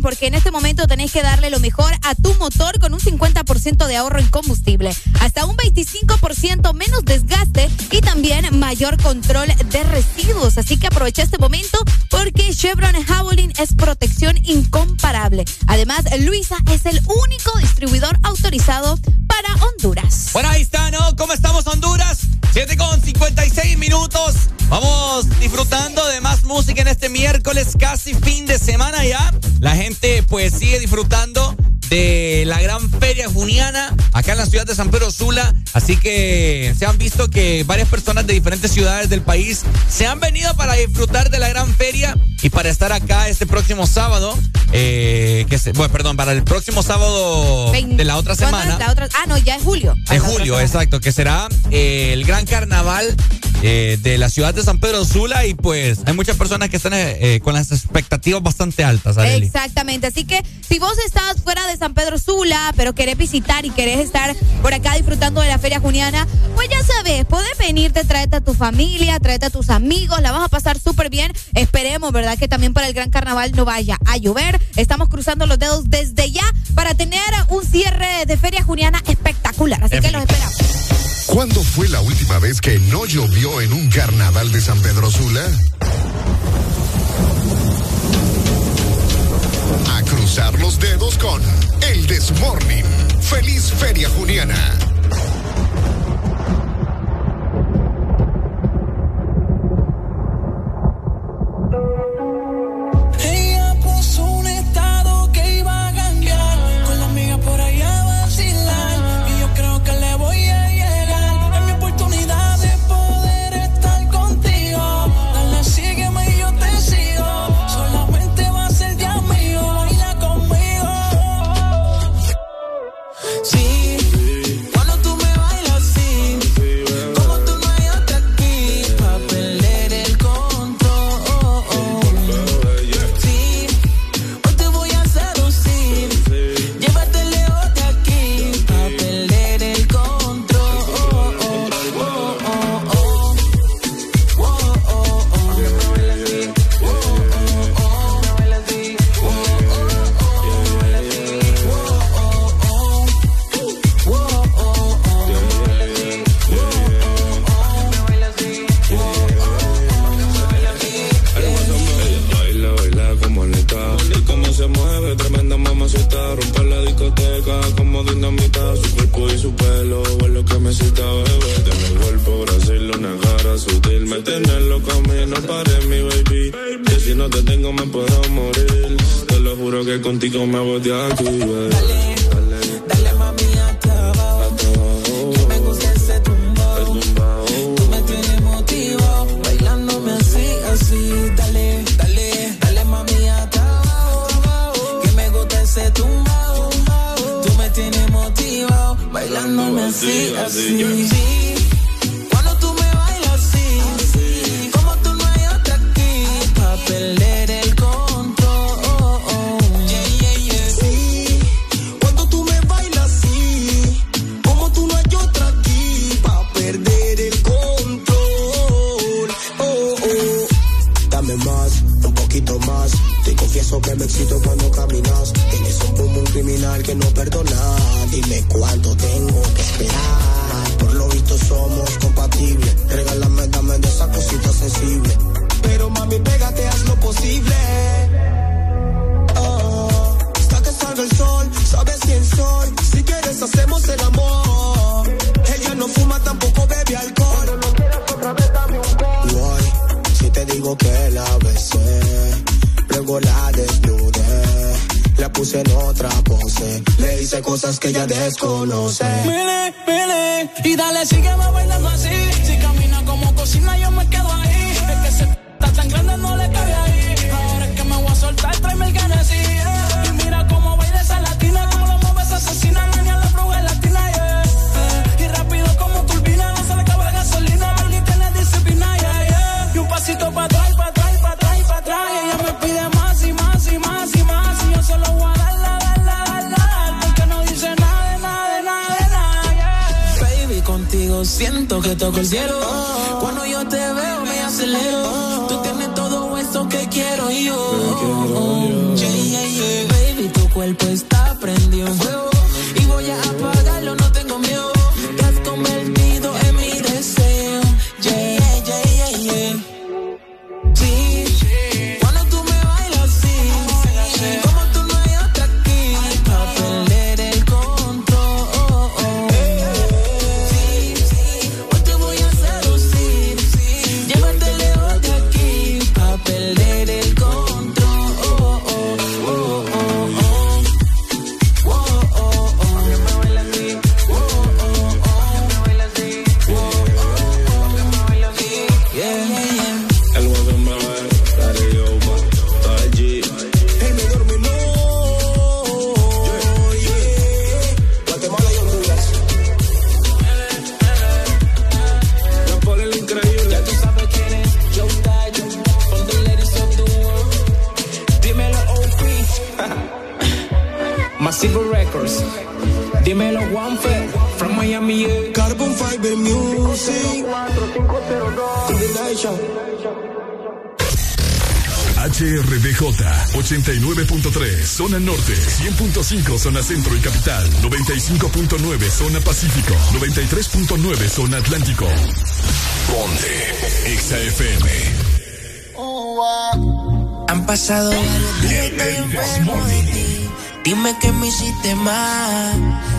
porque en este momento tenés que darle lo mejor a tu motor con un 50% de ahorro en combustible, hasta un 25% menos desgaste y también mayor control de residuos. Así que aprovecha este momento porque Chevron Javelin es protección incomparable. Además, Luisa es el único distribuidor autorizado para Honduras. Bueno, ahí está, ¿no? ¿Cómo estamos, Honduras? 7 con 56 minutos. Vamos disfrutando de más música en este miércoles, casi fin semana ya. La gente, pues, sigue disfrutando de la gran feria juniana acá en la ciudad de San Pedro Sula. Así que se han visto que varias personas de diferentes ciudades del país se han venido para disfrutar de la gran feria y para estar acá este próximo sábado. eh, que se- bueno, perdón, para el próximo sábado de la otra ¿Cuándo semana. es la otra? Ah, no, ya es julio. De julio, exacto, que será eh, el gran carnaval eh, de la ciudad de San Pedro Sula y pues hay muchas personas que están eh, eh, con las expectativas bastante altas, Arely. Exactamente, así que si vos estás fuera de San Pedro Sula, pero querés visitar y querés estar por acá disfrutando de la feria juniana, pues ya sabes, podés venirte, tráete a tu familia, tráete a tus amigos, la vas a pasar súper bien. Esperemos, ¿verdad? Que también para el gran carnaval no vaya a llover. Estamos cruzando los dedos desde ya para tener un cierre de feria juniana espectacular, así que los esperamos. ¿Cuándo fue la última vez que no llovió en un carnaval de San Pedro Sula? A cruzar los dedos con El Desmorning. Feliz Feria Juniana. One from Miami, yeah. Carbon Fiber Music. 504-502. HRBJ 89.3 Zona Norte 100.5 Zona Centro y Capital 95.9 Zona Pacífico 93.9 Zona Atlántico Ponte XAFM Han pasado varios días que yo de ti Dime que me hiciste más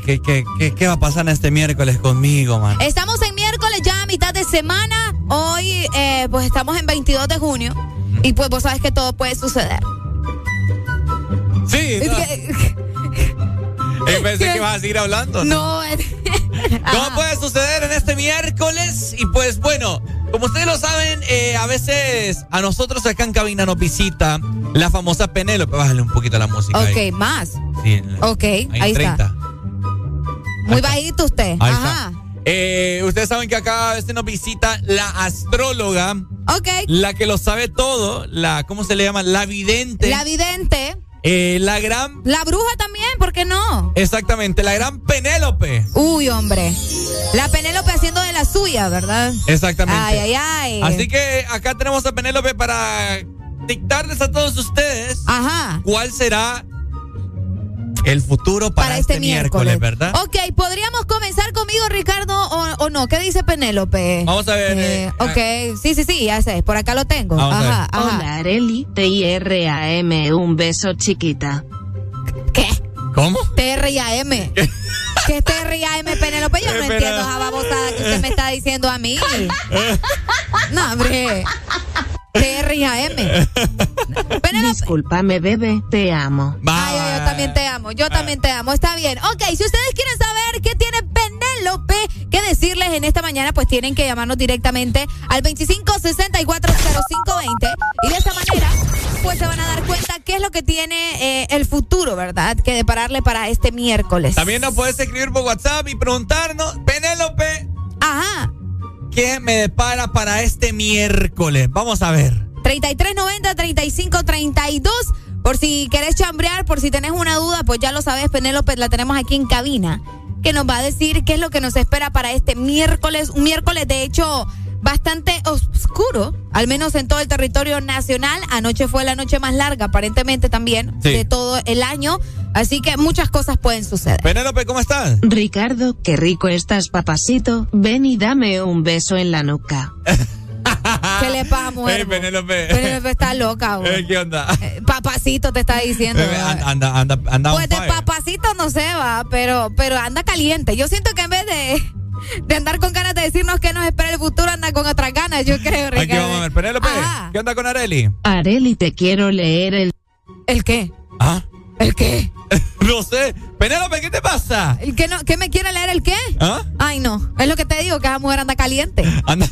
¿Qué, qué, qué, qué, qué va a pasar en este miércoles conmigo, man? Estamos en miércoles ya a mitad de semana. Hoy, eh, pues estamos en 22 de junio. Y pues vos sabes que todo puede suceder. Sí, no. [laughs] pensé que ibas a seguir hablando. no, es- [laughs] Todo puede suceder en este miércoles y pues bueno, como ustedes lo saben, eh, a veces a nosotros acá en cabina nos visita la famosa Penélope. Bájale un poquito la música ahí. Ok, más. Sí, Ok, ahí ahí 30. está. Muy bajito usted. Ahí Ajá. está. Eh, ustedes saben que acá a veces nos visita la astróloga, Ok. la que lo sabe todo, la, ¿cómo se le llama? La vidente. La vidente. Eh, la gran, La bruja también, ¿por qué no? exactamente, la gran Penélope. Uy, hombre. La Penélope haciendo de la suya, ¿verdad? Exactamente. Ay, ay, ay. Así que acá tenemos a Penélope para dictarles a todos ustedes Ajá. cuál será el futuro para, este, miércoles, ¿verdad? Ok, ¿podríamos comenzar conmigo, Ricardo, o, o no? ¿Qué dice Penélope? Vamos a ver. Eh, eh, ok, sí, sí, sí, ya sé, por acá lo tengo. Vamos a ver. ajá, ajá. Hola Areli, T-I-R-A-M, un beso chiquita. ¿Qué? ¿Cómo? T-R-I-A-M. ¿Qué es T-R-I-A-M, Penélope? Yo no entiendo esa babosada que usted me está diciendo a mí. [laughs] No, hombre. T-R-I-A-M. Discúlpame bebé, te amo. Ay, yo también te amo, yo también te amo, está bien. Ok, si ustedes quieren saber qué tiene Penélope que decirles en esta mañana, pues tienen que llamarnos directamente al 25640520 y de esta manera, pues se van a dar cuenta qué es lo que tiene eh, el futuro, ¿verdad? Que depararle para este miércoles. También nos puedes escribir por WhatsApp y preguntarnos, Penélope, Ajá. ¿Qué me depara para este miércoles? Vamos a ver. 3390-3532. Por si querés chambrear, por si tenés una duda, pues ya lo sabes, Penélope, la tenemos aquí en cabina, que nos va a decir qué es lo que nos espera para este miércoles. Un miércoles, de hecho, bastante oscuro, al menos en todo el territorio nacional. Anoche fue la noche más larga, aparentemente también, Sí. de todo el año. Así que muchas cosas pueden suceder. Penélope, ¿cómo estás? Ricardo, qué rico estás papacito, ven y dame un beso en la nuca. [laughs] ¿Qué le pasa, mujer? Hey, Penélope. Penélope está loca, [laughs] güey. Eh, ¿Qué onda? Papacito te está diciendo. Eh. Anda, anda, anda, anda Pues de papacito no se va, pero, pero anda caliente. Yo siento que en vez de, de andar con ganas de decirnos que nos espera el futuro, anda con otras ganas, yo creo, Aquí Ricardo. vamos a ver. Penélope, Ajá. ¿qué onda con Areli? Areli, te quiero leer el... ¿El qué? ¿Ah? ¿El qué? [laughs] no sé. Penélope, ¿qué te pasa? ¿El qué, no, ¿Qué me quiere leer el qué? ¿Ah? Ay, no. Es lo que te digo, que esa mujer anda caliente. [laughs] Anda.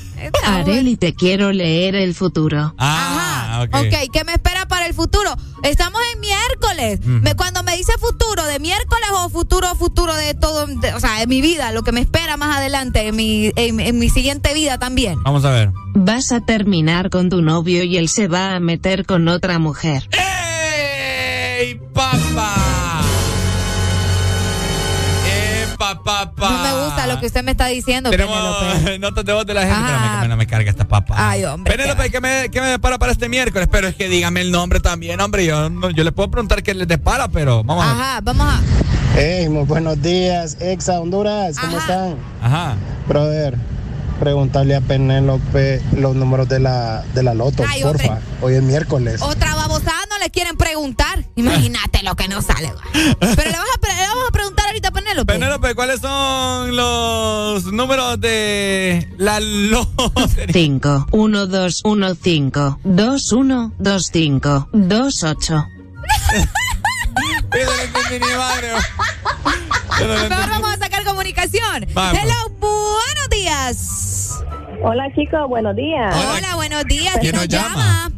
Areli, te quiero leer el futuro. Ah, ok. Ok, ¿qué me espera para el futuro? Estamos en miércoles. Me- cuando me dice futuro, ¿de miércoles o futuro, futuro de todo? de- o sea, de mi vida, lo que me espera más adelante, en mi, en, en mi siguiente vida también. Vamos a ver. Vas a terminar con tu novio y él se va a meter con otra mujer. ¡Ey, papá! ¡Eh, papá! No me gusta lo que usted me está diciendo. Tenemos [laughs] notas de voz de la gente. Espérame, que me, no me carga esta papa. Ay, hombre. Penélope, ¿qué me, ¿qué me depara para este miércoles? Pero es que dígame el nombre también, hombre. Yo, no- yo le puedo preguntar qué les depara, pero vamos a ver. Ajá, vamos a. Hey, muy buenos días, Exa Honduras, ¿cómo están? Ajá. Brother, preguntarle a Penélope los números de la, de la loto, Ay, porfa. hombre. Hoy es miércoles. Otra babosada le quieren preguntar. Imagínate lo que no sale. Pero le, vas a, pre- le vamos a preguntar ahorita a Penélope. Penélope, ¿cuáles son los números de la lotería? 5, 1, 2, 1, 5, 2, 1, 2, 5, 2, 8. Yo no le entendí ni madre. Yo no le Mejor entendí. vamos a sacar comunicación. Vamos. Hello, buenos días. Hola chicos, buenos días. Hola, buenos días. ¿Quién nos llama?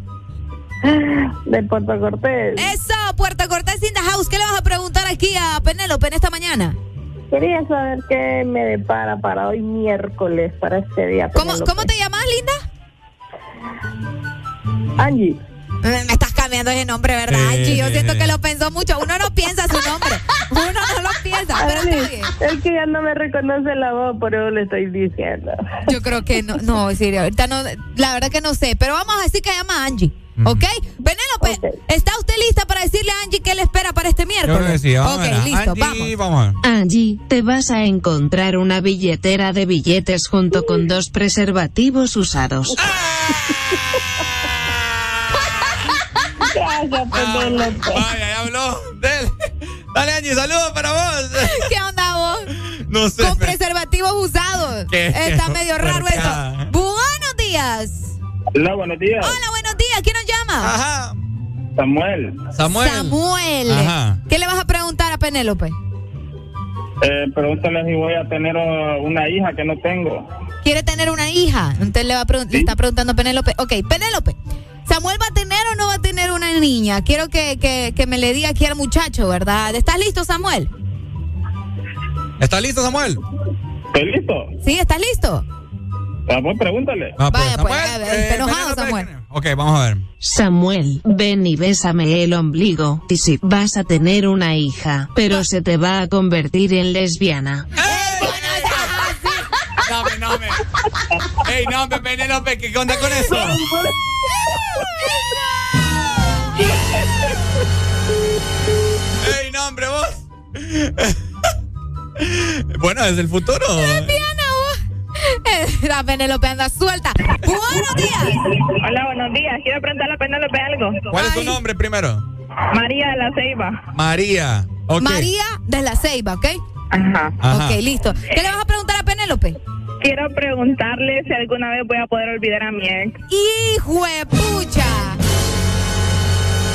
De Puerto Cortés. Eso, Puerto Cortés in the house. ¿Qué le vas a preguntar aquí a Penélope en esta mañana? Quería saber qué me depara para hoy miércoles, para este día. ¿Cómo. ¿cómo te llamas, linda? Angie. Me estás cambiando ese nombre, ¿verdad, Angie? Yo siento que lo pensó mucho. Uno no piensa su nombre. Uno no lo piensa, pero está Arely, bien. Es que ya no me reconoce la voz, por eso le estoy diciendo. Yo creo que no, no, sí, ahorita no, la verdad que no sé, pero vamos a decir que llama a Angie, ¿ok? Penélope, ¿está usted lista para decirle a Angie qué le espera para este miércoles? sí. Vamos ok, a ver. listo, Angie, vamos. vamos a ver. Allí te vas a encontrar una billetera de billetes junto con dos preservativos usados. [laughs] Gracias, Penélope. Ay, ya habló. Dale, Dale, Angie, saludos para vos. [laughs] ¿Qué onda vos? No sé. Con pero- preservativos usados. ¿Qué? Está medio raro eso. Buenos días. Hola, buenos días. Hola, buenos días. ¿Quién nos llama? Ajá. Samuel. Samuel. Samuel. Ajá. ¿Qué le vas a preguntar a Penélope? Eh, pregúntale si voy a tener uh, una hija que no tengo. Quiere tener una hija. Entonces le, va a pregun- le está preguntando a Penélope. Ok, Penélope. ¿Samuel va a tener o no va a tener una niña? Quiero que, que, que me le diga aquí al muchacho, ¿verdad? ¿Estás listo, Samuel? ¿Estás listo, Samuel? ¿Estoy listo? ¿Sí? ¿Estás listo? Samuel, pregúntale. Ah, pues, Vaya, pues, Samuel, a ver, eh, enojado, Samuel. Ok, vamos a ver. Samuel, ven y bésame el ombligo. Y si vas a tener una hija, pero se te va a convertir en lesbiana. No, me, no, me. Ey, no, me, Penélope, ¿qué onda con eso? Ey, no, hombre, vos. [laughs] bueno, es el futuro. Lesbiana, [laughs] La Penélope anda suelta. Buenos días. Hola, buenos días. Quiero preguntarle a Penélope algo. ¿Cuál es tu nombre primero? María de la Ceiba. María. María de la Ceiba, ¿ok? Ajá. Ajá. Ok, listo. ¿Qué le vas a preguntar a Penélope? Quiero preguntarle si alguna vez voy a poder olvidar a mi ex. ¡Hijo de pucha!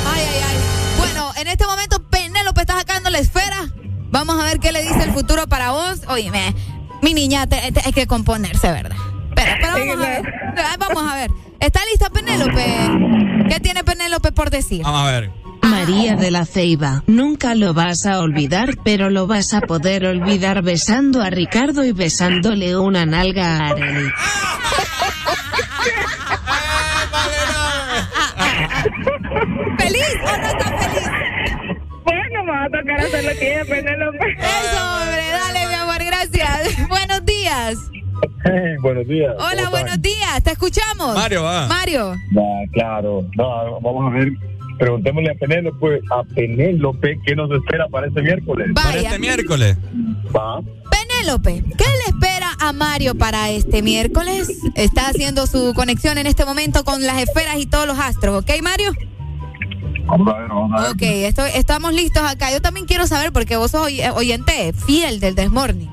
Ay, ay, ay. Bueno, en este momento Penélope está sacando la esfera. Vamos a ver qué le dice el futuro para vos. Oye, mi niña, te- te- hay que componerse, ¿verdad? Pero, pero vamos a ver. Ay, Vamos a ver. ¿Está lista Penélope? ¿Qué tiene Penélope por decir? Vamos a ver. María de la Ceiba, nunca lo vas a olvidar, pero lo vas a poder olvidar besando a Ricardo y besándole una nalga a Arely. ¿Feliz o no está feliz? Bueno, me va a tocar hacer lo que ella, Penélope. Eso, hombre, gracias. [laughs] Buenos días. Hey, [laughs] buenos días. Hola, buenos días. ¿Te escuchamos? Mario, va. Mario. Ah, claro. No, vamos a ver. Preguntémosle a Penélope, a Penélope qué nos espera para este miércoles. Para este miércoles. Va. Penélope, ¿qué le espera a Mario para este miércoles? Está haciendo su conexión en este momento con las esferas y todos los astros, ¿ok, Mario? Vamos a ver, vamos a ver. Ok, estoy- estamos listos acá. Yo también quiero saber, porque vos sos oy- oyente fiel del Desmorning.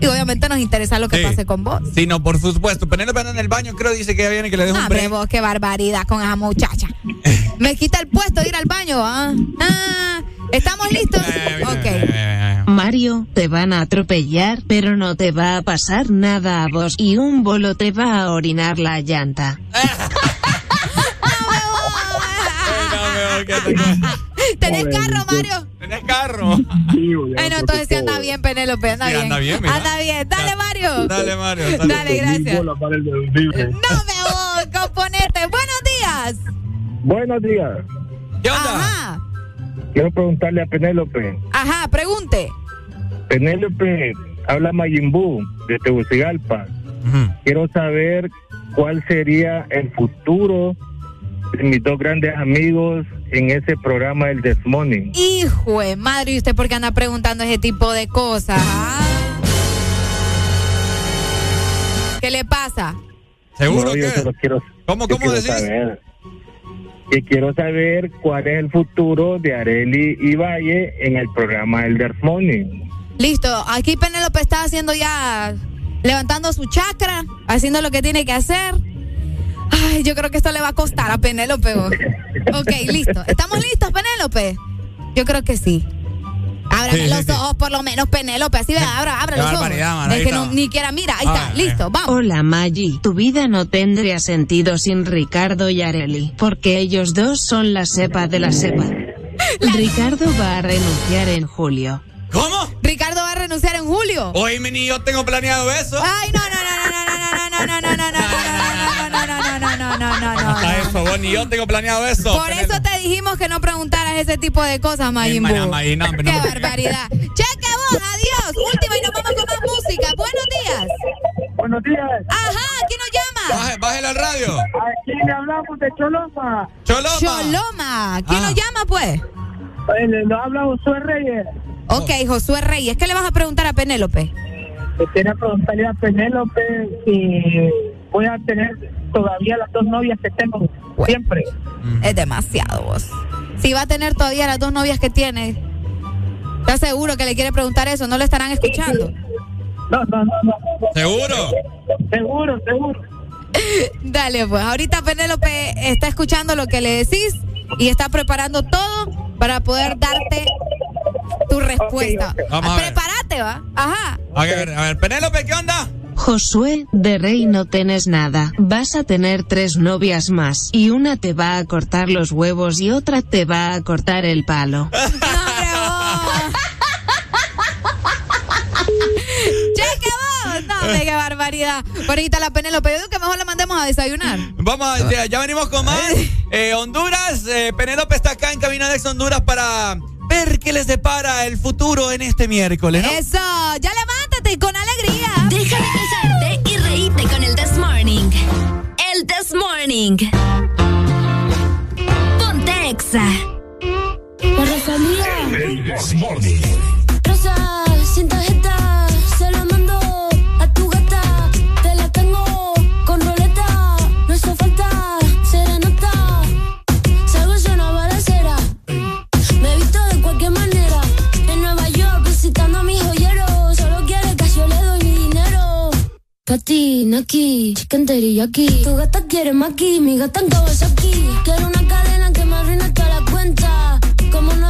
Y obviamente nos interesa lo que Sí. pase con vos. Sí, no, por supuesto. Penélope anda en el baño, creo, dice que ya viene que le dejo No, un hombre, break. vos, qué barbaridad con esa muchacha. [laughs] Me quita el puesto de ir al baño, ¿ah? Ah, ¿Estamos listos? Ok. Mario, te van a atropellar, pero no te va a pasar nada a vos y un bolo te va a orinar la llanta. [laughs] [laughs] [laughs] ¿Tenés carro, Mario? ¿Tenés carro? Ay, no, entonces sí anda bien, Penélope, anda Sí, bien. anda bien, mira. Anda bien. Dale, Mario. Dale, Mario. Dale, gracias. No me voy, componente. Buenos días. Buenos días. ¿Qué onda? Ajá. Quiero preguntarle a Penélope. Ajá, pregunte. Penélope, habla Mayimbu de Tegucigalpa. Quiero saber cuál sería el futuro mis dos grandes amigos en ese programa del This Morning. Hijo de madre, ¿y usted por qué anda preguntando ese tipo de cosas? ah? ¿Qué le pasa? ¿Seguro No, yo que? solo quiero, ¿Cómo, yo cómo quiero decís? saber. Que quiero saber cuál es el futuro de Areli y Valle en el programa del This Morning. Listo, aquí Penélope está haciendo ya, levantando su chakra, haciendo lo que tiene que hacer. Ay, yo creo que esto le va a costar a Penélope. Ok, listo. ¿Estamos listos, Penélope? Yo creo que sí. Ábrame Sí, los sí, sí. ojos, por lo menos, Penélope. Así ve, abra, abra los ojos. man, Es que no, ni quiera, mira, ahí está, listo, vamos. Hola Maggi, tu vida no tendría sentido sin Ricardo y Areli, porque ellos dos son la cepa de la cepa. Ricardo va a renunciar en julio. ¿Cómo? Ricardo va a renunciar en julio. Oye, ni yo tengo planeado eso. Ay, no, no, no, no, no, no, no, no, no, no, no, no, no, no, no, no, no. Hasta eso, vos ni yo tengo planeado eso. Por eso te dijimos que no preguntaras ese tipo de cosas, Mayimbu. Qué no. barbaridad. Cheque vos, adiós. Última y nos vamos con más música. Buenos días. Buenos días. Ajá, ¿quién nos llama? Baje- Bájale al radio. Aquí le hablamos de Choloma. Choloma. Choloma. ¿Quién nos llama, pues? Le lo habla Josué Reyes. Ok, Josué Reyes. ¿Qué le vas a preguntar a Penélope? Quería preguntarle a Penélope si voy a tener todavía las dos novias que tengo siempre. Es demasiado vos. Si va a tener todavía las dos novias que tiene, ¿estás seguro que le quiere preguntar eso? ¿No le estarán escuchando? No, no, no, no. ¿Seguro? Seguro, seguro. [laughs] Dale, pues. Ahorita Penélope está escuchando lo que le decís y está preparando todo para poder darte tu respuesta. Vamos a ver. Prepárate, va. Ajá. A ver, a ver, Penélope, ¿qué onda? Josué, de rey no tenés nada. Vas a tener tres novias más, y una te va a cortar los huevos y otra te va a cortar el palo. [laughs] ¡Cheque vos! No, hombre, qué barbaridad. Por ahorita la Penélope, yo digo que mejor la mandemos a desayunar. Vamos, a- ya, ya venimos con más. Eh, Honduras, eh, Penélope está acá en Cabina de Ex Honduras para ver qué les depara el futuro en este miércoles, ¿no? Eso, ya levántate con alegría. Deja de quejarte y reíte con el This Morning. El This Morning. Ponte Exa. This Morning. Patina aquí, chicken teriyaki. Tu gata quiere maki, mi gata en Kawasaki. Quiero una cadena que me arruine toda la cuenta. Como en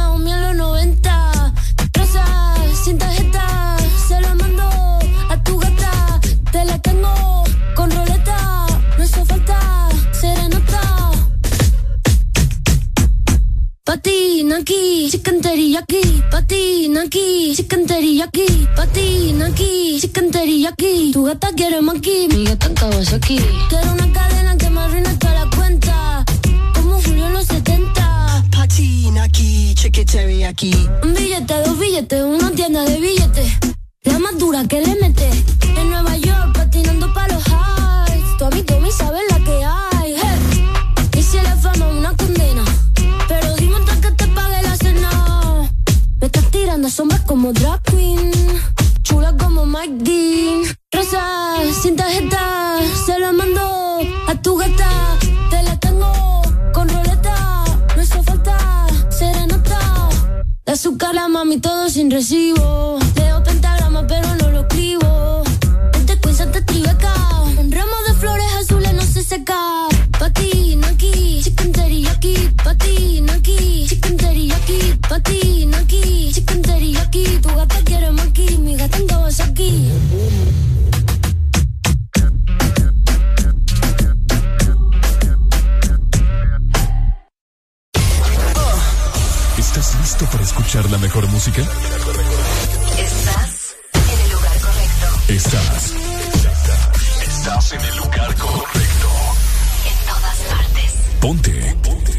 Patina aquí, chicken teriyaki. Patina aquí, chicken teriyaki. Patina aquí, chicken teriyaki. Tu gata quiere maki, mi gata en Kawasaki. Quiero una cadena que me arruine toda la cuenta. Como Julio en los 70. Patina aquí, chicken teriyaki. Un billete, dos billetes, una tienda de billetes. La más dura que le mete. En Nueva York, patinando para los highs. Tu amigo me sabe la que hay. Anda sombras como drag queen, chula como Mike Dean. Rosa, sin tarjeta, se la mando a tu gata. Te la tengo con roleta, no hizo falta serenata. De azúcar la mami todo sin recibo. Leo pentagrama pero no lo escribo. Este Queen Santa Tribeca, un ramo de flores azules no se seca. Pati, aquí, chicken teriyaki. Pati, aquí, chicken teriyaki. Tu gata quiere maki, mi gata andabas aquí. ¿Estás listo para escuchar la mejor música? Estás en el lugar correcto. Estás. Estás, estás en el lugar correcto. En todas partes. Ponte. Ponte.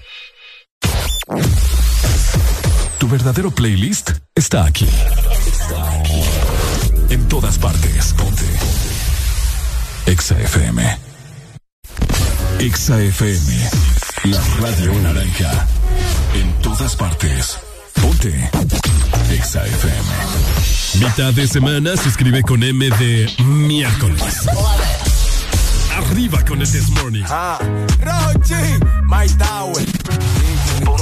Tu verdadero playlist está aquí. En todas partes. Ponte. Exa FM. Exa FM. La radio naranja. En todas partes. Ponte. Exa FM. Mitad de semana se escribe con M de miércoles. Arriba con el This Morning. Ah, Rochi, My Tower.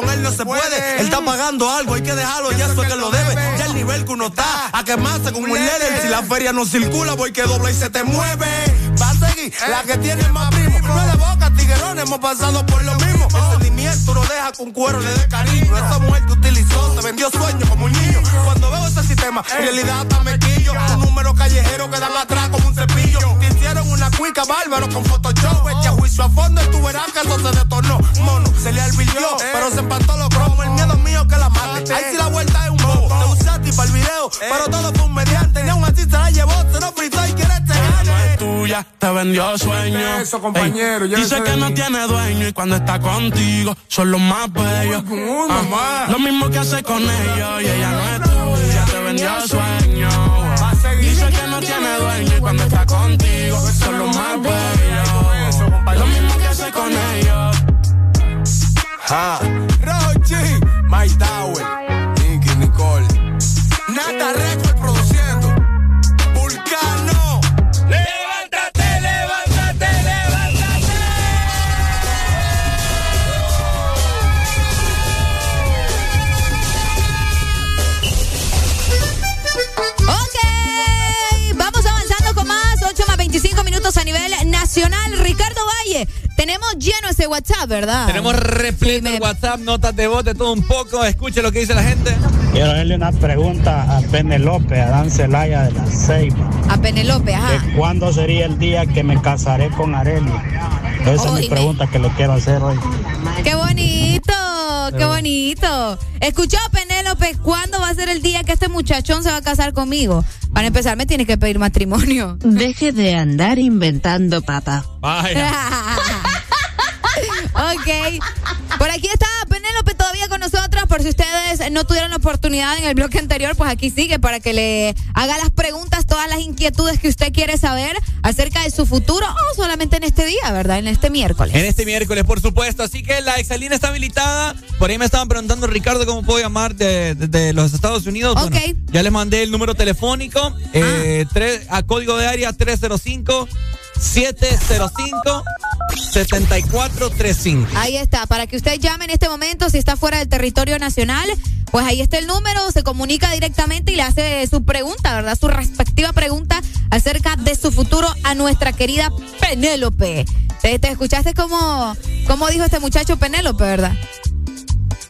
Con él no se puede. Él está pagando algo, hay que dejarlo, ya eso es que lo debe. Nivel que uno está, a quemarse como un líder. Si la feria no circula, voy que dobla y se te mueve. Va a seguir, la que tiene más primo. No es de boca, tiguerón, hemos pasado por lo mismo. El sentimiento no deja con cuero le dé cariño. Esa mujer te utilizó, te vendió sueños como un niño. Cuando veo ese sistema, en realidad está mequillo. Un número callejero que dan atrás como un cepillo. Te hicieron una cuica bárbaro con Photoshop. Echa juicio a fondo y tú verás que eso se detornó. Mono, se le alvirtió, pero se empató los cromos. El miedo mío que la mate. Ahí sí la vuelta es un bobo. Te usaste para el video, pero todo fue un mediante. Ni aún así se la llevó, se no fritó y quiere este gane. tuya, te vendió sueño. Eso, compañero, Ey, llévese dice que no tiene dueño y cuando está contigo son los más bellos. Ah, lo mismo que hace con ellos y ella no es tuya, te vendió sueño. Dice que no tiene dueño y cuando está contigo son los más bellos. Lo mismo que hace con ellos. Ja. Rochi, My Tower. Nata Record produciendo. Vulcano. Levántate, levántate, levántate. Ok, vamos avanzando con más, 8 más 25 minutos a nivel nacional. Ricardo Valle, tenemos lleno ese WhatsApp, ¿verdad? Tenemos repleto el WhatsApp, notas de voz, de todo un poco. Escuche lo que dice la gente. Quiero hacerle una pregunta a Penelope, a Dan Celaya de la Ceiba. A Penelope, ajá. ¿De cuándo sería el día que me casaré con Areli? Esa es mi pregunta que le quiero hacer hoy. ¡Qué bonito! ¡Qué bonito! Escuchó, Penélope, ¿cuándo va a ser el día que este muchachón se va a casar conmigo? Para empezar, me tiene que pedir matrimonio. Deje de andar inventando, papá. [laughs] ok. Por aquí está Penélope todavía con nosotros. Por si ustedes no tuvieron la oportunidad en el bloque anterior, pues aquí sigue para que le haga las preguntas, todas las inquietudes que usted quiere saber acerca de su futuro o solamente en este día, ¿verdad? En este miércoles. En este miércoles, por supuesto. Así que la exalina está habilitada. Por ahí me estaban preguntando, Ricardo, cómo puedo llamar de, de- de los Estados Unidos. Ok. Bueno, ya les mandé el número telefónico eh, tres- a código de área 305 705 7435. Ahí está, para que usted llame en este momento si está fuera del territorio nacional, pues ahí está el número, se comunica directamente y le hace su pregunta, ¿verdad? Su respectiva pregunta acerca de su futuro a nuestra querida Penélope. ¿Te, te escuchaste cómo, cómo dijo este muchacho Penélope, verdad?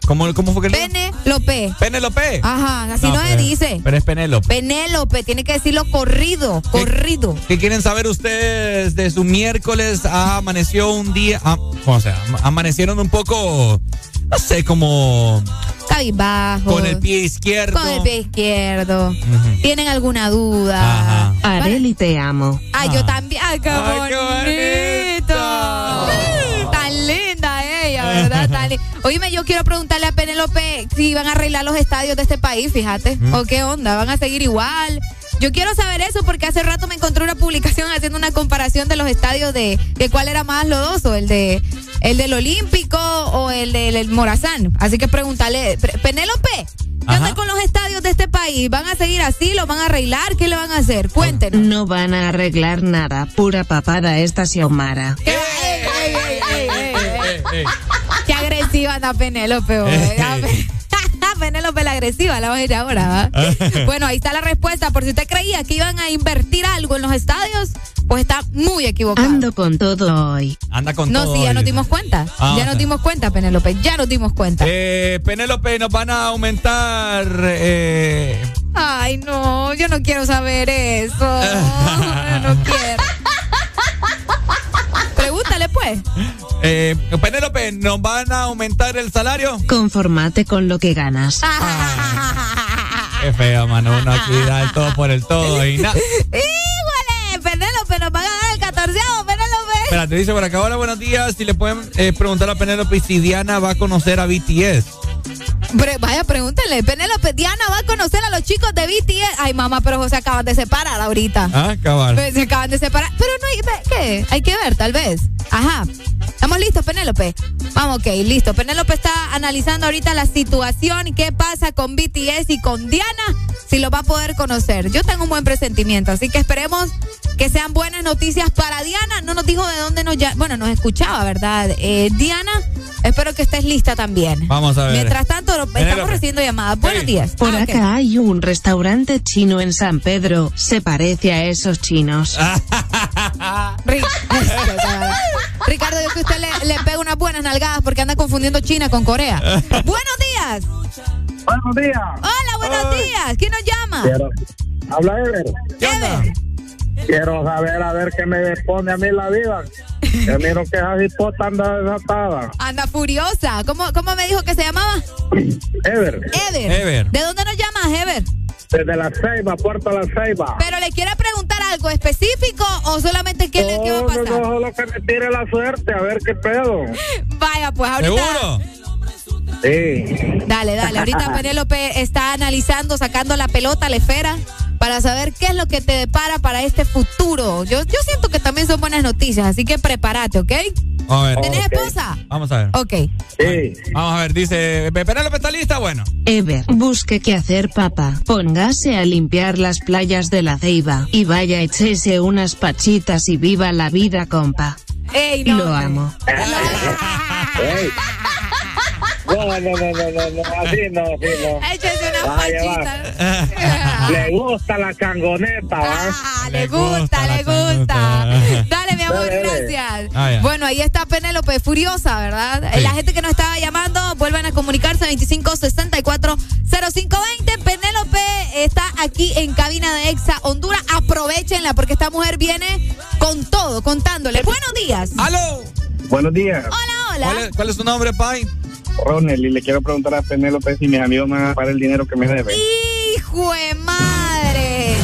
¿Cómo, ¿Cómo fue que le Penélope. Penélope. Ajá, así no, se pero- dice. Pero es Penélope. Penélope, tiene que decirlo corrido, corrido. ¿Qué quieren saber ustedes de su miércoles? Ah, amaneció un día. ah, o sea, am- amanecieron un poco. No sé, como. Cabizbajo. Con el pie izquierdo. Con el pie izquierdo. ¿Tienen alguna duda? Areli, te amo. Ay, yo también. Ay, qué Ay, qué bonito. ¿Verdad? Tan li- Oíme, yo quiero preguntarle a Penélope si van a arreglar los estadios de este país, fíjate. ¿O qué onda? ¿Van a seguir igual? Yo quiero saber eso porque hace rato me encontré una publicación haciendo una comparación de los estadios de, de cuál era más lodoso, el de el del Olímpico o el del el Morazán. Así que preguntarle, Pre- Penélope, ¿qué onda con los estadios de este país? ¿Van a seguir así? ¿Lo van a arreglar? ¿Qué le van a hacer? Cuéntenos. No van a arreglar nada. Pura papada esta Xiomara. Qué agresiva anda Penélope, Penélope la agresiva, la vamos a ir ahora. ¿va? [laughs] bueno, ahí está la respuesta. Por si usted creía que iban a invertir algo en los estadios, pues está muy equivocado. Ando con todo hoy. Anda con no, todo. sí, ya hoy. nos dimos cuenta. Ah, ya nos dimos cuenta, Penélope. Ya nos dimos cuenta. Eh, Penélope, nos van a aumentar. Eh, Ay, no, yo no quiero saber eso. [laughs] Yo no quiero. Pregúntale, pues. eh, Penélope, ¿nos van a aumentar el salario? Conformate con lo que ganas. [laughs] Qué fea, mano. Uno aquí da el todo por el todo y nada. ¡Híjole! Penélope, nos van a dar el catorceavo, Penélope. Espérate, dice por acá, hola, buenos días. Si le pueden eh, preguntar a Penélope si Diana va a conocer a BTS. Vaya, pregúntele. Penélope, Diana va a conocer a los chicos de BTS. Ay, mamá, pero se acaban de separar ahorita. Ah, cabal. Pues, Se acaban de separar. Pero no hay. ¿Qué? Hay que ver, tal vez. Ajá. ¿Estamos listos, Penélope? Vamos, ok, listo. Penélope está analizando ahorita la situación y qué pasa con BTS y con Diana, si lo va a poder conocer. Yo tengo un buen presentimiento, así que esperemos que sean buenas noticias para Diana. No nos dijo de dónde nos ya, bueno, nos escuchaba, ¿verdad? Eh, Diana, espero que estés lista también. Vamos a ver. Mientras tanto, estamos recibiendo llamadas. Buenos días. Por Ah, acá hay un restaurante chino en San Pedro. Se parece a esos chinos. [laughs] Ri- [laughs] Ricardo, yo que usted le, le pega unas buenas nalgadas porque anda confundiendo China con Corea. [laughs] Buenos días. Buenos días. Hola, buenos días. ¿Quién nos llama? Quiero, habla Ever. Ever. Quiero saber a ver qué me pone a mí la vida. Que miro que esa hipota anda desatada. Anda furiosa. ¿Cómo, ¿Cómo me dijo que se llamaba? Ever. Ever. Ever. ¿De dónde nos llamas, Ever? Desde la Ceiba, Puerto La Ceiba. Pero le quiere preguntar algo específico o solamente qué, le, qué va a No, pasar. no, no, solo que me tire la suerte, a ver qué pedo. [laughs] Vaya, pues ahorita. ¿Seguro? Sí. Dale, dale. Ahorita [laughs] Penélope está analizando, sacando la pelota, la esfera, para saber qué es lo que te depara para este futuro. Yo, yo siento que también son buenas noticias, así que prepárate, ¿ok? A ver. ¿Tenés esposa? Vamos a ver. Ok. Sí. Vamos a ver, dice. Penélope está lista, bueno. Ever, busque qué hacer papá. Póngase a limpiar las playas de la Ceiba y vaya echese unas pachitas y viva la vida, compa. Ey, no. Lo amo. [laughs] Ey. No, no, no, no, no, no, así no, así no. Échese una Vaya, pachita. [laughs] Le gusta la cangoneta, ¿va? Ah, le gusta, le gusta. [laughs] Dale, mi amor, Dale, dale. gracias. Ah, ya. Bueno, ahí está Penélope, furiosa, ¿verdad? La gente que nos estaba llamando, vuelvan a comunicarse 2564-0520. Penélope está aquí en cabina de Exa Honduras. Aprovechenla porque esta mujer viene con todo, contándole. Buenos días. ¡Aló! Buenos días. Hola, hola. ¿Cuál es, cuál es tu nombre, Pai? Ronel, y le quiero preguntar a Penélope si mis amigos me van a pagar el dinero que me deben. Hijo de madre.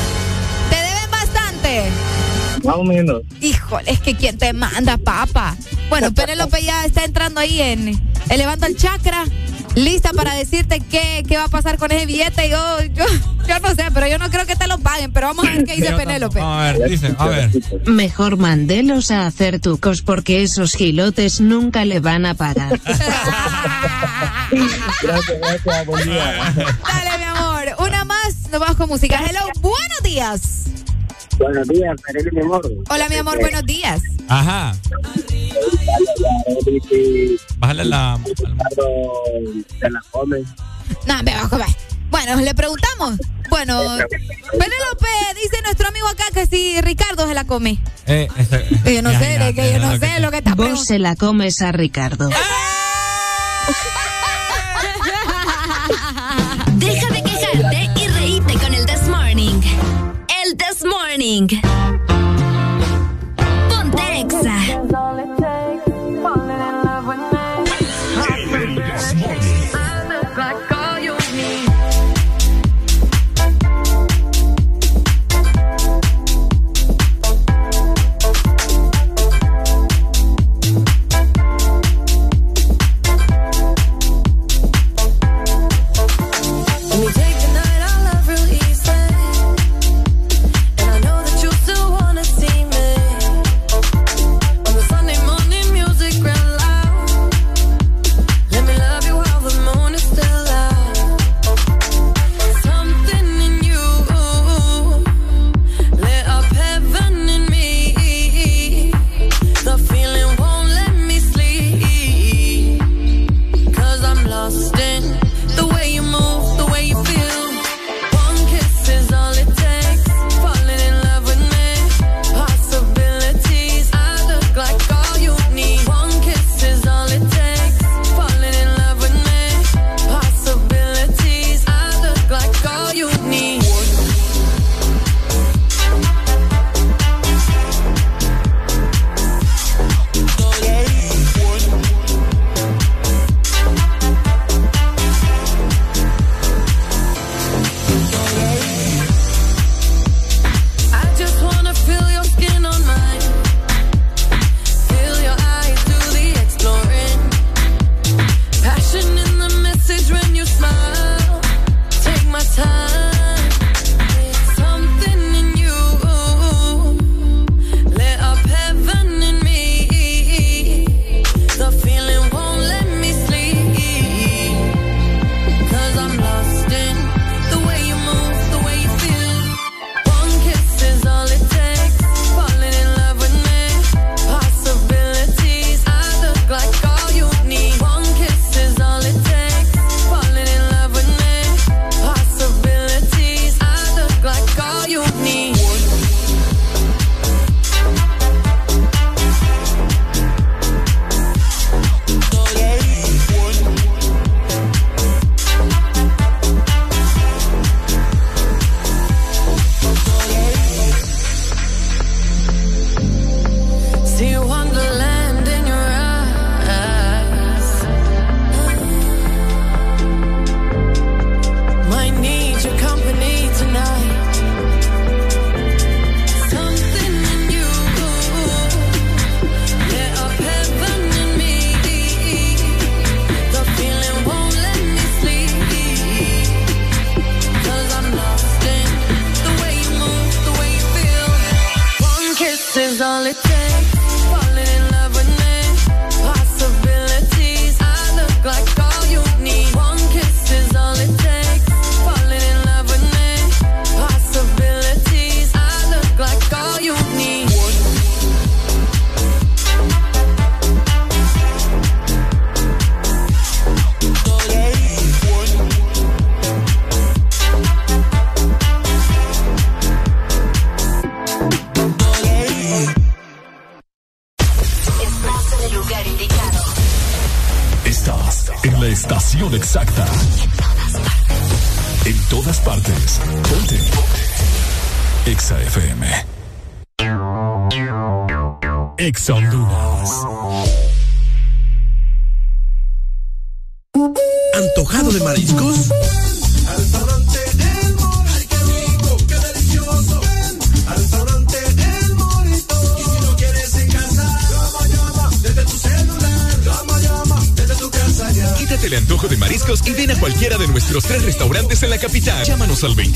¿Te deben bastante? Más o menos. Híjole, es que quién te manda, papa. Bueno, [laughs] Penélope ya está entrando ahí en elevando el chakra, lista para decirte qué, qué va a pasar con ese billete. Yo, yo, yo no sé, pero yo no creo que te lo paguen. Pero vamos a ver qué dice Penélope. A ver, dice, a ver. Mejor mandelos a hacer tucos porque esos gilotes nunca le van a pagar. [laughs] Gracias, gracias, buen día. [laughs] Dale, mi amor. Una más, nos vamos con música. Hello, buenos días. Buenos días, Perele, mi amor. Hola, mi amor, buenos días. Ajá. Bájale la. Se la come. No, me bajo, va. Bueno, le preguntamos. Bueno, Penélope dice nuestro amigo acá que si Ricardo se la come. Eh, ese- yo no Ya, sé, ya, de que yo ya, no sé lo que está Vos se la comes a Ricardo. Deja [laughs] Morning.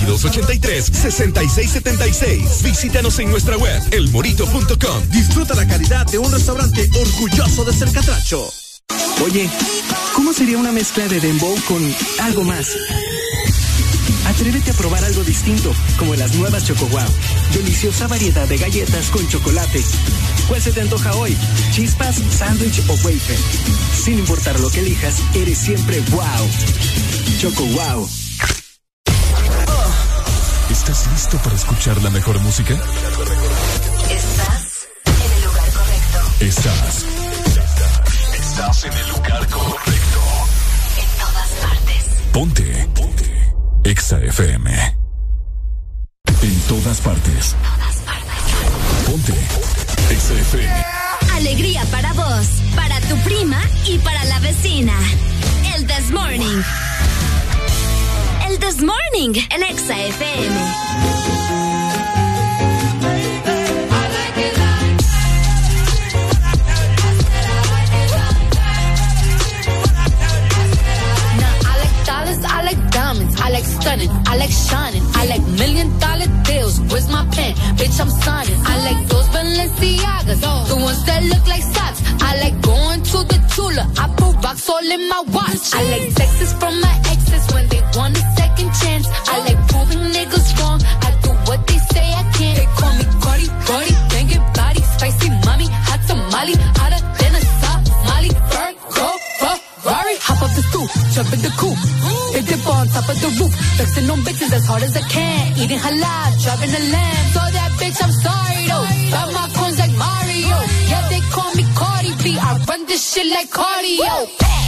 2283-6676. Visítanos en nuestra web, elmorito.com. Disfruta la calidad de un restaurante orgulloso de ser catracho. Oye, ¿cómo sería una mezcla de dembow con algo más? Atrévete a probar algo distinto, como las nuevas Choco Wow. Deliciosa variedad de galletas con chocolate. ¿Cuál se te antoja hoy? ¿Chispas, sándwich o wafer? Sin importar lo que elijas, eres siempre wow. Choco Wow. ¿Estás listo para escuchar la mejor música? Estás en el lugar correcto. Estás. Estás en el lugar correcto. En todas partes. Ponte. Ponte. Exa FM. En todas partes. Ponte. Exa FM. Alegría para vos, para tu prima y para la vecina. El This Morning. This Morning en Exa FM. I like dollars, I like diamonds, I like stunning, I like shining, I like million dollar deals. Where's my pen? Bitch, I'm signing. I like those Balenciagas, the ones that look like socks. I like going to the Tula. I put rocks all in my watch. I like texts from my exes when they want a second chance. I like proving niggas wrong. I do what they say I can't. They call me Cardi, Cardi, banging body, spicy mommy, hot tamale, hotter than a Somali. Virgo, Ferrari, hop up the stoop, jump in the coupe. They dip on top of the roof, flexing on bitches as hard as I can. Eating halal, driving a lamb. So that bitch, I'm sorry though. Got my coins like Mario. Yeah, they call me Cardi B. I run this shit like cardio. Diamond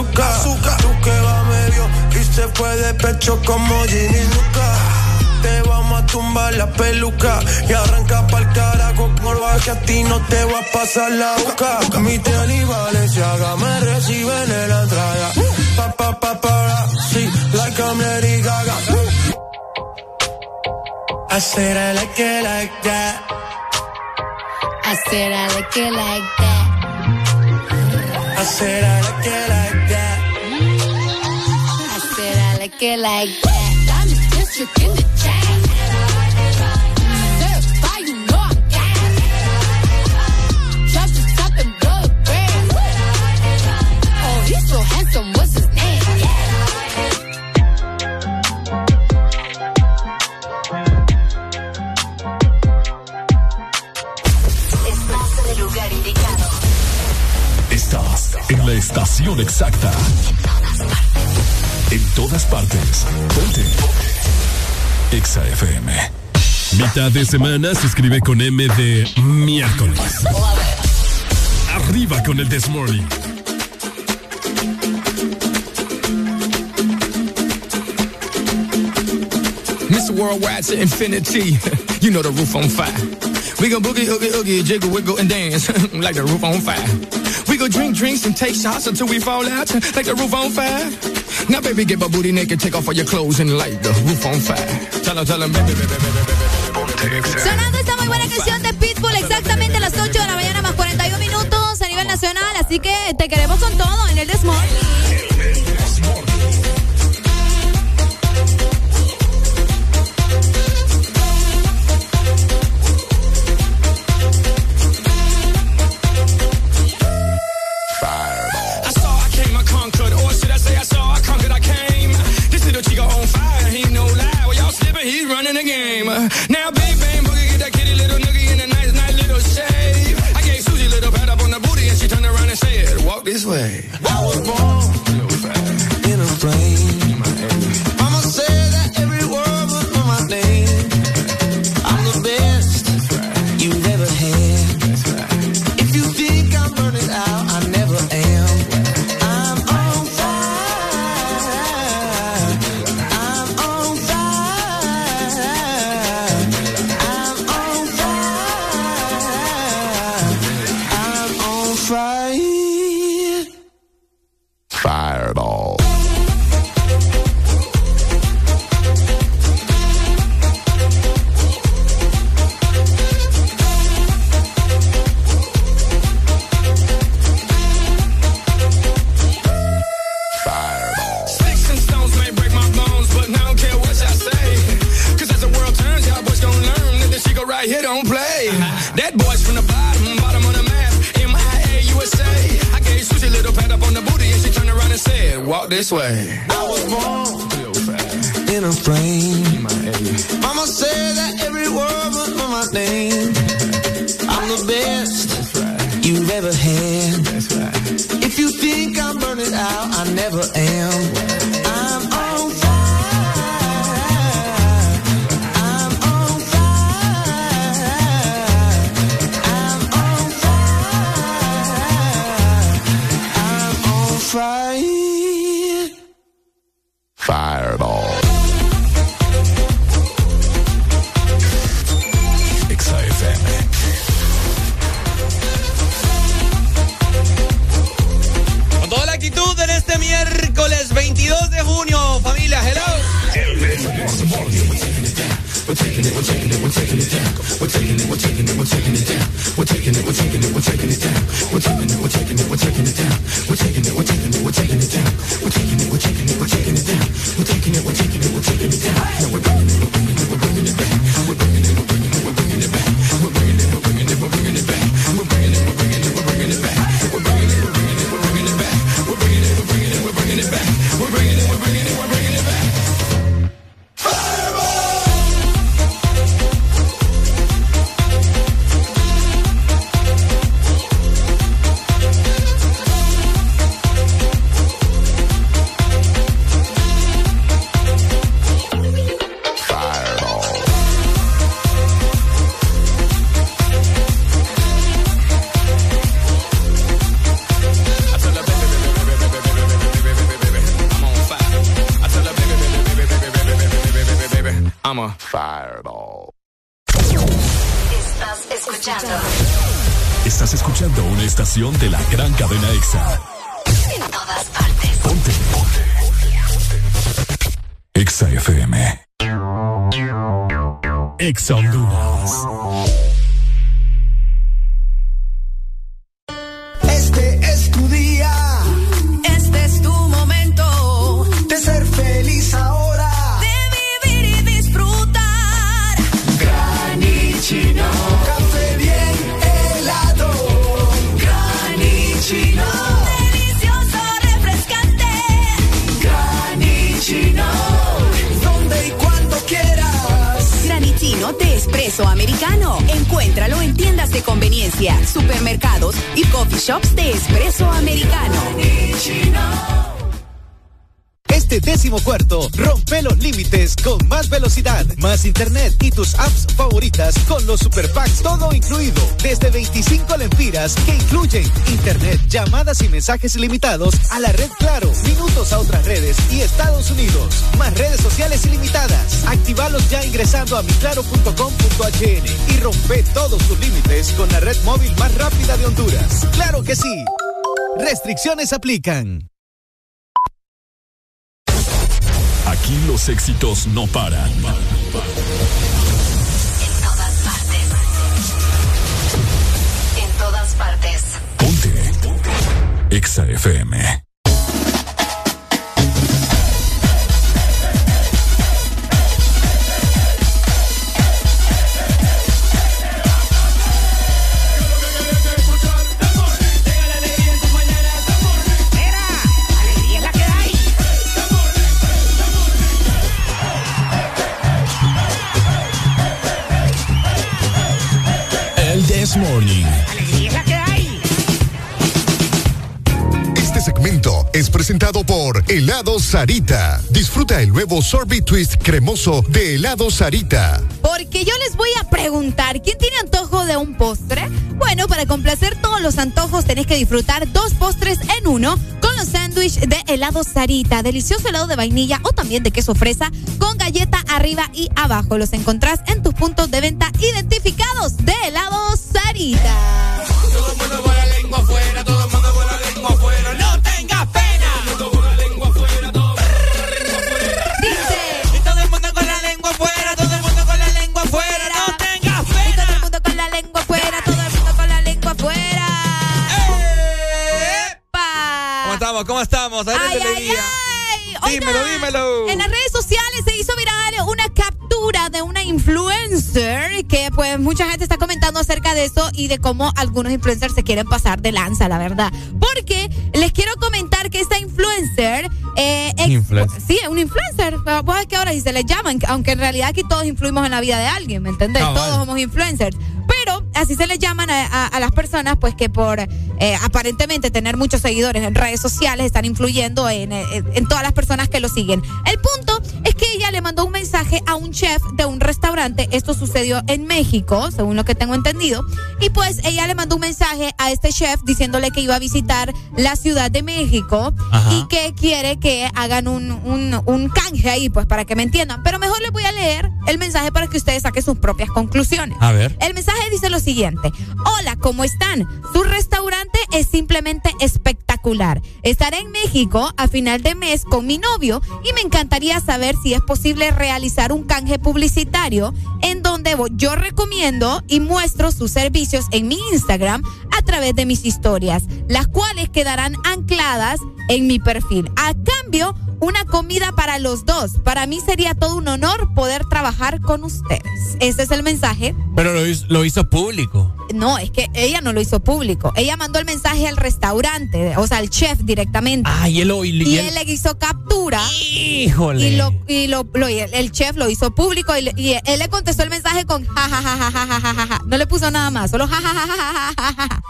El azúcar. Tú que va medio y se fue de pecho como Ginny Luca. Te vamos a tumbar la peluca y arranca pa'l carajo con que a ti no te va a pasar la boca. Mi tenis Valenciaga me reciben en la entrada. Pa, pa, pa, para, sí, like I'm Lady Gaga. I said I like it like that. I said I like it like that. I said I like it like it handsome. Estás en la estación exacta. En todas partes. Ponte. Exa FM. Mitad de semana se escribe con M de miércoles. Arriba con el This Morning. Mr. Worldwide to infinity. [laughs] you know the roof on fire. We go boogie, oogie, oogie, jiggle, wiggle, and dance [laughs] like the roof on fire. We go drink drinks and take shots until we fall out [laughs] like the roof on fire. Now, baby, get my booty naked, take off all your clothes and light the roof on fire. Sonando esta muy buena canción de Pitbull exactamente a las 8 de la mañana más 41 minutos a nivel nacional, así que te queremos con todo en el Desmorning. Y mensajes ilimitados a la red Claro, minutos a otras redes y Estados Unidos, más redes sociales ilimitadas. Activalos ya ingresando a miclaro.com.hn y rompe todos tus límites con la red móvil más rápida de Honduras. Claro que sí. Restricciones aplican. Aquí los éxitos no paran. FM. Sarita. Disfruta el nuevo sorbet twist cremoso de Helado Sarita. Porque yo les voy a preguntar, ¿quién tiene antojo de un postre? Bueno, para complacer todos los antojos tenés que disfrutar dos postres en uno con los sándwiches de helado Sarita, delicioso helado de vainilla o también de queso fresa con galleta arriba y abajo. Los encontrás en tus puntos de venta identificados de helado Sarita. Mucha gente está comentando acerca de eso y de cómo algunos influencers se quieren pasar de lanza, la verdad. Porque les quiero comentar que esta influencer... Eh, ex- Influencer. Sí, es un influencer. Pues es que ahora sí se les llaman, aunque en realidad aquí todos influimos en la vida de alguien, ¿me entendés? Cabal. Todos somos influencers. Pero así se les llaman a, a- a las personas pues que por eh, aparentemente tener muchos seguidores en redes sociales están influyendo en, en- en todas las personas que lo siguen. El punto es que ella le mandó un mensaje a un chef de un restaurante. Esto sucedió en México, según lo que tengo entendido. Y pues ella le mandó un mensaje a este chef diciéndole que iba a visitar la Ciudad de México Ajá. y que quiere que hagan un, un, un canje ahí, pues para que me entiendan. Pero mejor les voy a leer el mensaje para que ustedes saquen sus propias conclusiones. A ver. El mensaje dice lo siguiente. Hola, ¿cómo están? Su restaurante es simplemente espectacular. Estaré en México a final de mes con mi novio y me encantaría saber si es posible realizar un canje publicitario en donde yo recomiendo y muestro sus servicios en mi Instagram a través de mis historias, las cuales quedarán ancladas en mi perfil. A cambio, una comida para los dos. Para mí sería todo un honor poder trabajar con ustedes. Ese es el mensaje. Pero lo hizo, lo hizo, público. No, es que ella no lo hizo público. Ella mandó el mensaje al restaurante, o sea, al chef directamente. Ah, y él, y, él, le hizo captura. Híjole. Y, lo, y lo, el, chef lo hizo público y, él le contestó el mensaje con jajajajajajaja. No le puso nada más, solo jajajajajajaja.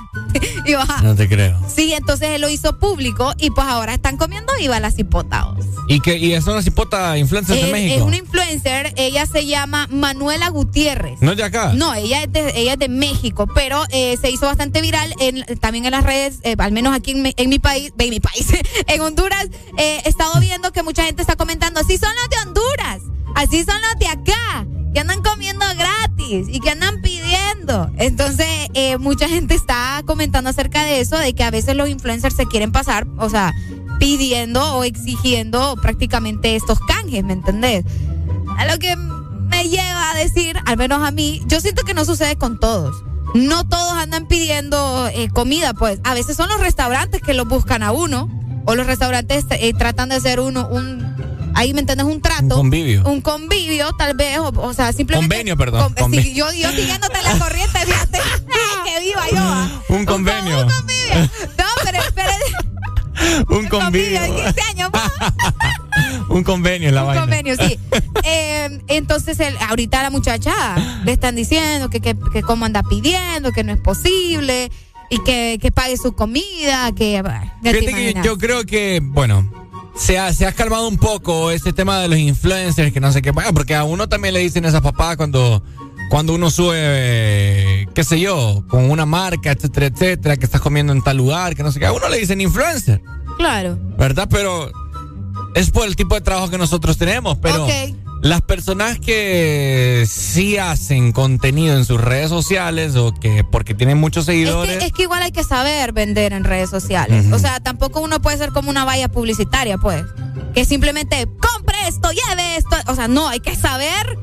Y yo, ja. No te creo. Sí, entonces él lo hizo público y pues ahora están comiendo viva las cipotas. ¿Y, que, ¿Y es una cipota influencer es, de México? Es una influencer, ella se llama Manuela Gutiérrez. ¿No es de acá? No, ella es de, ella es de México, pero eh, se hizo bastante viral en, también en las redes, eh, al menos aquí en mi, país, en mi país, [laughs] en Honduras. eh, he estado viendo que mucha gente está comentando, así son los de Honduras. Así son los de acá, que andan comiendo gratis y que andan pidiendo. Entonces, eh, mucha gente está comentando acerca de eso, de que a veces los influencers se quieren pasar, o sea, pidiendo o exigiendo prácticamente estos canjes, ¿me entendés? A lo que me lleva a decir, al menos a mí, yo siento que no sucede con todos. No todos andan pidiendo eh, comida, pues a veces son los restaurantes que los buscan a uno, o los restaurantes eh, tratan de hacer uno un, ahí me entiendes, un trato. Un convivio. Un convivio, tal vez, o, o sea, simplemente. Convenio, perdón, con- convenio. sí, yo, yo siguiéndote la corriente, fíjate, [laughs] que viva yo. ah. Un convenio. Un convivio. No, pero espérate. [laughs] Un convenio. Convivio, 15 años. [laughs] Un convenio en la Un vaina. convenio, sí. [laughs] Eh, entonces, el- ahorita la muchacha le están diciendo que, que, que cómo anda pidiendo, que no es posible y que, que pague su comida, que... te Fíjate que yo creo que, bueno, se ha, se ha calmado un poco ese tema de los influencers, que no sé qué, bueno, porque a uno también le dicen esas papás cuando, cuando uno sube, qué sé yo, con una marca, etcétera, etcétera, que estás comiendo en tal lugar, que no sé qué, a uno le dicen influencer, Claro. ¿verdad? Pero es por el tipo de trabajo que nosotros tenemos, pero... Las personas que sí hacen contenido en sus redes sociales o que porque tienen muchos Es seguidores, que, es que igual hay que saber vender en redes sociales. O sea, tampoco uno puede ser como una valla publicitaria, pues. Que simplemente compre esto, lleve esto. O sea, no, hay que saber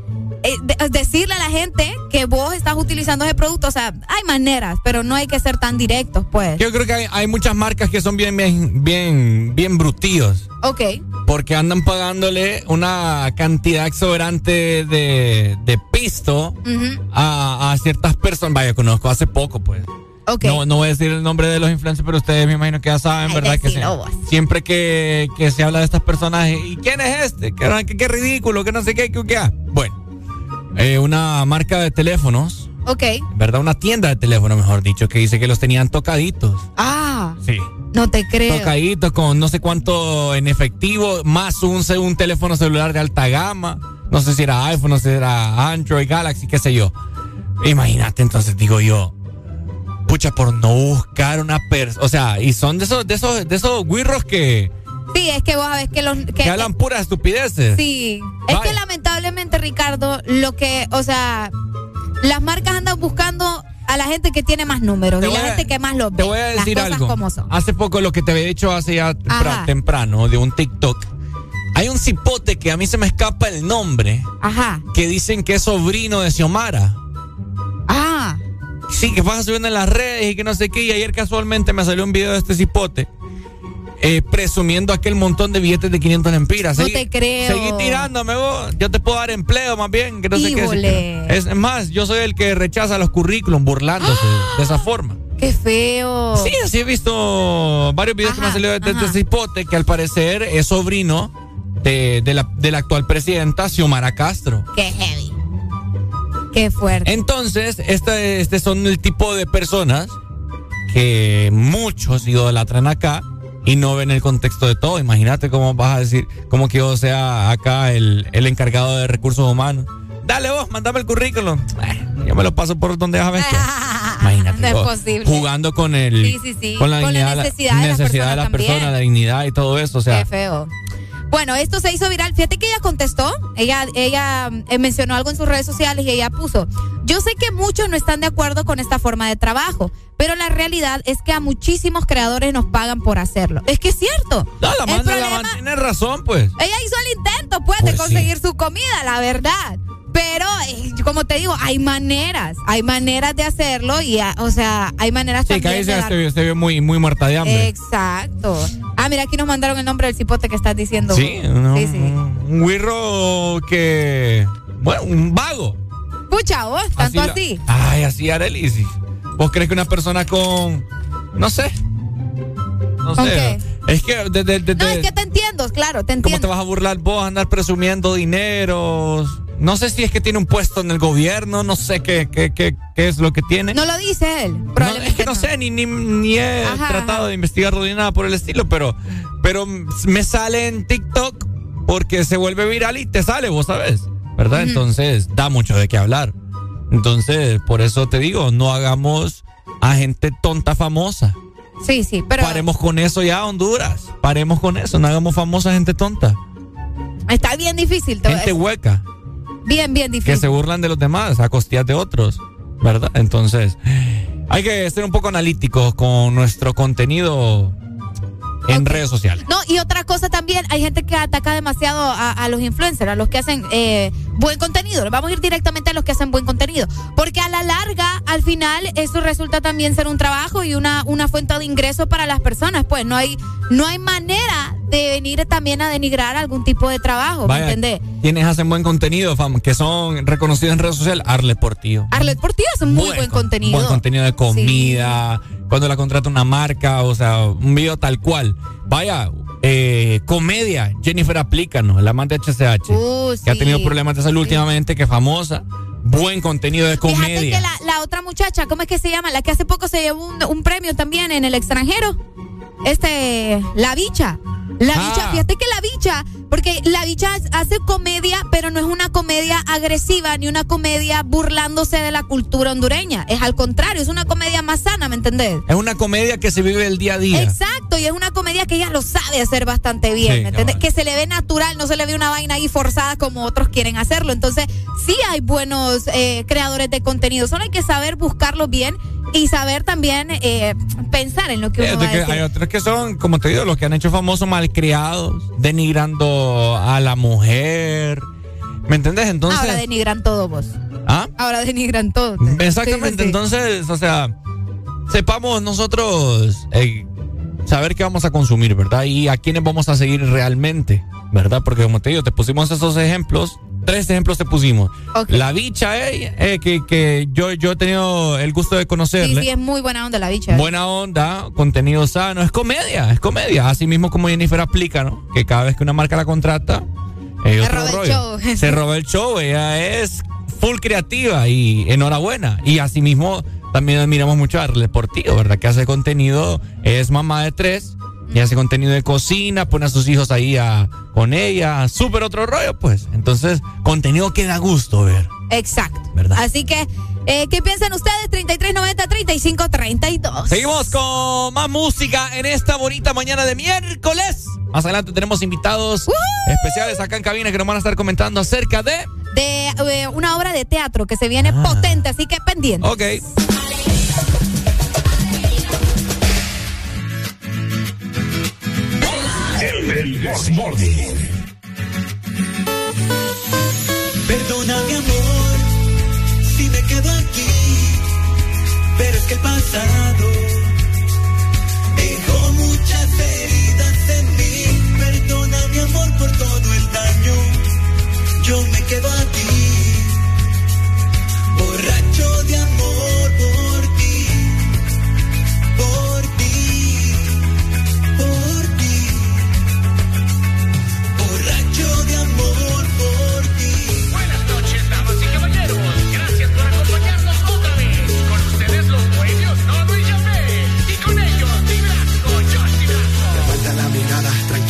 eh, de- decirle a la gente que vos estás utilizando ese producto. O sea, hay maneras, pero no hay que ser tan directos, pues. Yo creo que hay, hay muchas marcas que son bien, bien, bien, bien brutíos. Ok. Porque andan pagándole una cantidad exuberante de, de pisto Ujú. a, a ciertas personas. Vaya, conozco hace poco, pues. Ok. No, no voy a decir el nombre de los influencers, pero ustedes me imagino que ya saben, Ay, ¿verdad? Que se- siempre que, que se habla de estos personajes, ¿y quién es este? ¿Qué, qué, qué ridículo? ¿Qué no sé qué? ¿Qué, qué? Bueno, eh, una marca de teléfonos, Ok. ¿verdad? Una tienda de teléfonos, mejor dicho, que dice que los tenían tocaditos. Ah, Sí. no te creo. Tocaditos con no sé cuánto en efectivo, más un, un teléfono celular de alta gama. No sé si era iPhone, no sé si era Android, Galaxy, qué sé yo. Imagínate, entonces digo yo, pucha, por no buscar una persona. O sea, y son de esos, de esos, de esos guirros que, Sí, es que vos sabés que los... que hablan puras estupideces. Sí, es que lamentablemente, Ricardo, lo que, o sea, las marcas andan buscando a la gente que tiene más números Te y la a- gente que más lo ve. Te voy a decir las cosas algo. como son. Hace poco lo que te había dicho hace ya Ajá. temprano de un TikTok. Hay un cipote que a mí se me escapa el nombre. Ajá. Que dicen que es sobrino de Xiomara. Ah. Sí, que pasa subiendo en las redes y que no sé qué. Y ayer casualmente me salió un video de este cipote. Eh, presumiendo aquel montón de billetes de 500 lempiras. No te creo. Seguí tirándome vos. Yo te puedo dar empleo más bien. Que no sé qué. Híjole. Es es más, yo soy el que rechaza los currículums burlándose de esa forma. Qué feo. Sí, así he visto varios videos que me han salido de, de ajá. este cipote que al parecer es sobrino de, de la, de la actual presidenta Xiomara Castro. Qué heavy. Qué fuerte. Entonces, este, este son el tipo de personas que muchos idolatran acá y no ven el contexto de todo. Imagínate cómo vas a decir, como que yo sea acá el, el encargado de recursos humanos. Dale vos, mandame el currículum. Eh, yo me lo paso por donde vas a ver. [laughs] Imagínate. no es vos, posible. Jugando con el Sí, sí, sí. con la Con la dignidad, necesidad de necesidad de las personas, la dignidad y todo eso. O sea, Qué feo. Bueno, esto se hizo viral. Fíjate que ella contestó, ella, ella eh, mencionó algo en sus redes sociales y ella puso, yo sé que muchos no están de acuerdo con esta forma de trabajo, pero la realidad es que a muchísimos creadores nos pagan por hacerlo. Es que es cierto. no, la El man, la man tiene razón, pues. ella hizo el intento, pues, de Pues sí. conseguir su comida, la verdad. Pero, eh, como te digo, hay maneras, hay maneras de hacerlo y, ah, o sea, hay maneras Sí, que también ahí de se, vio muy, muy muerta de hambre. Exacto. Ah, mira, aquí nos mandaron el nombre del cipote que estás diciendo. Sí, no, sí, sí. un guirro que. Bueno, un vago. Pucha, vos, tanto la- así. Ay, así, Arely. sí. ¿Vos crees que una persona con. No sé. No ¿Con sé. Es que desde. desde- No, es que te entiendo, claro, te ¿Cómo entiendo. te vas a burlar vos, andar presumiendo dineros? No sé si es que tiene un puesto en el gobierno, no sé qué, qué, qué, qué es lo que tiene. No lo dice él. No, es que no, sé, ni, ni, ni he Ajá, tratado ajá. de investigarlo ni nada por el estilo, pero, pero me sale en TikTok porque se vuelve viral y te sale, vos sabes, ¿verdad? Entonces da mucho de qué hablar. Entonces, por eso te digo, no hagamos a gente tonta famosa. Sí, sí, pero. Paremos con eso ya, Honduras. Paremos con eso, no hagamos famosa gente tonta. Está bien difícil. te Gente hueca Bien, bien que difícil. se burlan de los demás a costillas de otros, ¿verdad? Entonces, hay que ser un poco analíticos con nuestro contenido en redes sociales. No, y otra cosa también, hay gente que ataca demasiado a, a los influencers, a los que hacen eh, buen contenido. Vamos a ir directamente a los que hacen buen contenido. Porque a la larga, al final, eso resulta también ser un trabajo y una, una fuente de ingreso para las personas. Pues no hay, no hay manera de venir también a denigrar algún tipo de trabajo, ¿me entendés? quienes hacen buen contenido, fam- que son reconocidos en redes sociales, Arlet Portillo. Arlet Portillo es un muy buen, contenido. Buen contenido de comida, cuando la contrata una marca, o sea, un video tal cual. Vaya, eh, comedia, Jennifer Aplícano, la amante de HCH, Uh, que ha tenido problemas de salud últimamente, que es famosa. Buen contenido de Fíjate comedia. que la, la otra muchacha, ¿cómo es que se llama? La que hace poco se llevó un, un premio también en el extranjero. Este, la bicha. La Ah. bicha, fíjate que la bicha, porque la bicha hace comedia, pero no es una comedia agresiva ni una comedia burlándose de la cultura hondureña. Es al contrario, es una comedia más sana, ¿me entendés? Es una comedia que se vive el día a día. Exacto, y es una comedia que ella lo sabe hacer bastante bien, Sí, ¿me entiendes? Que se le ve natural, no se le ve una vaina ahí forzada como otros quieren hacerlo. Entonces, sí hay buenos eh, creadores de contenido, solo hay que saber buscarlo bien y saber también eh, pensar en lo que uno Fíjate va a que decir. hay otros que son, como te digo, los que han hecho famosos malcriados, denigrando a la mujer. ¿Me entendés? Entonces. Ahora denigran todo vos. ¿Ah? Ahora denigran todo. Exactamente, Sí, sí, sí. entonces, o sea, sepamos nosotros eh, saber qué vamos a consumir, ¿verdad? Y a quiénes vamos a seguir realmente, ¿verdad? Porque como te digo, te pusimos esos ejemplos, tres ejemplos te pusimos. La bicha, eh, eh, que, que yo, yo he tenido el gusto de conocerle. sí, es muy buena onda la bicha. Buena onda, contenido sano, es comedia, es comedia. Así mismo como Jennifer aplica, ¿no? Que cada vez que una marca la contrata, eh, Se roba el show. [laughs] Se roba el show, ella es full creativa y enhorabuena. Y así mismo también admiramos mucho a Arle Portillo, ¿verdad? Que hace contenido, es mamá de tres y hace contenido de cocina, pone a sus hijos ahí a- con ella, súper otro rollo, pues. Entonces, contenido que da gusto ver. Exacto. ¿Verdad? Así que, eh, ¿qué piensan ustedes? 3390 3532. Seguimos con más música en esta bonita mañana de miércoles. Más adelante tenemos invitados especiales acá en cabina que nos van a estar comentando acerca de. De eh, una obra de teatro que se viene potente, así que pendiente. Ok. El Desmorning. Perdona mi amor si me quedo aquí, pero es que el pasado dejó muchas heridas en mí. Perdona mi amor por todo el daño, yo me quedo aquí,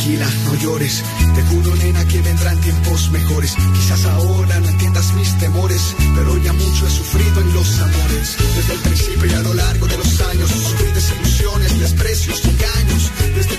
tranquila, no llores. Te juro, nena, que vendrán tiempos mejores. Quizás ahora no entiendas mis temores, pero ya mucho he sufrido en los amores. Desde el principio y a lo largo de los años, sufrí desilusiones, desprecios, engaños. Desde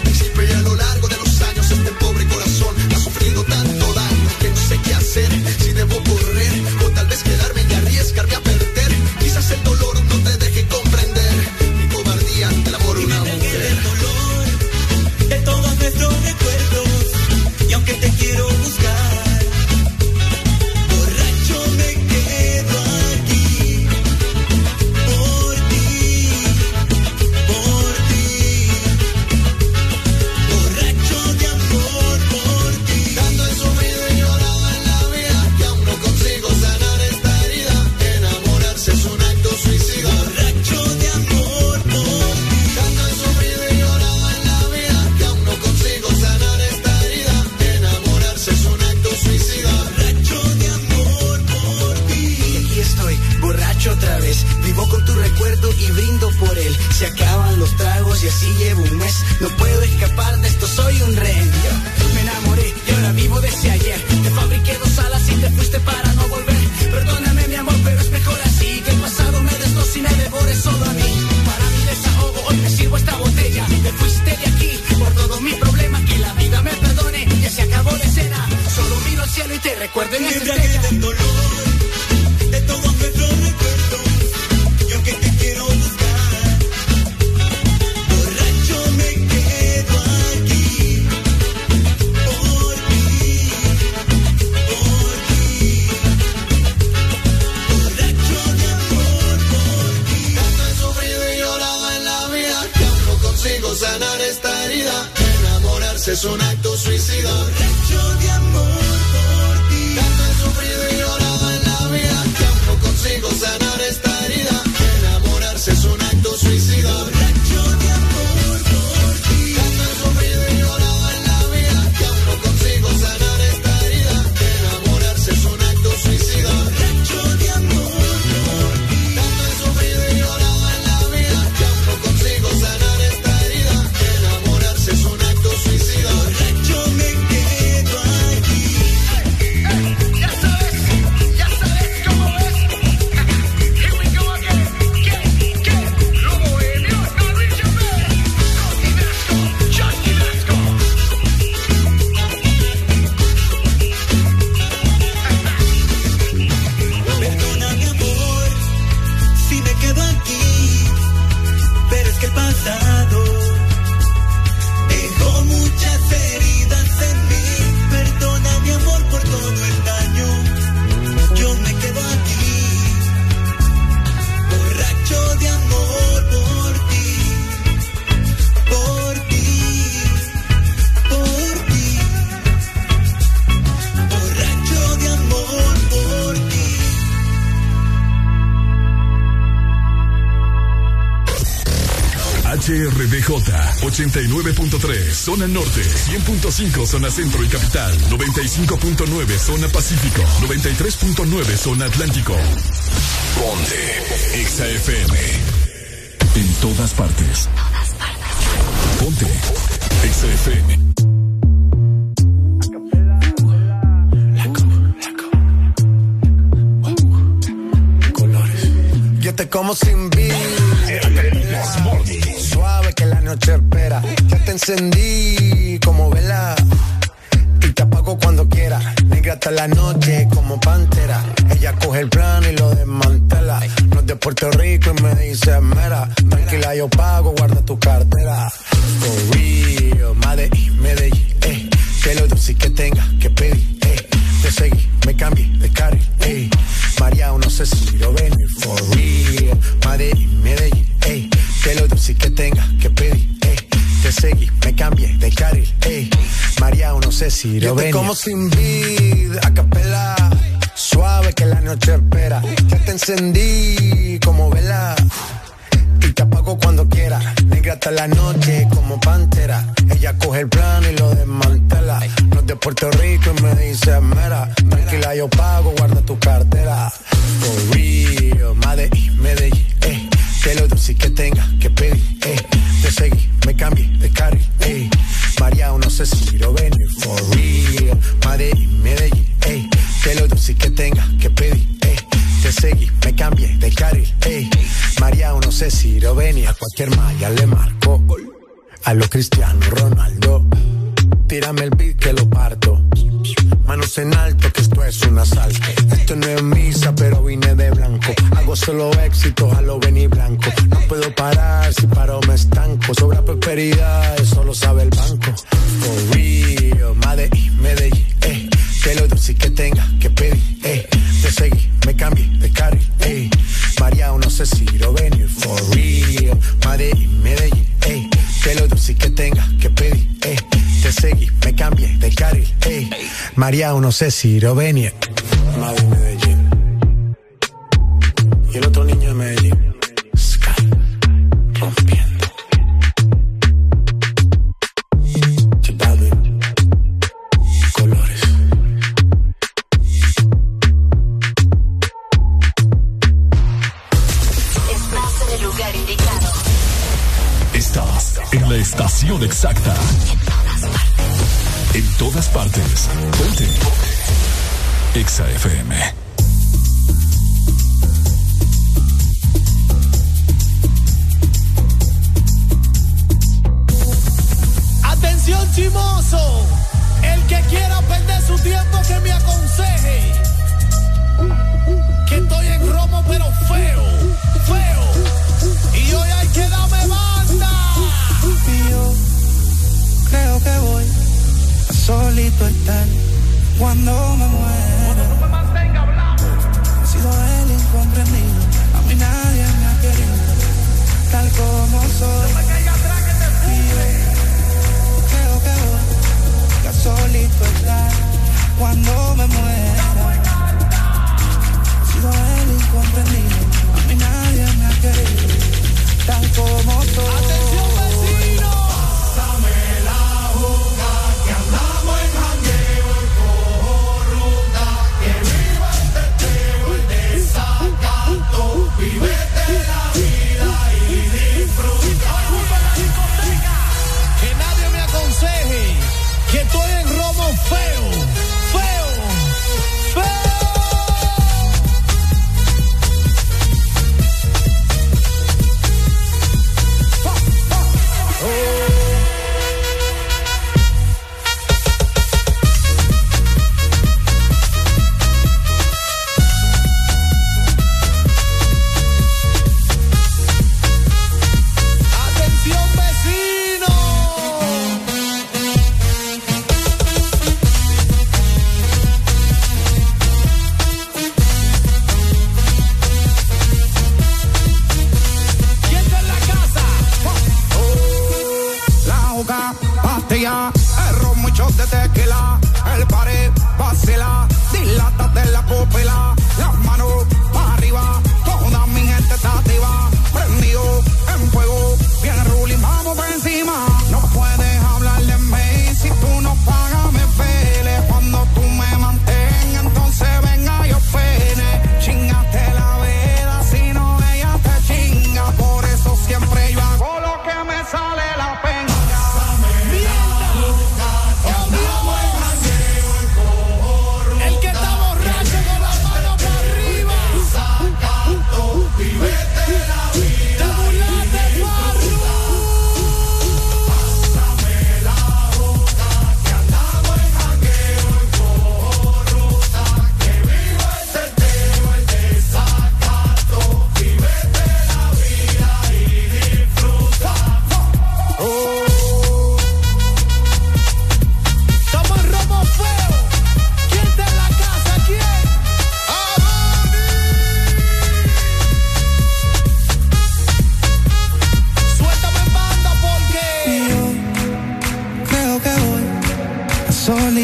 Recuerden day. 89.3 zona norte, 100.5 zona centro y capital, 95.9 zona pacífico, 93.9 zona atlántico. Ponte XAFM. En todas partes. Todas partes. Ponte XAFM. Yo te como sin vida encendí como vela y te apago cuando quiera. Negra hasta la noche como pantera. Ella coge el plano y lo desmantela. No es de Puerto Rico y me dice mera. Tranquila, yo pago Estamos sin vida. no sé si Rovenia.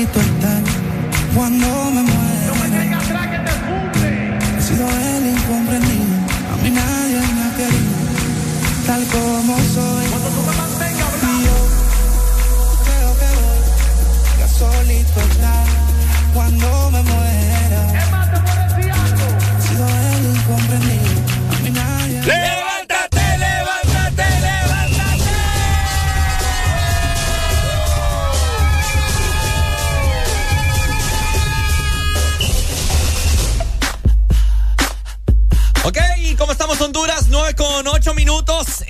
Solito estar cuando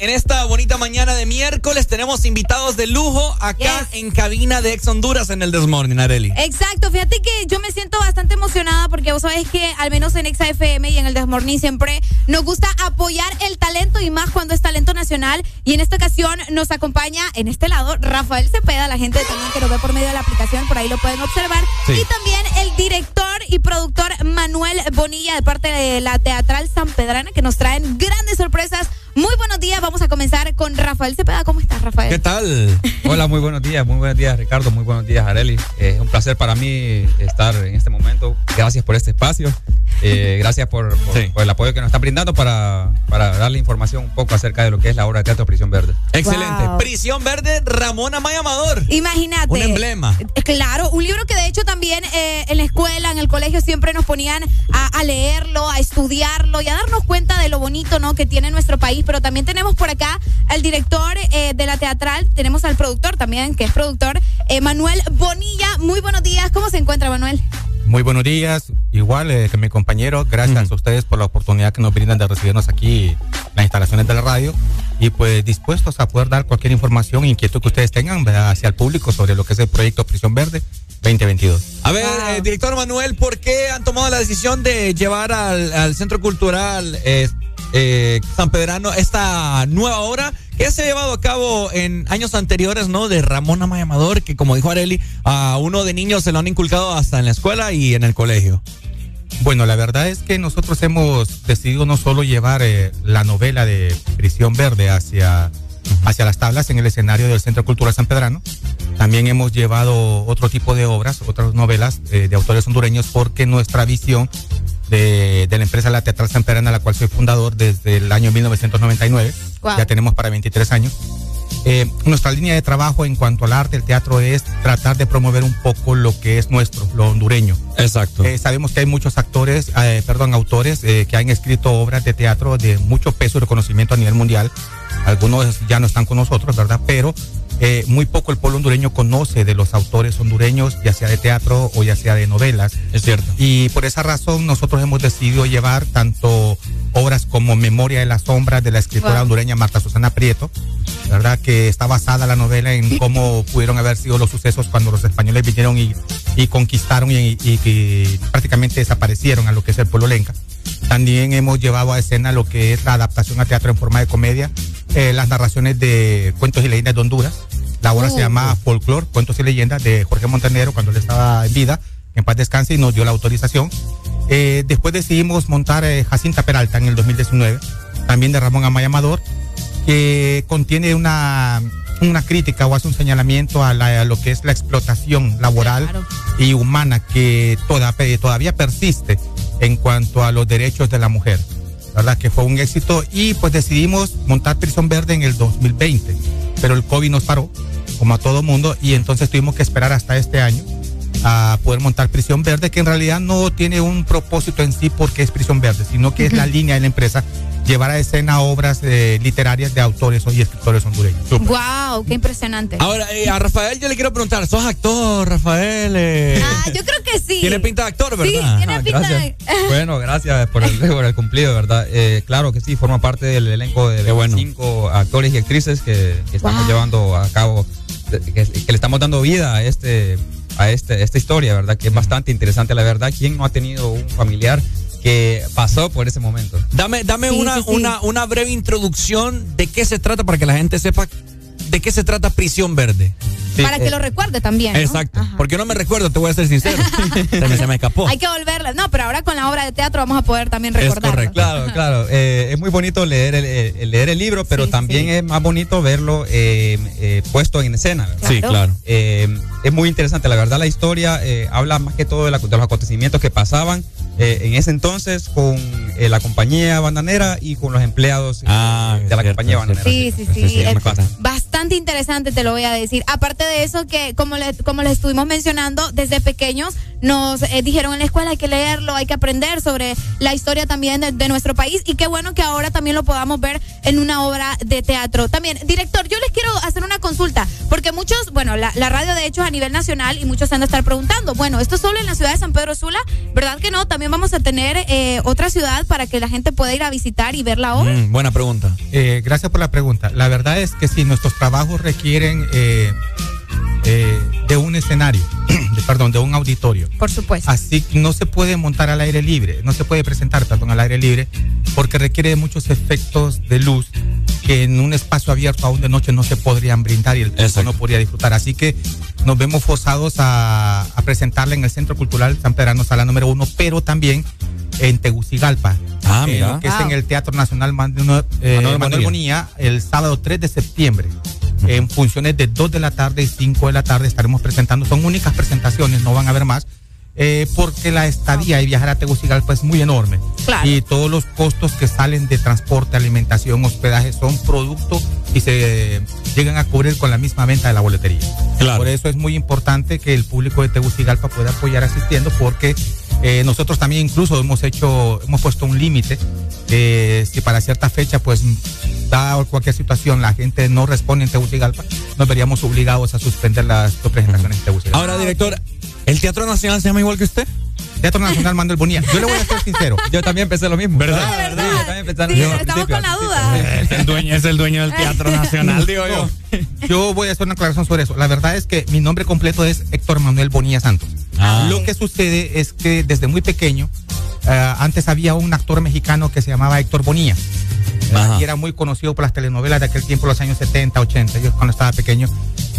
En esta bonita mañana de miércoles tenemos invitados de lujo acá en cabina de Ex Honduras en el Desmorning, Areli. Exacto, fíjate que yo me siento bastante emocionada porque vos sabés que al menos en Exa FM y en el Desmorning siempre nos gusta apoyar el talento y más cuando es talento nacional. Y en esta ocasión nos acompaña en este lado Rafael Cepeda, la gente también que lo ve por medio de la aplicación, por ahí lo pueden observar. Sí. Y también el director y productor Manuel Bonilla de parte de la Teatral San Pedrana que nos traen grandes sorpresas. Muy buenos días, vamos a comenzar con Rafael Cepeda. ¿Cómo estás, Rafael? ¿Qué tal? [laughs] Hola, muy buenos días, muy buenos días Ricardo, muy buenos días Areli. Es un placer para mí estar en este momento. Gracias por este espacio, Eh, [laughs] gracias por, por- por el apoyo que nos están brindando para, para darle información un poco acerca de lo que es la obra de teatro Prisión Verde. Excelente. Prisión Verde, Ramón Amaya Amador. Imagínate. Un emblema. Eh, Claro, un libro que de hecho también eh, en la escuela, en el colegio, siempre nos ponían a, a leerlo, a estudiarlo y a darnos cuenta de lo bonito ¿no? que tiene nuestro país. Pero también tenemos por acá al director eh, de la teatral, tenemos al productor también, que es productor, eh, Manuel Bonilla. Muy buenos días, ¿cómo se encuentra Manuel? Muy buenos días, igual eh, que mi compañero, gracias a ustedes por la oportunidad que nos brindan de recibirnos aquí en las instalaciones de la radio y pues dispuestos a poder dar cualquier información e inquietud que ustedes tengan ¿verdad? hacia el público sobre lo que es el proyecto Prisión Verde 2022. A ver, eh, director Manuel, ¿por qué han tomado la decisión de llevar al, al Centro Cultural eh, eh, San Pedrano esta nueva obra que se ha llevado a cabo en años anteriores, ¿no? De Ramón Amaya Amador, que como dijo Areli, a uno de niños se lo han inculcado hasta en la escuela y en el colegio. Bueno, la verdad es que nosotros hemos decidido no solo llevar eh, la novela de Prisión Verde hacia, hacia las tablas en el escenario del Centro Cultural San Pedrano, también hemos llevado otro tipo de obras, otras novelas eh, de autores hondureños, porque nuestra visión de, de la empresa La Teatral San Pedrano, la cual soy fundador desde el año 1999, Wow. ya tenemos para 23 años. Eh, nuestra línea de trabajo en cuanto al arte, el teatro, es tratar de promover un poco lo que es nuestro, lo hondureño. Exacto. Eh, sabemos que hay muchos actores, eh, perdón, autores eh, que han escrito obras de teatro de mucho peso y reconocimiento a nivel mundial. Algunos ya no están con nosotros, ¿verdad? Pero eh, muy poco el pueblo hondureño conoce de los autores hondureños, ya sea de teatro o ya sea de novelas. Es cierto. Y por esa razón nosotros hemos decidido llevar tanto obras como Memoria de las Sombras de la escritora Wow. hondureña Marta Susana Prieto, ¿verdad? Que está basada la novela en [laughs] cómo pudieron haber sido los sucesos cuando los españoles vinieron y, y conquistaron y, y que prácticamente desaparecieron a lo que es el pueblo lenca. También hemos llevado a escena lo que es la adaptación a teatro en forma de comedia, eh, las narraciones de cuentos y leyendas de Honduras. La obra se Uh. llama Folklore, Cuentos y Leyendas de Jorge Montenegro cuando él estaba en vida, en paz descanse y nos dio la autorización. Eh, después decidimos montar eh, Jacinta Peralta en el 2019, también de Ramón Amaya Amador, que contiene una, una crítica o hace un señalamiento a, la- a lo que es la explotación laboral Claro. y humana que toda- todavía persiste en cuanto a los derechos de la mujer. ¿Verdad? Que fue un éxito y pues decidimos montar Prisión Verde en el 2020, pero el COVID nos paró, como a todo mundo, y entonces tuvimos que esperar hasta este año a poder montar Prisión Verde, que en realidad no tiene un propósito en sí porque es Prisión Verde, sino que es la línea de la empresa llevar a escena obras eh, literarias de autores y escritores hondureños. Wow, qué impresionante. Ahora, eh, a Rafael yo le quiero preguntar, ¿sos actor, Rafael? Eh, Ah, yo creo que sí. Tiene pinta de actor, Sí, ¿verdad? tiene Ah, pinta gracias. de... [laughs] Bueno, gracias por el, por el cumplido, ¿verdad? Eh, claro que sí, forma parte del elenco de bueno. cinco actores y actrices que, que estamos Wow. llevando a cabo, que, que le estamos dando vida a este a este esta historia, ¿verdad? Que es bastante interesante, la verdad. ¿Quién no ha tenido un familiar que pasó por ese momento? Dame, dame Sí, una, sí, sí. Una, una breve introducción de qué se trata para que la gente sepa de qué se trata Prisión Verde. Para que lo recuerde también. ¿no? Exacto. Ajá. Porque no me recuerdo, te voy a ser sincero. [laughs] se, me, se me escapó. Hay que volverla. No, pero ahora con la obra de teatro vamos a poder también Es recordarlo. correcto. Claro, claro. eh, es muy bonito leer el, el- leer el libro, pero Sí, también sí. es más bonito verlo eh, eh, puesto en escena. ¿verdad? Sí, claro. Eh, es muy interesante, la verdad, la historia eh, habla más que todo de, la- de los acontecimientos que pasaban eh, en ese entonces con eh, la compañía bananera y con los empleados eh, Ah, de la cierto, compañía cierto. bananera. Sí, sí, sí. Sí, bastante interesante, te lo voy a decir. Aparte de eso, que como, le- como les estuvimos mencionando, desde pequeños nos eh, dijeron en la escuela hay que leerlo, hay que aprender sobre la historia también de, de nuestro país y qué bueno que ahora también lo podamos ver en una obra de teatro. También, director, yo les quiero hacer una consulta, porque muchos, bueno, la, la radio de hecho es a nivel nacional y muchos se han de estar preguntando, bueno, esto es solo en la ciudad de San Pedro Sula, ¿verdad que no? También vamos a tener eh, otra ciudad para que la gente pueda ir a visitar y ver la obra. Mm, buena pregunta. Eh, gracias por la pregunta. La verdad es que sí, nuestros trabajos requieren eh, eh, de un escenario, de, [clears throat] perdón, de un auditorio. Por supuesto. Así que no se puede montar al aire libre, no se puede presentar, perdón, al aire libre, porque requiere de muchos efectos de luz que en un espacio abierto aún de noche no se podrían brindar y el público no podría disfrutar. Así que nos vemos forzados a, a presentarla en el Centro Cultural San Pedrano, sala número uno, pero también en Tegucigalpa. Ah, que es en el Teatro Nacional Manuel, eh, Manuel Manuel Bonilla, el sábado 3 de septiembre. En funciones de 2 de la tarde y 5 de la tarde estaremos presentando. Son únicas presentaciones, no van a haber más. Eh, porque la estadía y viajar a Tegucigalpa es muy enorme. Claro. Y todos los costos que salen de transporte, alimentación, hospedaje son producto y se eh, llegan a cubrir con la misma venta de la boletería. Claro. Por eso es muy importante que el público de Tegucigalpa pueda apoyar asistiendo porque eh, nosotros también incluso hemos hecho, hemos puesto un límite eh, si para cierta fecha pues dada cualquier situación la gente no responde en Tegucigalpa, nos veríamos obligados a suspender las presentaciones en Tegucigalpa. Ahora, director, ¿el Teatro Nacional se llama igual que usted? Teatro Nacional Manuel Bonilla. Yo le voy a ser sincero. Yo también pensé lo mismo. ¿Verdad? Ah, ¿verdad? Sí, yo también pensé lo Sí, mismo estamos con la duda. Es el dueño, es el dueño del [laughs] Teatro Nacional, digo yo. Yo voy a hacer una aclaración sobre eso. La verdad es que mi nombre completo es Héctor Manuel Bonilla Santos. Ah. Lo que sucede es que desde muy pequeño eh, antes había un actor mexicano que se llamaba Héctor Bonilla. ¿verdad? Y era muy conocido por las telenovelas de aquel tiempo, los años 70, 80, yo cuando estaba pequeño.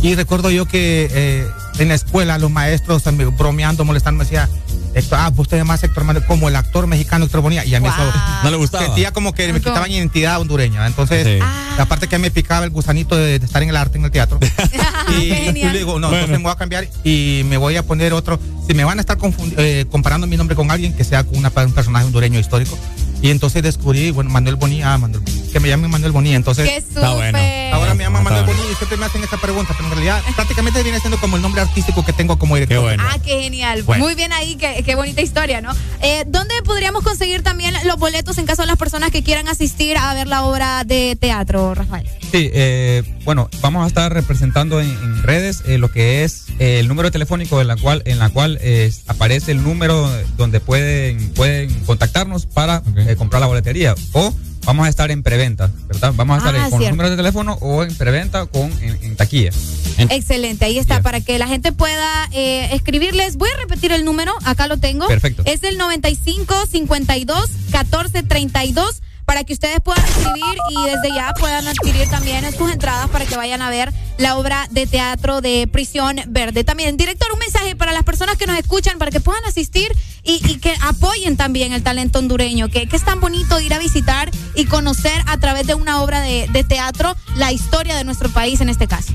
Y recuerdo yo que eh, en la escuela los maestros eh, bromeando, molestando, me decía, Héctor, ah, usted es más Héctor Manuel, como el actor mexicano Héctor Bonilla. Y a mí eso No le gustaba. Sentía como que me quitaban identidad hondureña. Entonces, Sí. aparte que me picaba el gusanito de, de estar en el arte, en el teatro. [laughs] y, y le digo, no, Bueno. entonces me voy a cambiar y me voy a poner otro. Si me van a estar eh, comparando mi nombre con alguien que sea con una- un personaje hondureño histórico. Y entonces descubrí, bueno, Manuel Bonilla, ah, Manuel, que me llamen Manuel Bonilla. Entonces, ¡Qué súper! Ahora me llaman Está Manuel bueno. Bonilla y siempre me hacen esa pregunta, pero en realidad prácticamente viene siendo como el nombre artístico que tengo como director. Qué bueno. Ah, qué genial. Bueno. Muy bien ahí, qué, qué bonita historia, ¿no? Eh, ¿Dónde podríamos conseguir también los boletos en caso de las personas que quieran asistir a ver la obra de teatro, Rafael? Sí, eh, bueno, vamos a estar representando en, en redes eh, lo que es eh, el número telefónico en la cual, en la cual eh, aparece el número donde pueden, pueden contactarnos para eh, comprar la boletería. O vamos a estar en preventa, ¿verdad? Vamos a estar Ah, con cierto. número de teléfono o en preventa con, en, en taquilla. En- Excelente, ahí está, para que la gente pueda eh, escribirles. Voy a repetir el número, acá lo tengo. Perfecto. Es el 95 52 14 32 para que ustedes puedan escribir y desde ya puedan adquirir también sus entradas para que vayan a ver la obra de teatro de Prisión Verde. También, director, un mensaje para las personas que nos escuchan para que puedan asistir y, que apoyen también el talento hondureño, que, es tan bonito ir a visitar y conocer a través de una obra de, de teatro la historia de nuestro país en este caso.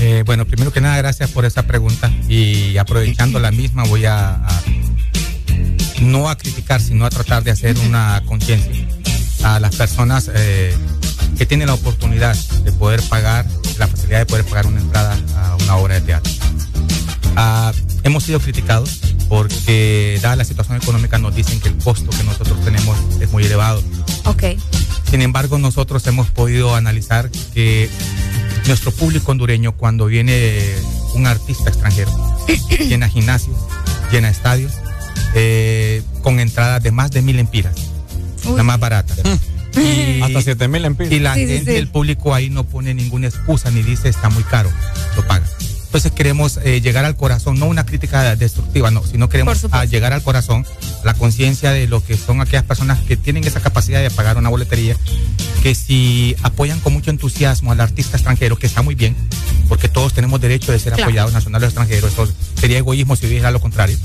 Eh, bueno, primero que nada, gracias por esa pregunta y aprovechando la misma voy a, a- no a criticar, sino a tratar de hacer una conciencia a las personas eh, que tienen la oportunidad de poder pagar, la facilidad de poder pagar una entrada a una obra de teatro. Ah, hemos sido criticados porque dada la situación económica nos dicen que el costo que nosotros tenemos es muy elevado. Ok. Sin embargo, nosotros hemos podido analizar que nuestro público hondureño, cuando viene un artista extranjero, llena gimnasios, llena estadios, eh, con entradas de más de mil empiras, la más barata. Y, [laughs] Hasta 7 mil y la Sí, sí, gente, sí. el público ahí no pone ninguna excusa ni dice está muy caro, lo paga. Entonces queremos eh, llegar al corazón, no una crítica destructiva, no, sino queremos a llegar al corazón, la conciencia de lo que son aquellas personas que tienen esa capacidad de pagar una boletería, que si apoyan con mucho entusiasmo al artista extranjero, que está muy bien, porque todos tenemos derecho de ser Claro. apoyados nacionales o extranjeros, eso sería egoísmo si dijera lo contrario.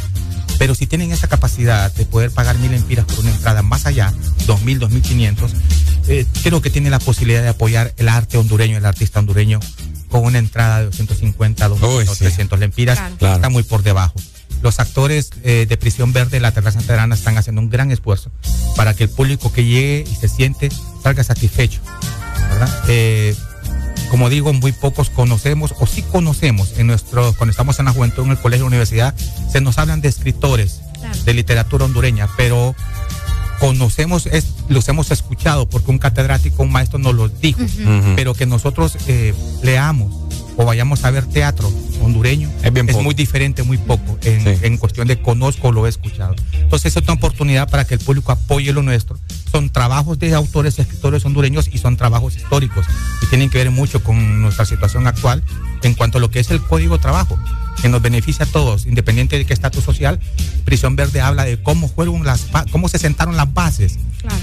Pero si tienen esa capacidad de poder pagar mil empiras por una entrada más allá, dos mil, dos mil quinientos, eh, creo que tienen la posibilidad de apoyar el arte hondureño, el artista hondureño, con una entrada de 250, 200, 300 lempiras, Claro. está muy por debajo. Los actores eh, de Prisión Verde de la Terraza Santaderana están haciendo un gran esfuerzo para que el público que llegue y se siente salga satisfecho. ¿verdad? Eh, como digo, muy pocos conocemos o sí conocemos en nuestro, cuando estamos en la juventud, en el colegio, en la universidad, se nos hablan de escritores de literatura hondureña, pero conocemos, es, los hemos escuchado porque un catedrático, un maestro nos los dijo, pero que nosotros eh, leamos o vayamos a ver teatro hondureño es, muy diferente, muy poco en, en cuestión de conozco o lo he escuchado. Entonces es otra oportunidad para que el público apoye lo nuestro. Son trabajos de autores escritores hondureños y son trabajos históricos y tienen que ver mucho con nuestra situación actual en cuanto a lo que es el código de trabajo que nos beneficia a todos, independiente de qué estatus social. Prisión Verde habla de cómo fueron las, cómo se sentaron las bases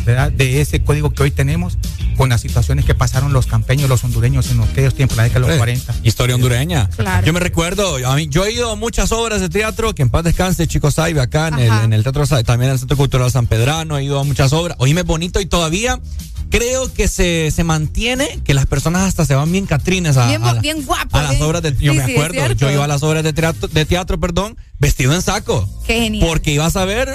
¿verdad? de ese código que hoy tenemos con las situaciones que pasaron los campeños, los hondureños en aquellos tiempos, la década de los 40. Historia hondureña. Claro. Yo me recuerdo, a mí, yo he ido a muchas obras de teatro, que en paz descanse Chico Saibe acá en el, en el Teatro también en el Centro Cultural San Pedrano, he ido a muchas obras. Oíme bonito y todavía creo que se, se mantiene, que las personas hasta se van bien catrines a, Bien, a la- bien guapo. a las bien- obras de yo Sí, me acuerdo, yo iba a las obras de teatro, de teatro, perdón, vestido en saco. Qué genial. Porque ibas a ver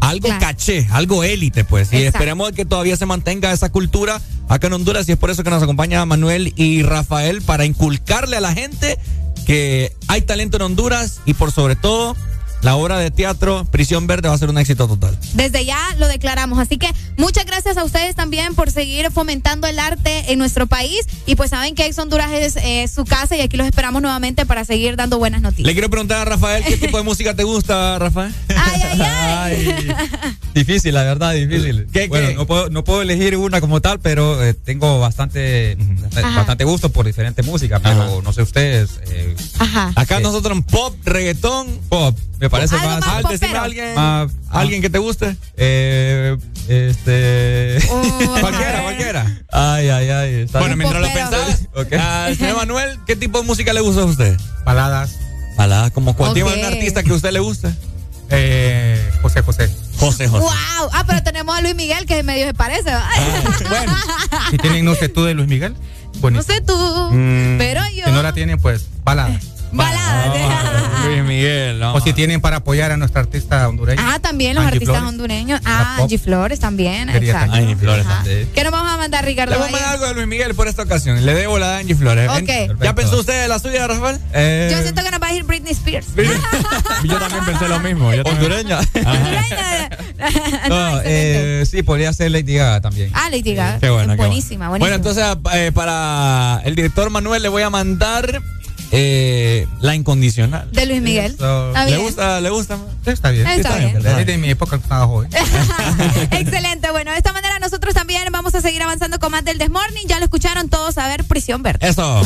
algo Claro. caché, algo élite, pues. Y esperemos que todavía se mantenga esa cultura acá en Honduras. Y es por eso que nos acompaña Manuel y Rafael para inculcarle a la gente que hay talento en Honduras y por sobre todo la obra de teatro Prisión Verde va a ser un éxito total. Desde ya lo declaramos. Así que muchas gracias a ustedes también por seguir fomentando el arte en nuestro país. Y pues saben que Ex Honduras es eh, su casa y aquí los esperamos nuevamente para seguir dando buenas noticias. Le quiero preguntar a Rafael qué [laughs] tipo de música te gusta, Rafael. Ay, ay, ay. [laughs] Difícil, la verdad, difícil. bueno, No, puedo, no puedo elegir una como tal, pero eh, tengo bastante, Ajá. bastante gusto por diferente música, pero no sé ustedes. eh, Ajá. Acá nosotros en pop, reggaetón, pop. Me parece Algo más. más Ah, decime popero. a alguien, más- alguien que te guste. Eh, este. [laughs] cualquiera, cualquiera. Ay, ay, ay. está Bueno, mientras lo pensás, ah, señor Manuel, ¿qué tipo de música le gusta a usted? Baladas. Baladas, como cuál Ok. tipo de un artista que a usted le guste. Eh, José José. José José. Wow. Ah, pero tenemos a Luis Miguel que medio se parece. ¿va? [laughs] Bueno, si tienen no sé tú de Luis Miguel, no bonito. sé tú, Mm. pero yo. Si no la tienen, pues baladas. [laughs] Baladas. Luis Miguel, no. O si tienen para apoyar a nuestra artista hondureña. Ah, también los Angie artistas Flores. hondureños. Ah. Angie Flores también. Exacto. Angie Flores también. ¿Qué nos vamos a mandar, Ricardo? Le vamos a mandar algo de Luis Miguel por esta ocasión. Le debo la de Angie Flores. Ok. ¿Ya pensó usted de la suya, Rafael? Eh, Yo siento que nos va a ir Britney Spears. [laughs] [laughs] Yo también pensé lo mismo. Yo. Hondureña. no, No, eh, sí, podría ser Lady Gaga también. Ah, Lady Gaga. Qué bueno, qué bueno. buenísima, Bueno, buenísima. entonces eh, para el director Manuel le voy a mandar eh, La Incondicional. de Luis Miguel. Está ¿Le gusta? ¿Le gusta? Sí, está bien. Está Sí, bien. Es de mi época estaba joven. [laughs] Excelente. Bueno, de esta manera nosotros también vamos a seguir avanzando con más del Desmorning. Ya lo escucharon todos a ver Prisión Verde. Eso.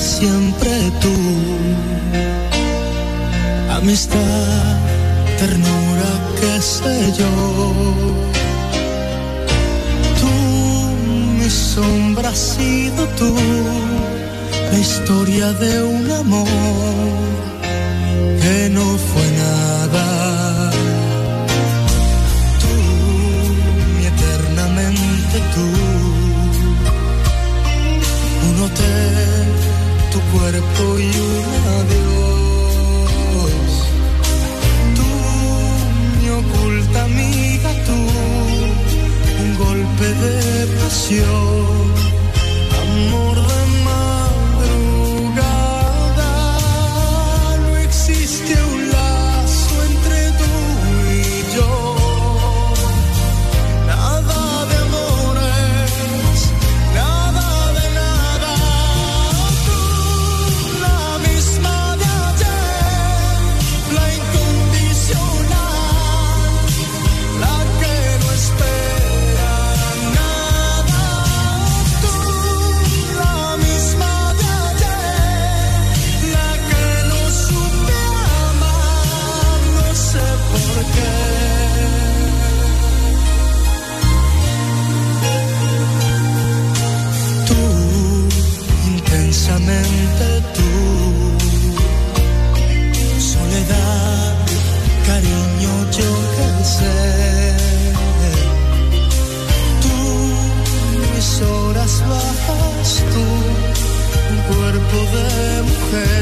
Siempre tú. Amistad, ternura, qué sé yo. Tú, mi sombra has sido tú. La historia de un amor que no fue nada. Tú, mi eternamente tú un hotel, cuerpo y un adiós. Tú, mi oculta amiga, tú, un golpe de pasión, amor over mujer.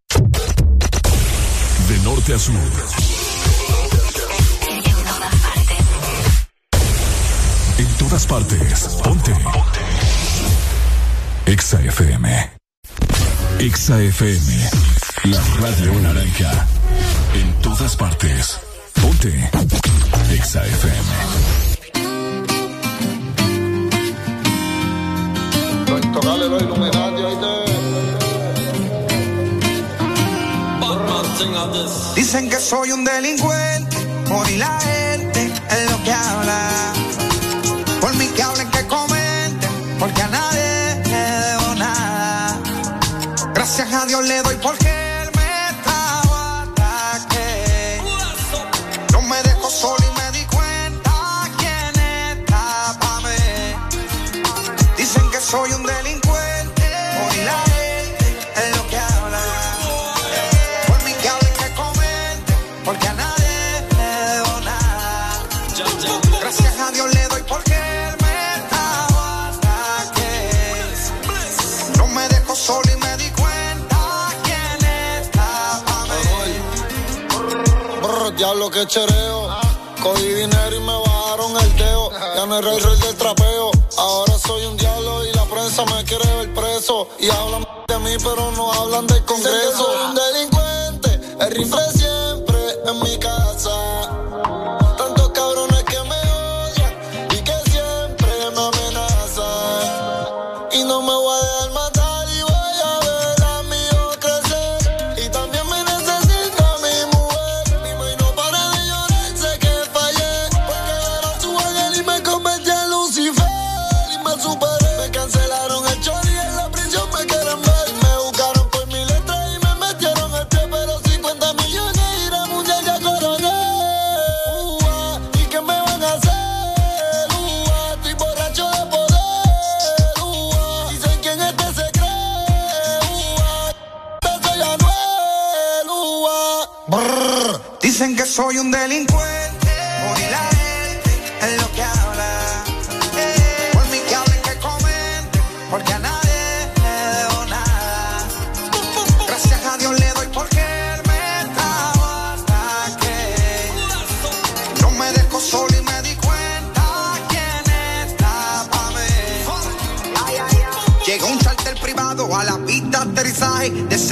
Norte a sur. En todas partes. Ponte. Exa FM. Exa FM. La radio naranja. En todas partes. Ponte. Exa FM. Dicen que soy un delincuente, por la gente es lo que habla. Por mí que hablen, que comenten, porque a nadie le debo nada. Gracias a Dios le doy porque que. Cogí dinero y me bajaron el teo. Ya no era el rey del trapeo. Ahora soy un diablo y la prensa me quiere ver preso. Y hablan de mí, pero no hablan del Congreso. Soy un delincuente, el rifle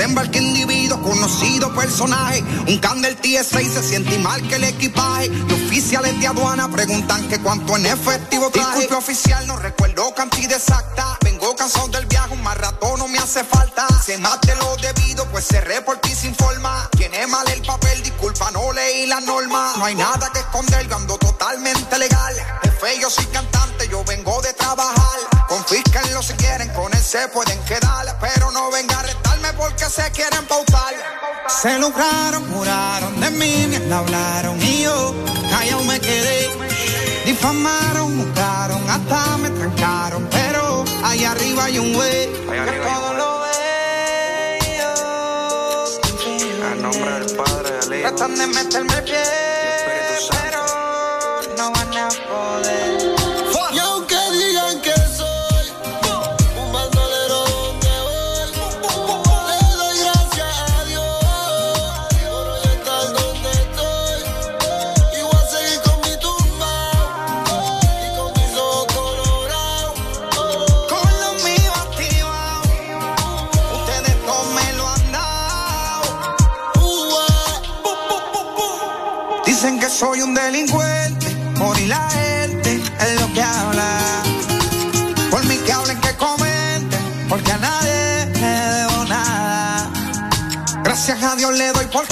Desembarque individuo, conocido personaje. Un can del TSA y se siente mal que el equipaje. Los oficiales de aduana preguntan que cuánto en efectivo traje. Disculpe oficial, no recuerdo cantidad exacta. Vengo cansado del viaje, un más rato no me hace falta. Se mate lo debido, pues cerré por ti sin forma. Tiene mal el papel, disculpa, no leí la norma. No hay nada que esconder, yo ando totalmente legal. Jefe, yo soy cantante, yo vengo de trabajar. Confísquenlo si quieren, con él se pueden quedar. Pero no venga a retarme porque se quieren pautar. Se lucraron, juraron de mí, me hablaron y yo callado me quedé. Difamaron, buscaron, hasta me trancaron. Pero ahí arriba hay un güey que todo lo ve. En nombre del Padre, del Hijo. Tratan de meterme el pie, pero no van a poder. Soy un delincuente, por y la gente es lo que habla. Por mí que hablen, que comenten, porque a nadie le debo nada. Gracias a Dios le doy porque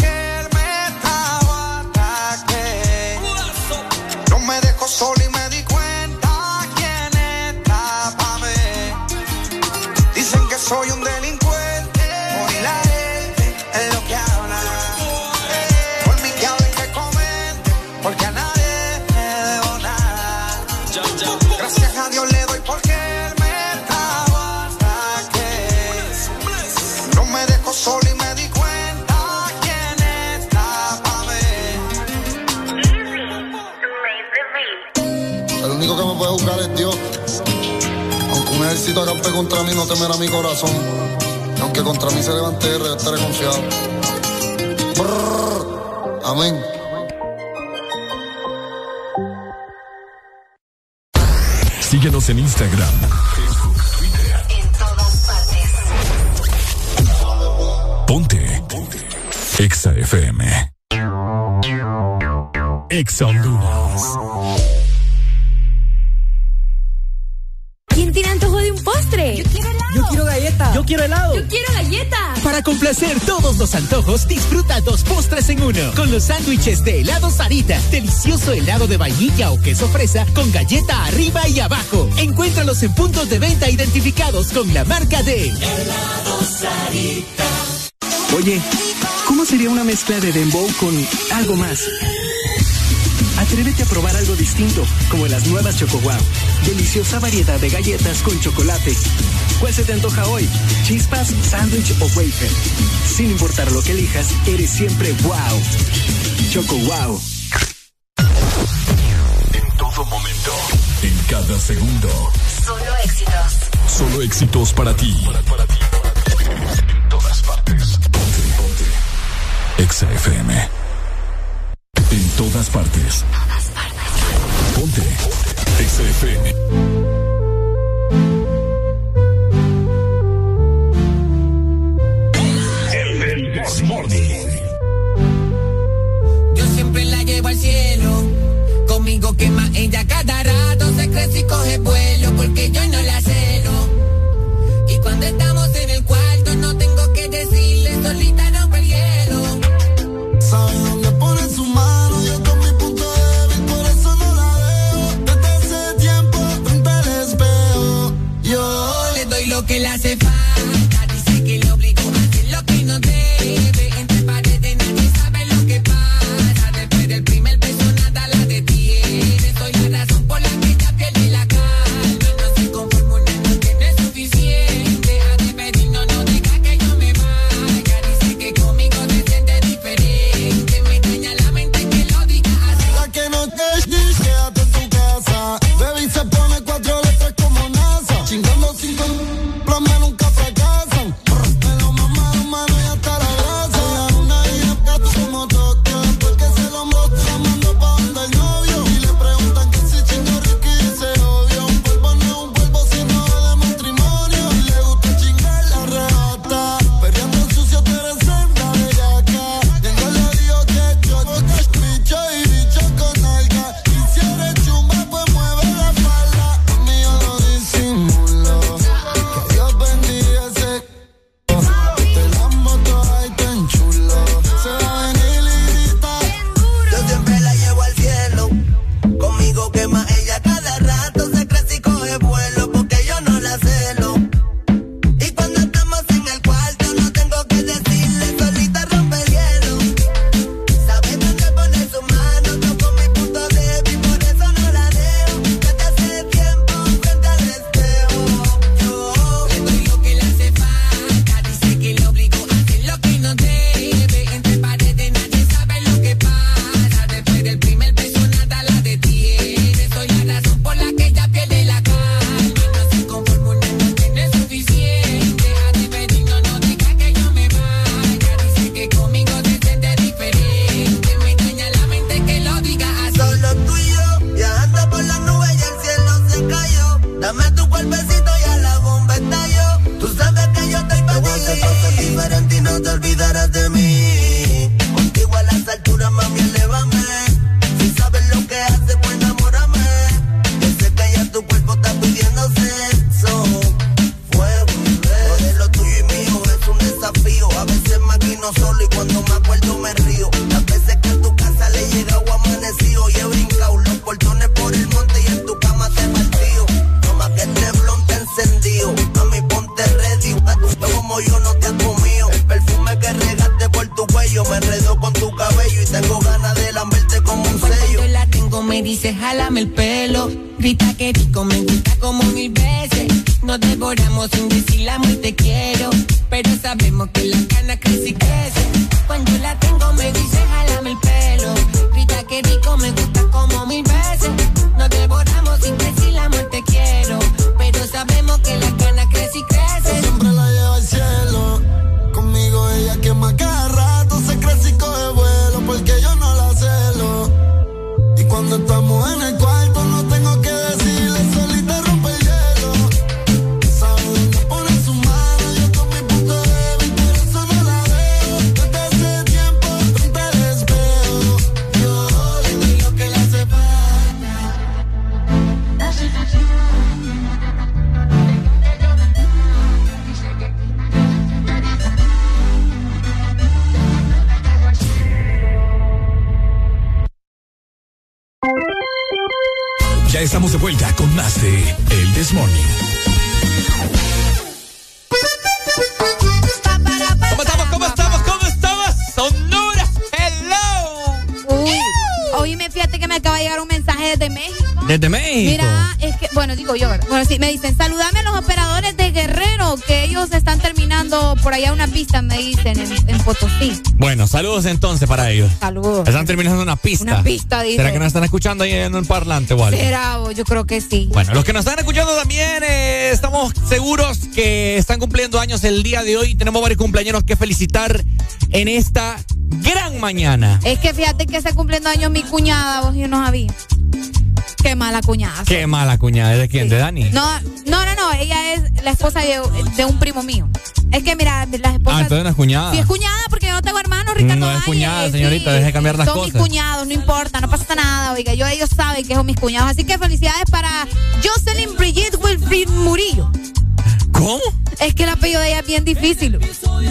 Acampe contra mí, no temerá mi corazón. Y aunque contra mí se levante yo estaré confiado. Brrr. Amén. Síguenos en Instagram, Facebook, Twitter. Ponte. Ponte. Exa FM. Exa Honduras. Galleta. Yo quiero helado. Yo quiero galleta. Para complacer todos los antojos, disfruta dos postres en uno. Con los sándwiches de helado Sarita. Delicioso helado de vainilla o queso fresa con galleta arriba y abajo. Encuéntralos en puntos de venta identificados con la marca de Helado Sarita. Oye, ¿cómo sería una mezcla de dembow con algo más? Atrévete a probar algo distinto, como las nuevas Choco Wow. Deliciosa variedad de galletas con chocolate. ¿Cuál se te antoja hoy? ¿Chispas, sándwich o wafer? Sin importar lo que elijas, eres siempre wow. Choco Wow. En todo momento. En cada segundo. Solo éxitos. Solo éxitos para ti. En todas partes. Ponte, ponte. Exa FM. En todas partes. Ponte. Exa FM. El Desmorning. Yo siempre la llevo al cielo. Conmigo quema ella cada rato. Se crece y coge vuelo porque yo no la celo. Y cuando estamos mío. Mami, ponte ready. A como yo no te has comido. El perfume que regaste por tu cuello me enredó con tu cabello y tengo ganas de lamberte como un sello. Yo la tengo, me dice, jálame el pelo. Grita que rico, me gusta como mil veces. Nos devoramos sin decir la muy te quiero. Pero sabemos que la cana crece y crece. Cuando la tengo, me dice, jálame el pelo. Grita que rico, me gusta Cada rato, se crece y coge vuelo porque yo no la celo. Y cuando estamos en el cuarto no digo yo, ¿verdad? Bueno, sí, me dicen, saludame a los operadores de Guerrero, que ellos están terminando por allá una pista, me dicen, en, en Potosí. Bueno, saludos entonces para ellos. Saludos. Están terminando una pista. Una pista, dice. ¿Será que nos están escuchando ahí en un parlante o algo? Será, yo creo que sí. Bueno, los que nos están escuchando también, eh, estamos seguros que están cumpliendo años el día de hoy. Tenemos varios cumpleaños que felicitar en esta gran mañana. Es que fíjate que está cumpliendo años mi cuñada, vos yo no sabía. Qué mala cuñada. Qué mala cuñada, ¿de quién? ¿De Dani? No, no, no, no, ella es la esposa de, de un primo mío. Es que mira, las esposas. Ah, entonces no es cuñada. Sí, es cuñada porque yo no tengo hermanos, Ricardo. No es Valle, cuñada, sí. señorita, deje de cambiar las Son cosas. mis cuñados, no importa, no pasa nada, oiga. Yo, ellos saben que son mis cuñados. Así que felicidades para Jocelyn Brigitte Wilfried Murillo. ¿Cómo? Es que el apellido de ella es bien difícil.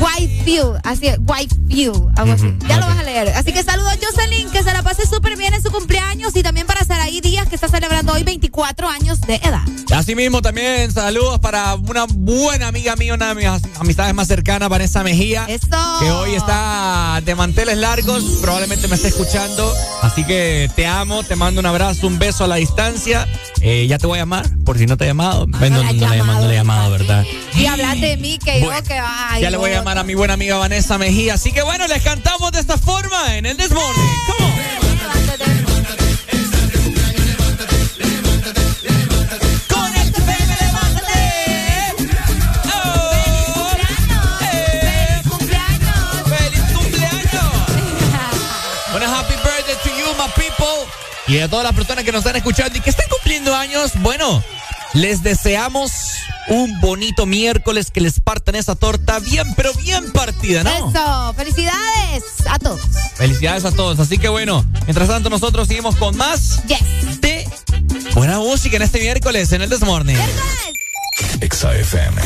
Whitefield, así es, Whitefield, algo así. Ya lo vas a leer. Así que saludos a Jocelyn, que se la pase súper bien en su cumpleaños y también para Saraí Díaz, que está celebrando hoy 24 años de edad. Asimismo, también saludos para una buena amiga mía, una de mis amistades más cercanas, Vanessa Mejía. Eso. Que hoy está de manteles largos, probablemente me esté escuchando. Así que te amo, te mando un abrazo, un beso a la distancia. Eh, ya te voy a llamar, por si no te he llamado. Ven, no, no, le he llamado, no le he llamado, ¿verdad? Y hablaste de mí, que Bueno, yo, que ay, ya le voy a llamar a mi buena amiga Vanessa Mejía. Así que bueno, les cantamos de esta forma en el Desmorning. ¿Cómo? Con Y a todas las personas que nos están escuchando y que están cumpliendo años, bueno, les deseamos un bonito miércoles, que les partan esa torta bien, pero bien partida, ¿no? Eso, felicidades a todos. Felicidades a todos. Así que bueno, mientras tanto nosotros seguimos con más de buena música en este miércoles en el Desmorning. Exa FM.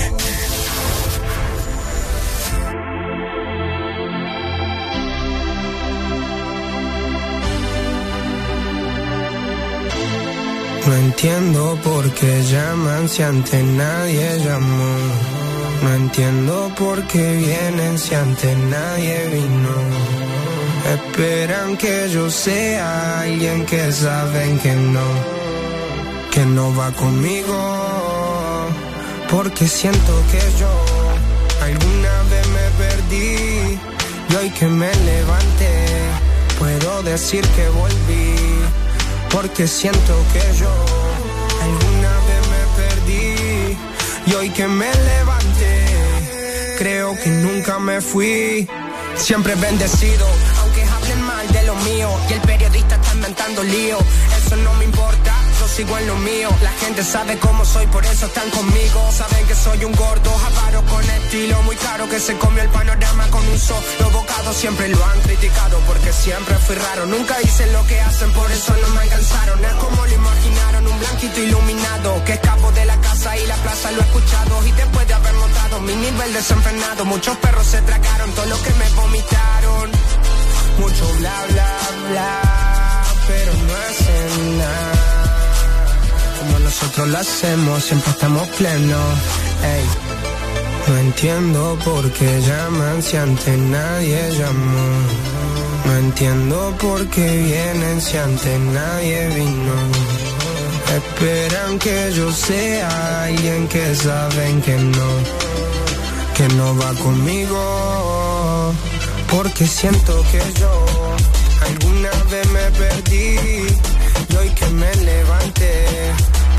No entiendo por qué llaman si antes nadie llamó. No entiendo por qué vienen si antes nadie vino. Esperan que yo sea alguien que saben que no, que no va conmigo. Porque siento que yo alguna vez me perdí y hoy que me levanté puedo decir que volví. Porque siento que yo alguna vez me perdí y hoy que me levanté creo que nunca me fui. Siempre bendecido, aunque hablen mal de lo mío y el periodista está inventando lío. Eso no me importa, sigo en lo mío. La gente sabe cómo soy, por eso están conmigo. Saben que soy un gordo, avaro con estilo muy caro que se comió el panorama con un solo bocado. Siempre lo han criticado porque siempre fui raro. Nunca hice lo que hacen, por eso no me alcanzaron. Es como lo imaginaron, un blanquito iluminado que escapo de la casa y la plaza lo he escuchado. Y después de haber notado mi nivel desenfrenado, muchos perros se tragaron todo lo que me vomitaron. Mucho bla bla bla, pero no hacen nada. Nosotros lo hacemos, siempre estamos plenos. Ey. No entiendo por qué llaman si antes nadie llamó. No entiendo por qué vienen si antes nadie vino. Esperan que yo sea alguien que saben que no, que no va conmigo. Porque siento que yo alguna vez me perdí y hoy que me levanté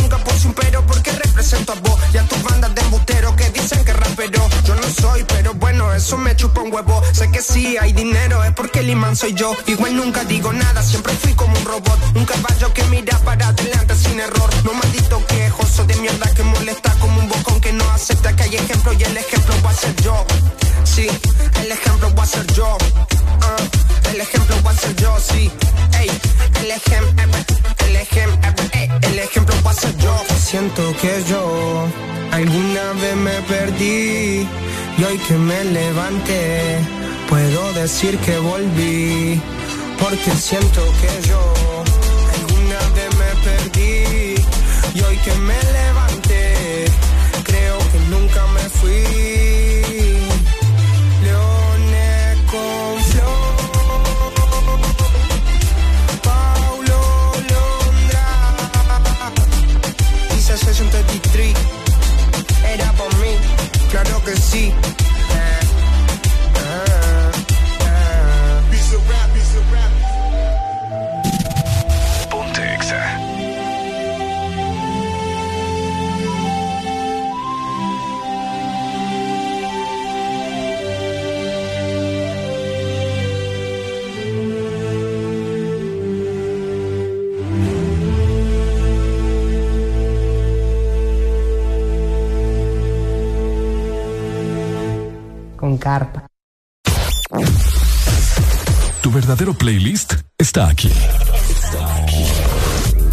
nunca puse un pero porque represento a vos y a tus bandas de embutero que dicen que rapero. Yo no soy, pero bueno, eso me chupa un huevo. Sé que sí hay dinero, es porque el imán soy yo. Igual nunca digo nada, siempre fui como un robot. Un caballo que mira para adelante sin error. No maldito quejoso de mierda que molesta como un bocón que no acepta que hay ejemplo y el ejemplo va a ser yo. Sí, el ejemplo va a ser yo. Ah, el ejemplo va a ser yo, sí. Ey, el ejemplo, el ejemplo, el ejemplo va a ser yo. Siento que yo alguna vez me perdí y hoy que me levanté puedo decir que volví porque siento que yo alguna vez me perdí y hoy que me levanté creo que nunca me fui. Dice 63. Era por mí. Claro que sí. Con carpa. Tu verdadero playlist está aquí.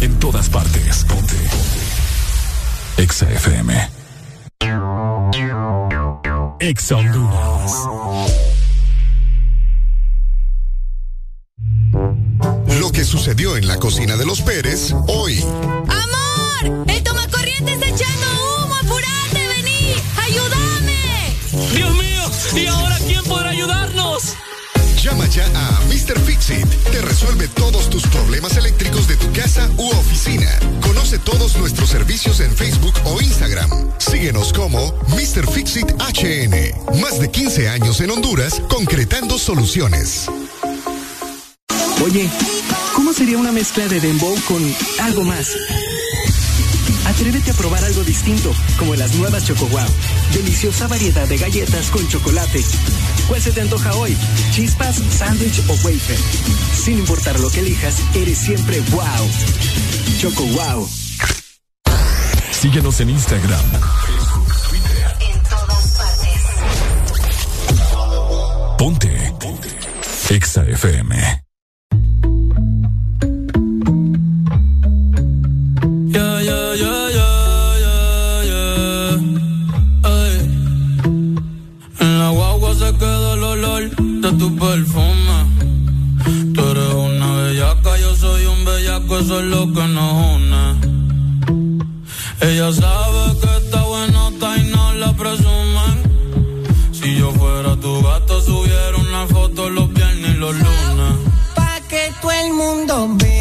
En todas partes. Ponte. Exa FM. Exa Honduras. Lo que sucedió en la cocina de los Pérez hoy. ¡Amor! ¡El tomacorriente está echando humo! ¡Apurate! ¡Vení! ¡Ayúdame! Dios mío, ¿y ahora quién podrá ayudarnos? Llama ya a Mr. Fixit. Te resuelve todos tus problemas eléctricos de tu casa u oficina. Conoce todos nuestros servicios en Facebook o Instagram. Síguenos como Mr. Fixit HN. Más de 15 años en Honduras concretando soluciones. Oye, ¿cómo sería una mezcla de dembow con algo más? Atrévete a probar algo distinto, como las nuevas Choco Wow. Deliciosa variedad de galletas con chocolate. ¿Cuál se te antoja hoy? ¿Chispas, sándwich o wafer? Sin importar lo que elijas, eres siempre wow. Choco Wow. Síguenos en Instagram. Ponte. Ponte. Exa FM. Eso es lo que nos une. Ella sabe que está buenota y no la presumen. Si yo fuera tu gato, subiera una foto los viernes y los lunes. Pa' que todo el mundo vea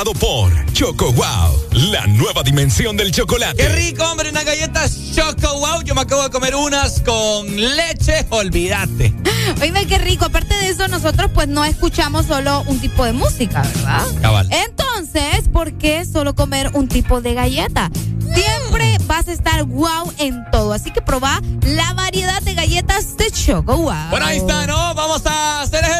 presentado por Choco Wow, la nueva dimensión del chocolate. ¡Qué rico, hombre! Unas galletas Choco Wow. Yo me acabo de comer unas con leche, olvídate. Oíme, qué rico. Aparte de eso, nosotros pues no escuchamos solo un tipo de música, ¿verdad? Cabal. Entonces, ¿por qué solo comer un tipo de galleta? Siempre vas a estar wow en todo. Así que probá la variedad de galletas de Choco Wow. Bueno, ahí está, ¿no? Vamos a hacer ejercicio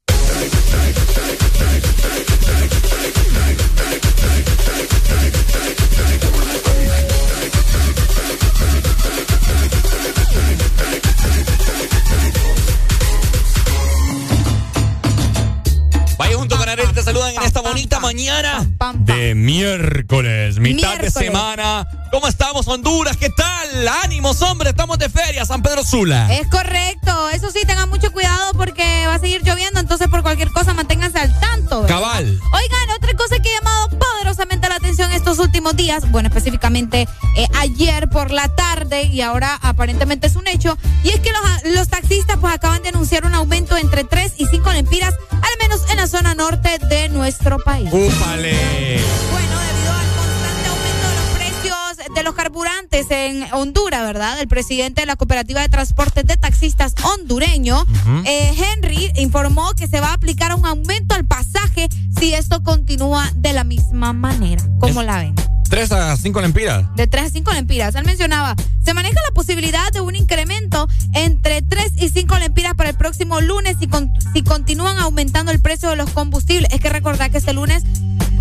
Mañana de miércoles, mitad de semana. ¿Cómo estamos, Honduras? ¿Qué tal? Ánimos, hombre, estamos de feria, San Pedro Sula. Es correcto. Eso sí, tengan mucho cuidado porque va a seguir lloviendo. Entonces, por cualquier cosa, manténganse al tanto. ¿verdad? Cabal. Oigan, otra cosa que ha llamado poderosamente la atención estos últimos días, bueno, específicamente eh, ayer por la tarde y ahora aparentemente es un hecho, y es que los, los taxistas pues acaban de anunciar un aumento entre 3 y 5 lempiras, zona norte de nuestro país. ¡Úpale! Bueno, debido al constante aumento de los precios de los carburantes en Honduras, ¿verdad? El presidente de la Cooperativa de Transportes de Taxistas hondureño, eh, Henry, informó que se va a aplicar un aumento al pasaje si esto continúa de la misma manera. ¿Cómo la ven? ¿Tres a cinco lempiras? De 3 a 5 lempiras. Él mencionaba, se maneja la posibilidad de un incremento entre 3 y 5 lempiras para el próximo lunes si, con- si continúan aumentando el precio de los combustibles. Es que recordar que este lunes,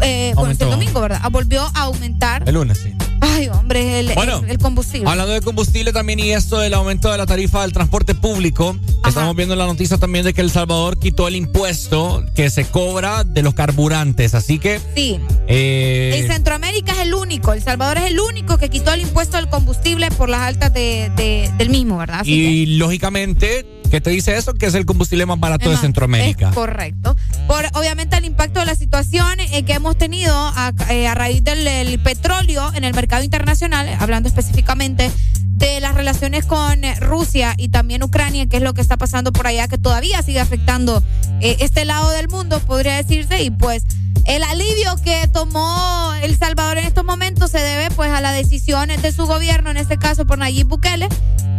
eh, bueno, este domingo, ¿verdad? Ah, Volvió a aumentar. El lunes, sí. Ay, hombre, el, Bueno, el- el combustible. Hablando de combustible también y esto del aumento de la tarifa del transporte público, estamos viendo la noticia también de que El Salvador quitó el impuesto que se cobra de los carburantes. Así que... Sí. eh, En Centroamérica es el único, El Salvador es el único que quitó el impuesto del combustible por las altas de, de- del mismo, ¿verdad? Así y lógicamente, ¿qué te dice eso? Que es el combustible más barato de Centroamérica. Es correcto. Por obviamente el impacto de la situación eh, que hemos tenido a, eh, a raíz del el petróleo en el mercado internacional, hablando específicamente de las relaciones con eh, Rusia y también Ucrania, que es lo que está pasando por allá, que todavía sigue afectando eh, este lado del mundo, podría decirse, y pues el alivio que tomó El Salvador en estos momentos se debe pues a las decisiones de su gobierno, en este caso por Nayib Bukele,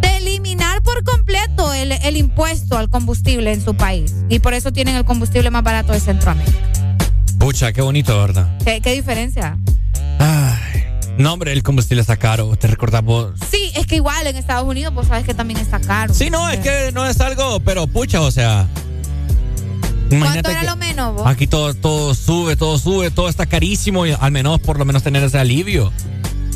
de eliminar por completo el, el impuesto al combustible en su país. Y por eso tienen el combustible más barato de Centroamérica. Pucha, qué bonito, ¿verdad? ¿Qué, qué diferencia? No, hombre, el combustible está caro. ¿Te recordás vos? Sí, es que igual en Estados Unidos, pues sabes que también está caro. Sí, no, es que no es algo, pero pucha, o sea. ¿Cuánto era lo menos vos? aquí todo, todo sube, todo sube, todo está carísimo y al menos, por lo menos, tener ese alivio.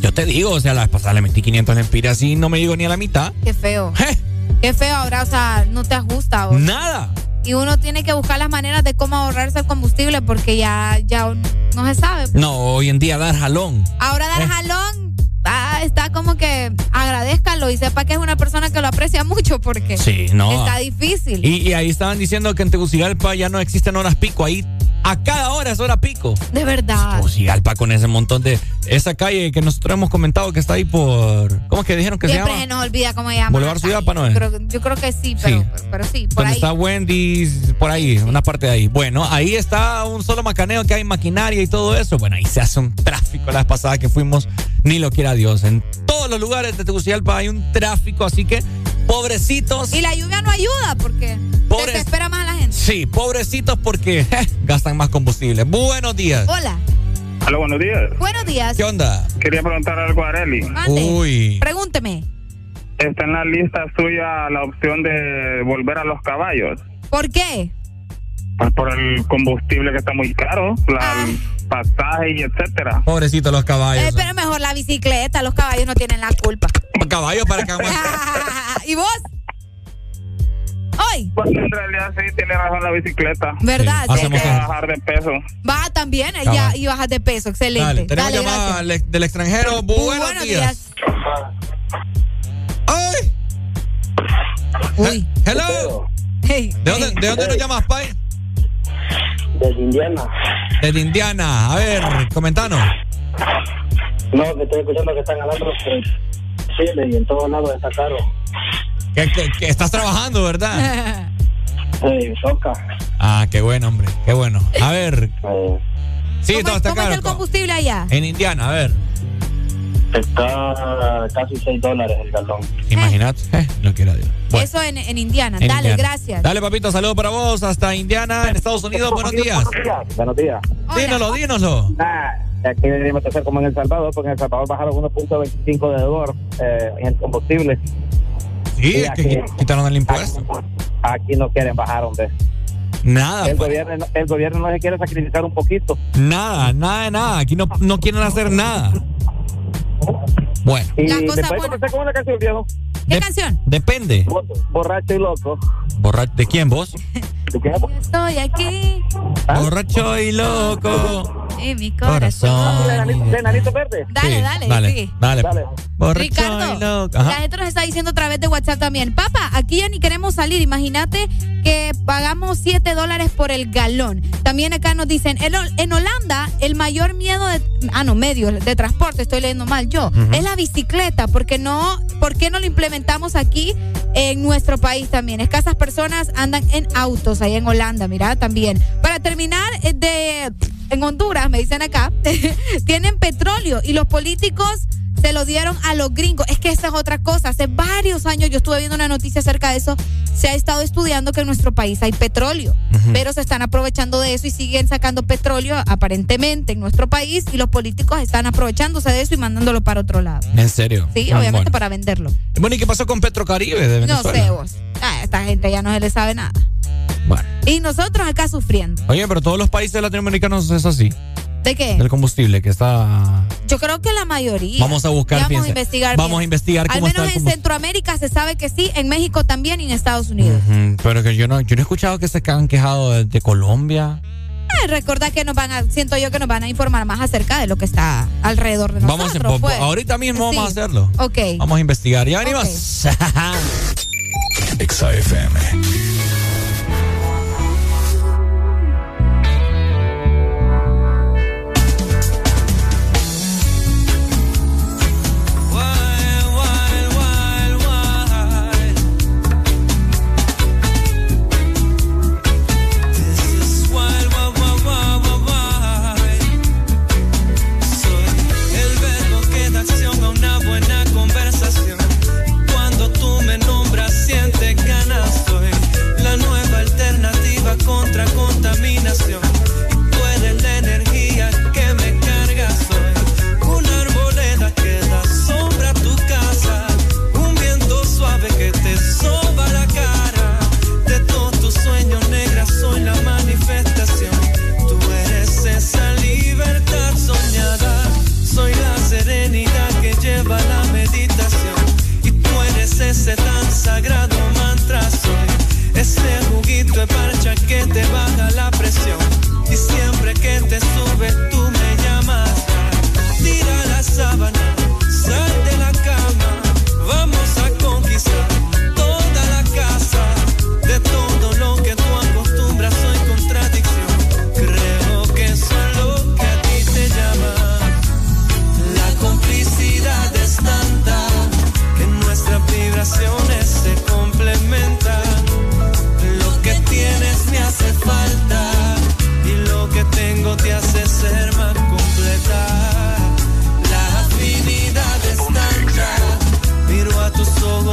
Yo te digo, o sea, la vez pasada le metí 500 lempiras y no me digo ni a la mitad. Qué feo. [laughs] Qué feo ahora, o sea, no te ajusta. vos. Nada. Y uno tiene que buscar las maneras de cómo ahorrarse el combustible porque ya, ya no se sabe. No, hoy en día dar jalón. Ahora dar Eh. jalón ah, está como que agradezcalo y sepa que es una persona que lo aprecia mucho porque Sí, no. está difícil. Y, y ahí estaban diciendo que en Tegucigalpa ya no existen horas pico. Ahí a cada hora es hora pico. De verdad. Tegucigalpa con ese montón de. Esa calle que nosotros hemos comentado que está ahí por. ¿Cómo es que dijeron que se Siempre llama? se nos olvida cómo se llama. Boulevard Suyapa, ¿no es? Creo- yo creo que sí, pero Sí. pero, pero sí, por Donde ahí. está Wendy's, por ahí, una parte de ahí. Bueno, ahí está un solo macaneo que hay maquinaria y todo eso. Bueno, ahí se hace un tráfico. La vez pasada que fuimos, ni lo quiera Dios. En todos los lugares de Tegucigalpa hay un tráfico, así que pobrecitos. Y la lluvia no ayuda porque Pobres- desespera más a la. Sí, pobrecitos porque [laughs] je, gastan más combustible. Buenos días. Hola, Hola, buenos días. buenos días. ¿Qué onda? Quería preguntar algo a Areli. Uy. Pregúnteme, Está en la lista suya la opción de volver a los caballos. ¿por qué? Pues por el combustible que está muy caro, la, el pasaje y etcétera. Pobrecitos los caballos. Eh, pero mejor la bicicleta, los caballos no tienen la culpa. Caballos para que aguanten. [laughs] ¿Y vos? Hoy. Pues en realidad sí, tiene razón la bicicleta. ¿Verdad? Sí. que bajar de peso. Va también, ya, y bajas de peso, excelente. Dale, tenemos Dale, llamada gracias. del extranjero. Buenos, buenos días. ¡Ay! Uy. Hello. Hey, ¿De dónde, ¿De dónde nos llamas, Pai? Desde Indiana. Desde Indiana. A ver, comentanos. No, que estoy escuchando que están hablando de Chile y en todos lados está caro. Que, que- que estás trabajando, ¿verdad? [laughs] Sí, toca. Ah, qué bueno, hombre. Qué bueno. A ver. [laughs] Sí, ¿Cómo, todo está cómo es caro. el combustible allá? En Indiana, a ver. Está casi 6 dólares el galón. Imagínate. Eh, lo quiera Dios. Bueno, Eso en, en Indiana. en Dale, Indiana. gracias. Dale, papito, saludos para vos hasta Indiana, en Estados Unidos. Buenos días. Buenos días. Dínoslo, dínoslo. Nah, aquí deberíamos hacer como en El Salvador, porque en El Salvador bajaron 1.25 de dólar eh, en el combustible. Sí, es que quitaron el impuesto. Aquí no quieren bajar, hombre. Nada, El pues. gobierno, no- el gobierno no se quiere sacrificar un poquito. Nada, nada de nada. Aquí no, no quieren hacer nada. Bueno. Y La cosa después buena. comencé con una canción, viejo. ¿Qué canción? Depende. Bo- Borracho y loco. ¿De quién vos? [laughs] Estoy aquí Borracho y loco. en mi corazón. Corazón. ¿De Nanito- de Nanito Verde? Dale, Sí, dale, dale, sí. dale. Borracho Ricardo, y loco. la gente nos está diciendo a través de WhatsApp también. Papá, aquí ya ni queremos salir. Imagínate que pagamos 7 dólares por el galón. También acá nos dicen, en, Hol- en Holanda, el mayor miedo de, ah, no, medio de transporte, estoy leyendo mal yo, es la bicicleta. Porque no, ¿Por qué no lo implementamos aquí en nuestro país también? Escasas personas andan en autos ahí en Holanda, mira, también. Para terminar, eh, de en Honduras, me dicen acá, [laughs] tienen petróleo y los políticos se lo dieron a los gringos. Es que esa es otra cosa. Hace varios años yo estuve viendo una noticia acerca de eso. Se ha estado estudiando que en nuestro país hay petróleo, pero se están aprovechando de eso y siguen sacando petróleo aparentemente en nuestro país y los políticos están aprovechándose de eso y mandándolo para otro lado. En serio. Sí, Ah, obviamente bueno. para venderlo. Bueno, ¿y qué pasó con Petrocaribe de No sé vos. A esta gente ya no se le sabe nada. Bueno. Y nosotros acá sufriendo. Oye, pero todos los países latinoamericanos es así. ¿De qué? Del combustible que está. Yo creo que la mayoría. Vamos a buscar, Vamos a investigar. Vamos bien. a investigar Al cómo está menos en. Centroamérica se sabe que sí, en México también y en Estados Unidos. Ujú, Pero que yo no, yo no he escuchado que se han quejado de, de Colombia. Eh, recuerda que nos van a, siento yo que nos van a informar más acerca de lo que está alrededor de nosotros. Vamos, po- pues. ahorita mismo vamos a hacerlo. Ok. Vamos a investigar. Ya venimos. [laughs] Exa FM.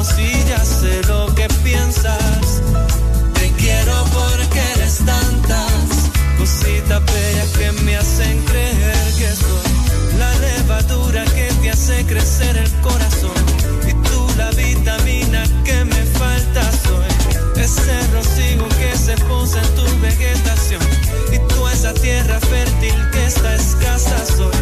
hablamos y ya sé lo que piensas. Te quiero porque eres tantas cositas bellas que me hacen creer que soy la levadura que te hace crecer el corazón. Y tú la vitamina que me falta soy. Ese rocío que se posa en tu vegetación. Y tú esa tierra fértil que está escasa soy.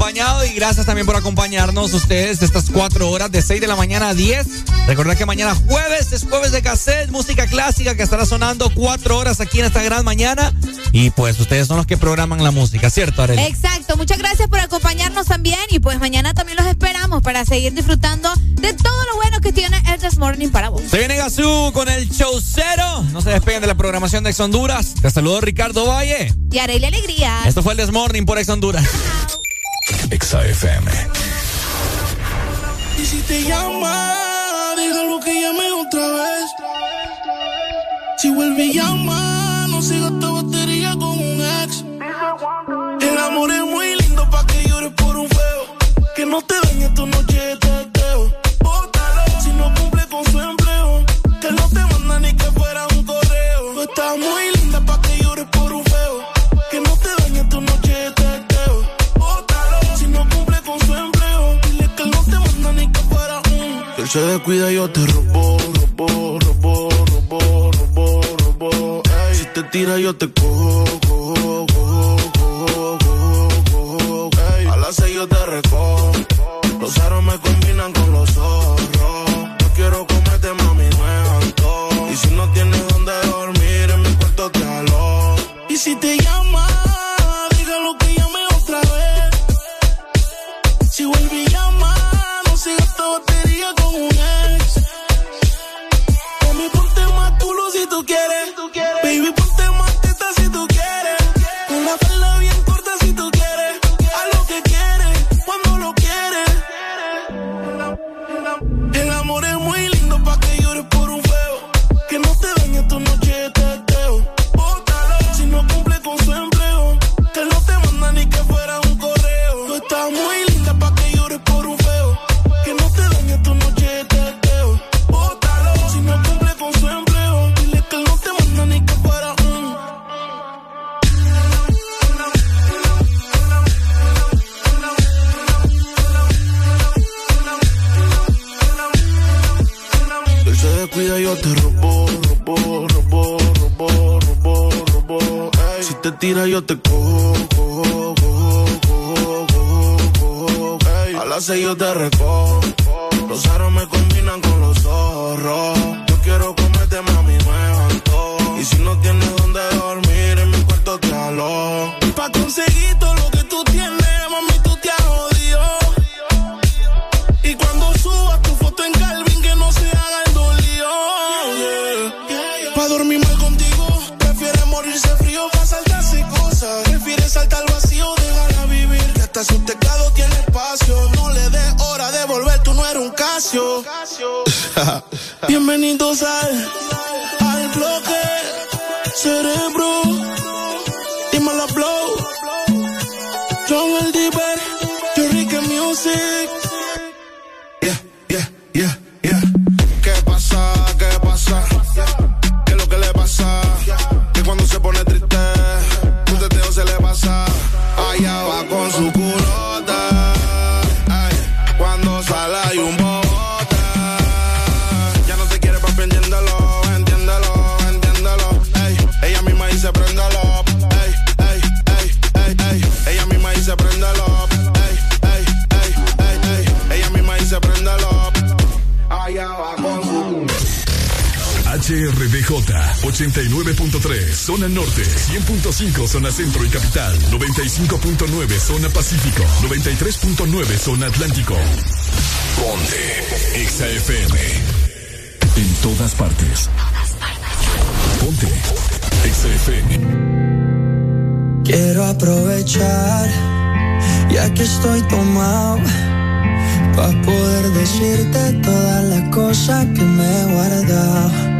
Acompañado y gracias también por acompañarnos ustedes estas cuatro horas de 6 de la mañana a 10. Recordad que mañana jueves es jueves de cassette, música clásica que estará sonando cuatro horas aquí en esta gran mañana y pues ustedes son los que programan la música, ¿cierto Arely? Exacto, muchas gracias por acompañarnos también y pues mañana también los esperamos para seguir disfrutando de todo lo bueno que tiene el This Morning para vos. Se viene Gazú con el show cero. No se despeguen de la programación de Ex Honduras. Te saludo Ricardo Valle. Y Arely Alegría. Esto fue el This Morning por Ex Honduras. FM. Y si te llama, déjalo que llame otra vez. Si vuelve y llama, no siga esta batería con un ex. El amor es muy lindo pa' que llores por un feo. Que no te dañe tu noche de se descuida yo te robo, robo, robo, robo, robo, robo. Ey, si te tira yo te cojo, cojo, cojo, cojo, cojo, cojo. A las seis yo te recojo. Los aros me zona norte, 100.5 zona centro y capital, 95.9 zona pacífico, 93.9 zona atlántico. Ponte XAFM. En todas partes. Ponte XAFM. Quiero aprovechar, ya que estoy tomado, para poder decirte todas las cosas que me he guardado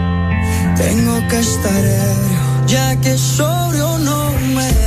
tengo que estar ebrio, ya que sobrio no me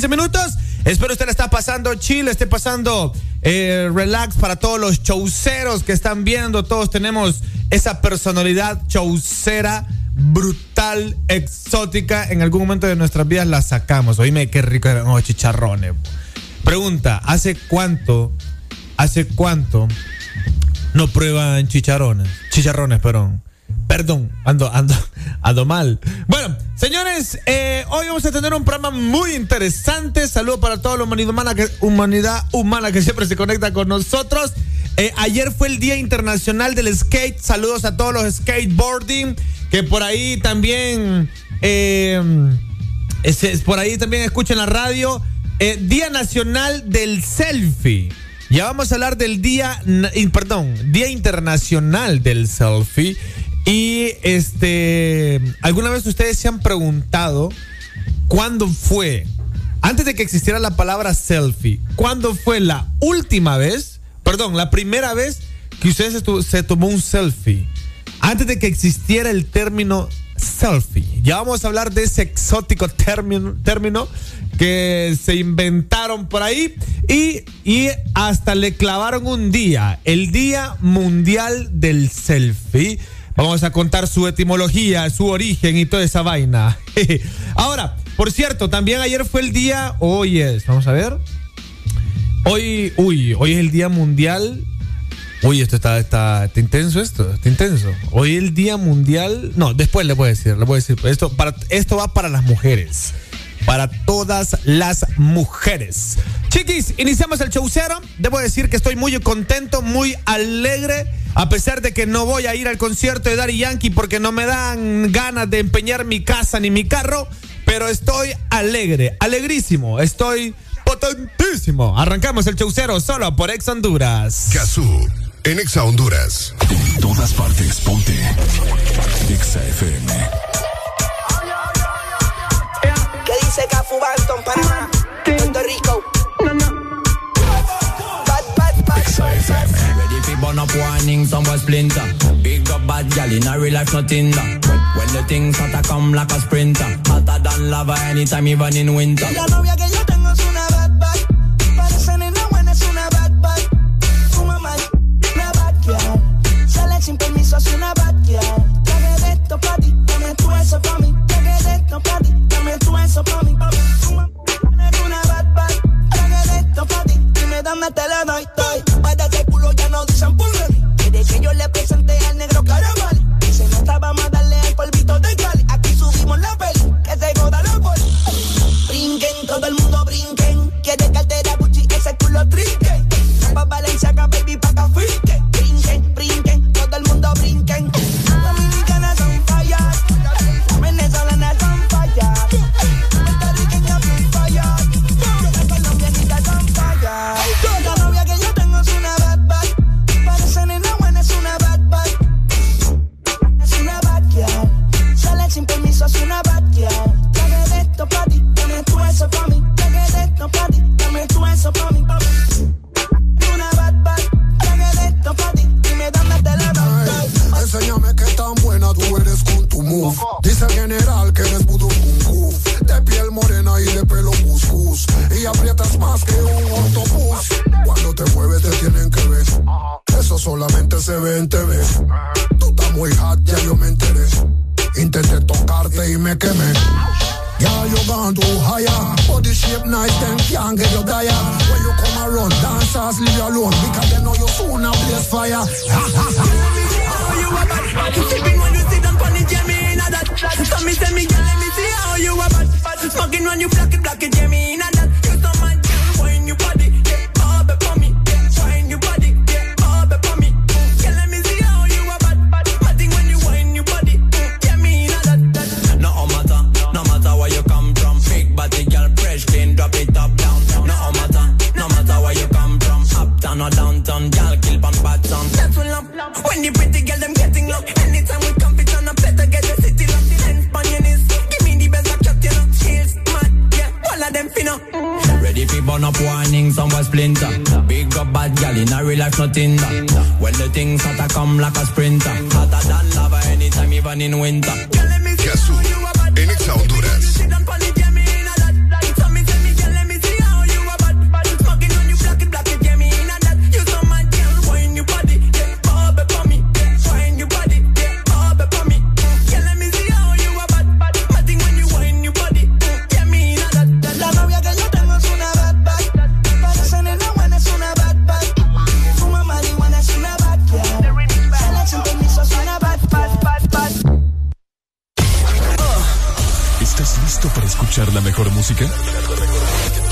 15 minutos. Espero usted la está pasando chill, esté pasando eh, relax para todos los chauceros que están viendo. Todos tenemos esa personalidad chaucera, brutal, exótica. En algún momento de nuestras vidas la sacamos. Oíme qué rico eran los chicharrones. Pregunta, ¿hace cuánto, hace cuánto no prueban chicharrones? Chicharrones, perdón. Perdón, ando, ando, ando mal. Bueno, señores, eh, hoy vamos a tener un programa muy interesante. Saludos para toda la humanidad humana que, humanidad humana que siempre se conecta con nosotros. Eh, ayer fue el Día Internacional del Skate. Saludos a todos los skateboarding. Que por ahí también. eh, ese- por ahí también escuchen la radio. Eh, Día Nacional del Selfie. Ya vamos a hablar del Día. Perdón, Día Internacional del Selfie. Y este. ¿Alguna vez ustedes se han preguntado cuándo fue? Antes de que existiera la palabra selfie, ¿cuándo fue la última vez? Perdón, la primera vez que ustedes se, se tomó un selfie. Antes de que existiera el término selfie. Ya vamos a hablar de ese exótico término, término que se inventaron por ahí y, y hasta le clavaron un día, el Día Mundial del Selfie. Vamos a contar su etimología, su origen y toda esa vaina. [laughs] Ahora, por cierto, también ayer fue el día, hoy es, vamos a ver. Hoy, uy, hoy es el Día Mundial. Uy, esto está, está, está intenso esto, está intenso. Hoy es el Día Mundial. No, después le voy a decir, le voy a decir. Esto, esto va para las mujeres. Para todas las mujeres. Chiquis, iniciamos el show cero. Debo decir que estoy muy contento, muy alegre. A pesar de que no voy a ir al concierto de Daddy Yankee porque no me dan ganas de empeñar mi casa ni mi carro. Pero estoy alegre, alegrísimo. Estoy potentísimo. Arrancamos el show cero solo por Ex Honduras. Gazú, en Exa Honduras. En todas partes, ponte. Exa FM. ¿Qué dice Cafu Banton, Panamá, Puerto Rico? Bad, bad, bad. Ready fi burn up warning, somewhere splinter. Big up bad gal in a real life, nothing that. When, the things hotter come like a sprinter. Hotter than lava anytime, even in winter. La novia que yo tengo es una bad bad. Parece nena buena, es una bad bad. Tu mamá es una bad girl. Sale sin permiso, es una bad girl. Traje de esto pa' ti, dame tú eso pa' mí. Traje de esto pa' ti, dame tú eso pa' mí. pa' mí. Tu mamá es una bad bad. Traje de esto pa' ti, dime dame te la doy, doy. Para ese culo ya no dicen por mí. Desde que yo le presenté al negro caramel. Se nota, vamos a ve en TV. Tú estás muy hot, ya yo me enteré. Intenté tocarte y me quemé. Yeah, you gone too higher. Body shape nice, then can't get you tired. When you come around, dancers leave alone because they know you soon a blaze fire. How you a bad bad when you sit down on the Jamie in a that let me see how you a bad bad Smoking when you block it block it Jamie in a that Burn up warning somewhere splinter. Big up bad gal in a real life nothing When the things start, hotter come like a sprinter. Hotter than lava anytime even in winter música?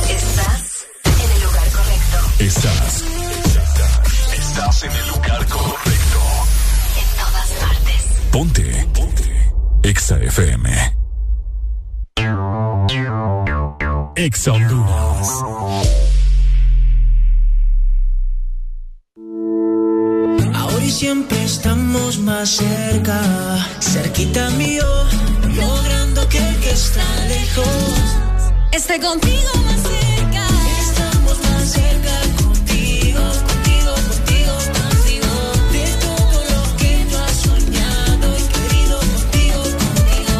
Estás en el lugar correcto. Estás. Estás en el lugar correcto. En todas partes. Ponte. Ponte. Exa FM. Exa Honduras. Ahora y siempre estamos más cerca, cerquita mío, logrando que el que está lejos Esté contigo más cerca. Estamos más cerca contigo, contigo, contigo, contigo. De todo lo que tú has soñado y querido contigo, contigo.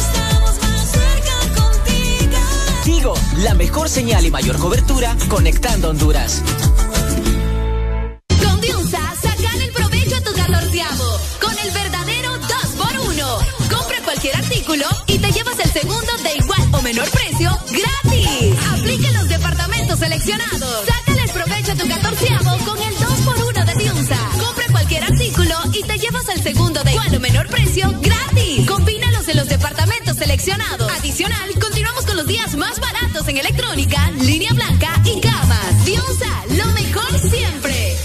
Estamos más cerca contigo. Tigo, la mejor señal y mayor cobertura conectando Honduras. Con Diunsa, sacan el provecho a tu catorceavo. Con el verdadero 2x1. Compra cualquier artículo y te llevas el segundo de igual o menor precio seleccionados. Sácale el provecho a tu catorceavo con el 2x1 de Diunsa. Compra cualquier artículo y te llevas el segundo de igual o menor precio gratis. Combínalos en los departamentos seleccionados. Adicional, continuamos con los días más baratos en electrónica, línea blanca y camas. Diunsa, lo mejor siempre.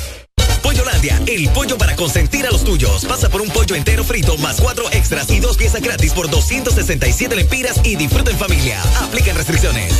Pollolandia, el pollo para consentir a los tuyos. Pasa por un pollo entero frito más cuatro extras y dos piezas gratis por 267 lempiras y disfruta en familia. Aplican restricciones.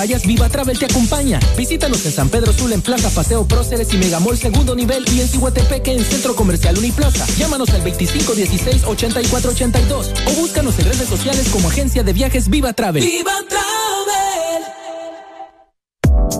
Vayas, Viva Travel te acompaña. Visítanos en San Pedro Sula, en Plaza Paseo Próceres y Megamall Segundo Nivel y en Cihuatepeque en Centro Comercial Uniplaza. Llámanos al 2516-8482 o búscanos en redes sociales como Agencia de Viajes Viva Travel. Viva Travel.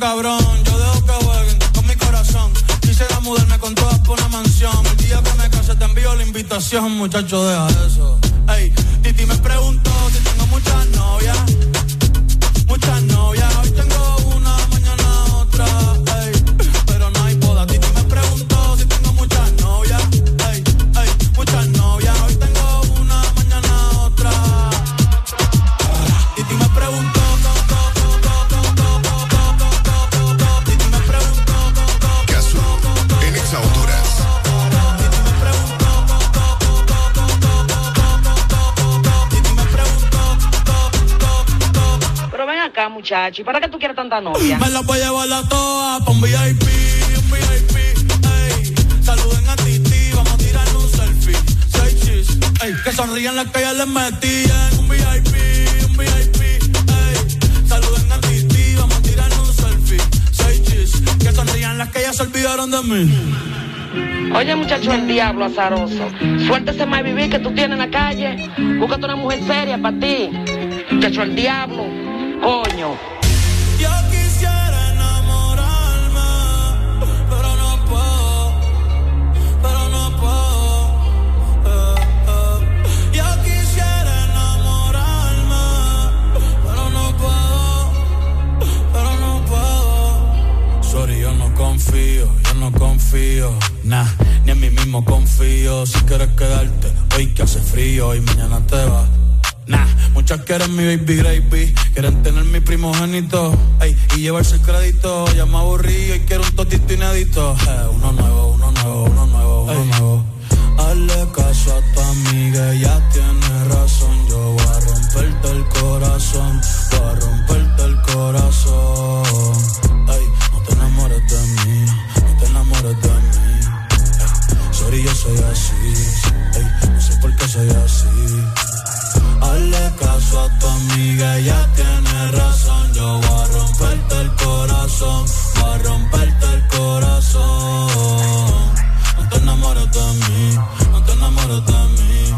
cabrón. Yo dejo que jueguen con mi corazón. Quisiera mudarme con todas por una mansión. El día que me case te envío la invitación, muchacho, deja acá, muchacho, ¿y para qué tú quieres tanta novia? Me la voy a llevar a todas un VIP, un VIP, ey. Saluden a Titi, vamos a tirarnos un selfie. Seis chis, ey. Que sonrían las que ya les metí en un VIP, un VIP, ey. Saluden a Titi, vamos a tirarnos un selfie. Seis chis, que sonrían las que ya se olvidaron de mí. Oye, muchacho, el diablo azaroso. Suéltese más vivir que tú tienes en la calle. Búscate una mujer seria para ti. Muchacho, el diablo. Coño. Quieren mi baby gravy, quieren tener mi primogénito, ey, y llevarse el crédito. Ya me aburrí y quiero un totito inédito. Eh, uno nuevo, uno nuevo, uno nuevo, uno nuevo. Hazle caso a tu amiga, ella tiene ella tiene razón. Yo voy a romperte el corazón, voy a romperte el corazón. No te enamores de mí, no te enamores de mí.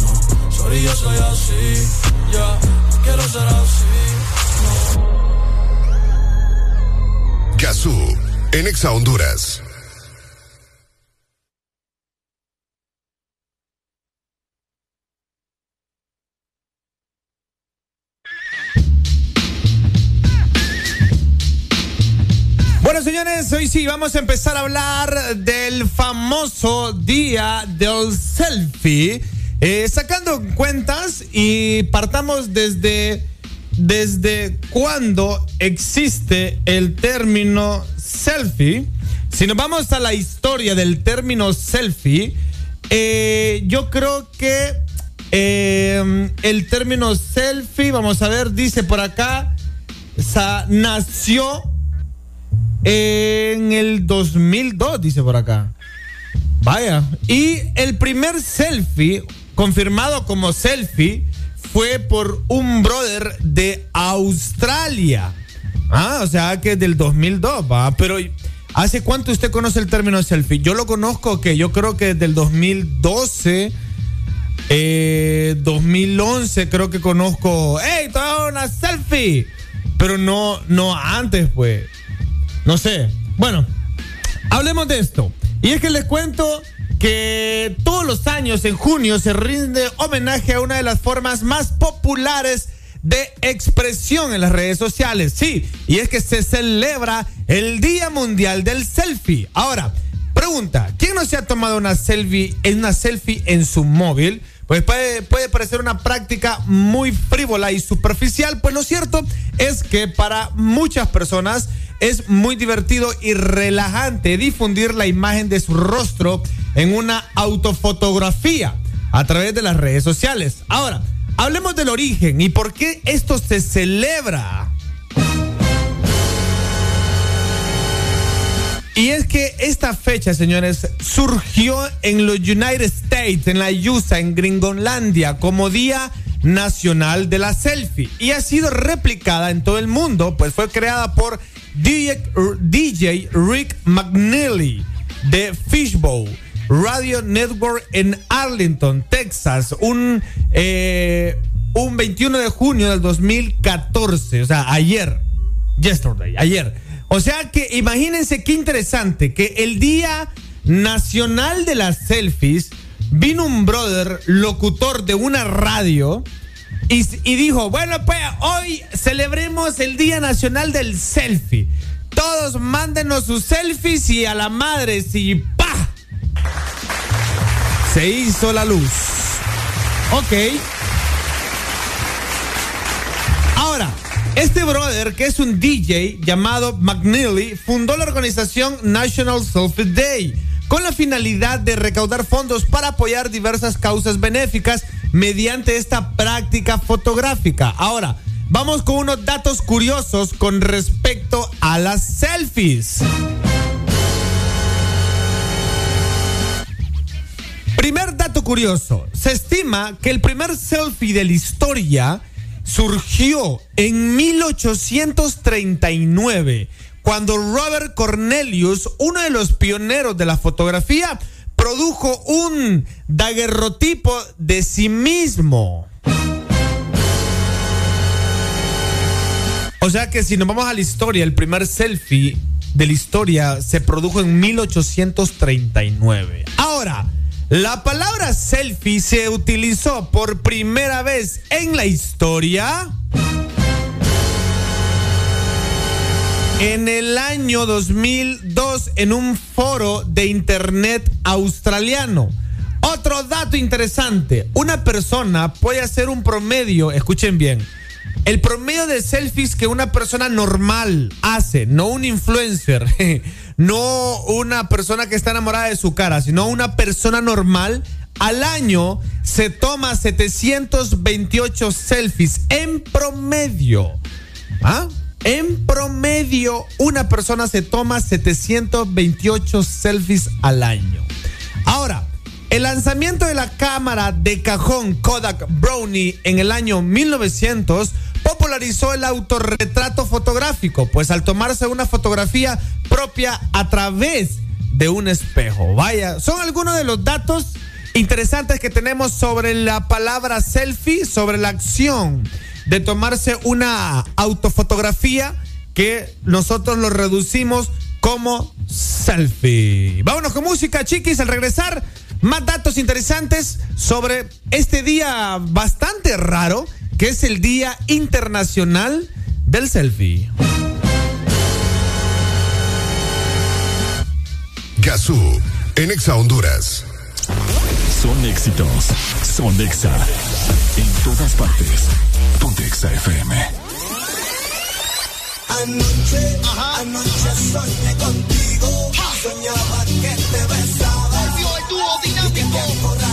No, sorry, yo soy así. Ya, no quiero ser así. Gazú, en Exa Honduras. Vamos a empezar a hablar del famoso día del selfie. Eh, sacando cuentas y partamos desde, desde cuándo existe el término selfie. Si nos vamos a la historia del término selfie, eh, yo creo que eh, el término selfie, vamos a ver, dice por acá, sa- nació en el 2002, dice por acá. Vaya. Y el primer selfie, confirmado como selfie, fue por un brother de Australia. Ah, o sea que del 2002, va. Pero, ¿hace cuánto usted conoce el término selfie? Yo lo conozco que yo creo que desde el 2012. Eh, 2011 creo que conozco, ¡Ey, toda una selfie! Pero no, no antes, pues. No sé. Bueno, hablemos de esto. Y es que les cuento que todos los años en junio se rinde homenaje a una de las formas más populares de expresión en las redes sociales. Sí, y es que se celebra el Día Mundial del Selfie. Ahora, pregunta, ¿quién no se ha tomado una selfie una selfie en su móvil? Pues puede, parecer una práctica muy frívola y superficial, pues lo cierto es que para muchas personas es muy divertido y relajante difundir la imagen de su rostro en una autofotografía a través de las redes sociales. Ahora, hablemos del origen y por qué esto se celebra. Y es que esta fecha, señores, surgió en los United States, en la USA, en Gringolandia, como Día Nacional de la Selfie. Y ha sido replicada en todo el mundo, pues fue creada por DJ, Rick McNeely de Fishbowl Radio Network en Arlington, Texas, un, eh, un 21 de junio del 2014, o sea, ayer, yesterday, ayer. O sea que imagínense qué interesante que el Día Nacional de las Selfies vino un brother locutor de una radio y, dijo, bueno pues hoy celebremos el Día Nacional del Selfie. Todos mándenos sus selfies y a la madre si pa se hizo la luz. Ok. Ahora, este brother, que es un DJ llamado McNeely, fundó la organización National Selfie Day con la finalidad de recaudar fondos para apoyar diversas causas benéficas mediante esta práctica fotográfica. Ahora, vamos con unos datos curiosos con respecto a las selfies. Primer dato curioso, se estima que el primer selfie de la historia surgió en 1839, cuando Robert Cornelius, uno de los pioneros de la fotografía, produjo un daguerrotipo de sí mismo. O sea que si nos vamos a la historia, el primer selfie de la historia se produjo en 1839. Ahora, la palabra selfie se utilizó por primera vez en la historia en el año 2002 en un foro de internet australiano. Otro dato interesante, una persona puede hacer un promedio, escuchen bien, el promedio de selfies que una persona normal hace, no un influencer, [laughs] no una persona que está enamorada de su cara, sino una persona normal, al año se toma 728 selfies en promedio. ¿Ah? En promedio, una persona se toma 728 selfies al año. Ahora, el lanzamiento de la cámara de cajón Kodak Brownie en el año 1900 popularizó el autorretrato fotográfico, pues al tomarse una fotografía propia a través de un espejo. Vaya, son algunos de los datos interesantes que tenemos sobre la palabra selfie, sobre la acción de tomarse una autofotografía que nosotros lo reducimos como selfie. Vámonos con música, chiquis, al regresar. Más datos interesantes sobre este día bastante raro que es el Día Internacional del Selfie. Gazú, en Exa Honduras. Son éxitos, son Exa. En todas partes. Ponte Exa FM. Anoche, anoche soñé contigo. Soñaba que te besaba. Volvió el dúo dinámico.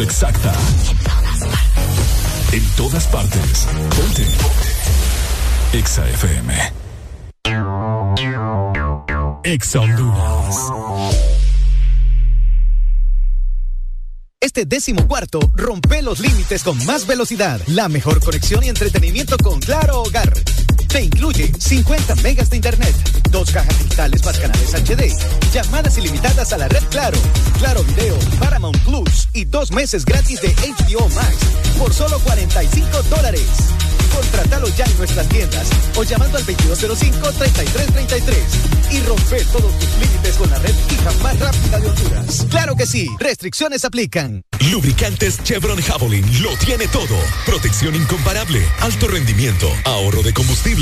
Exacta. En todas partes. Ponte. Exa FM. Exa Honduras. Este décimo cuarto rompe los límites con más velocidad, la mejor conexión y entretenimiento con Claro Hogar. Te incluye 50 megas de internet, dos cajas digitales más canales HD, llamadas ilimitadas a la red Claro, Claro Video, Paramount Plus y dos meses gratis de HBO Max por solo 45 dólares. Contratalo ya en nuestras tiendas o llamando al 2205-3333 y rompe todos tus límites con la red fija más rápida de Honduras. Claro que sí, restricciones aplican. Lubricantes Chevron Javelin lo tiene todo. Protección incomparable, alto rendimiento, ahorro de combustible.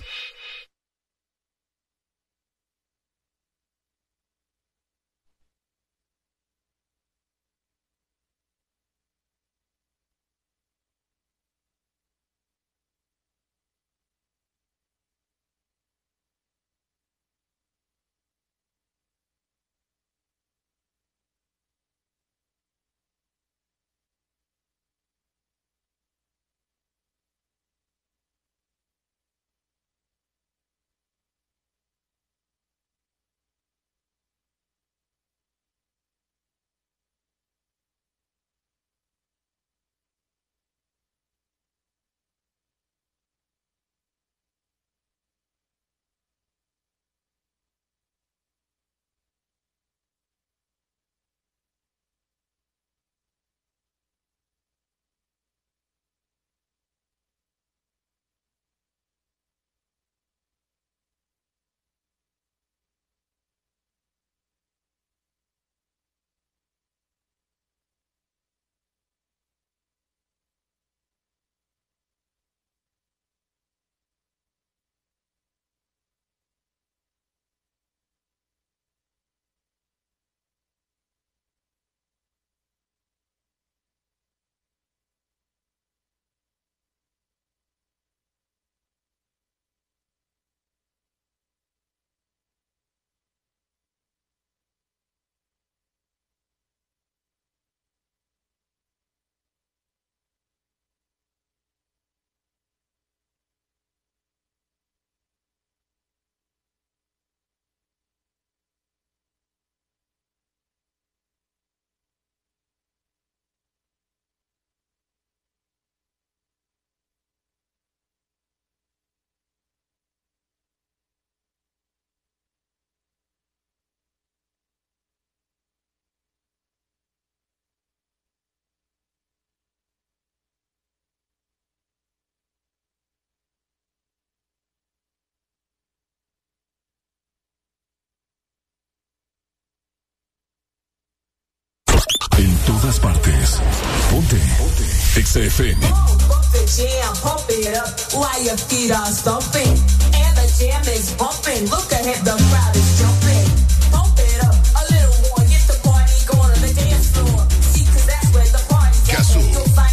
That's where the party's at. Gazú,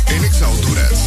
en Exa Honduras.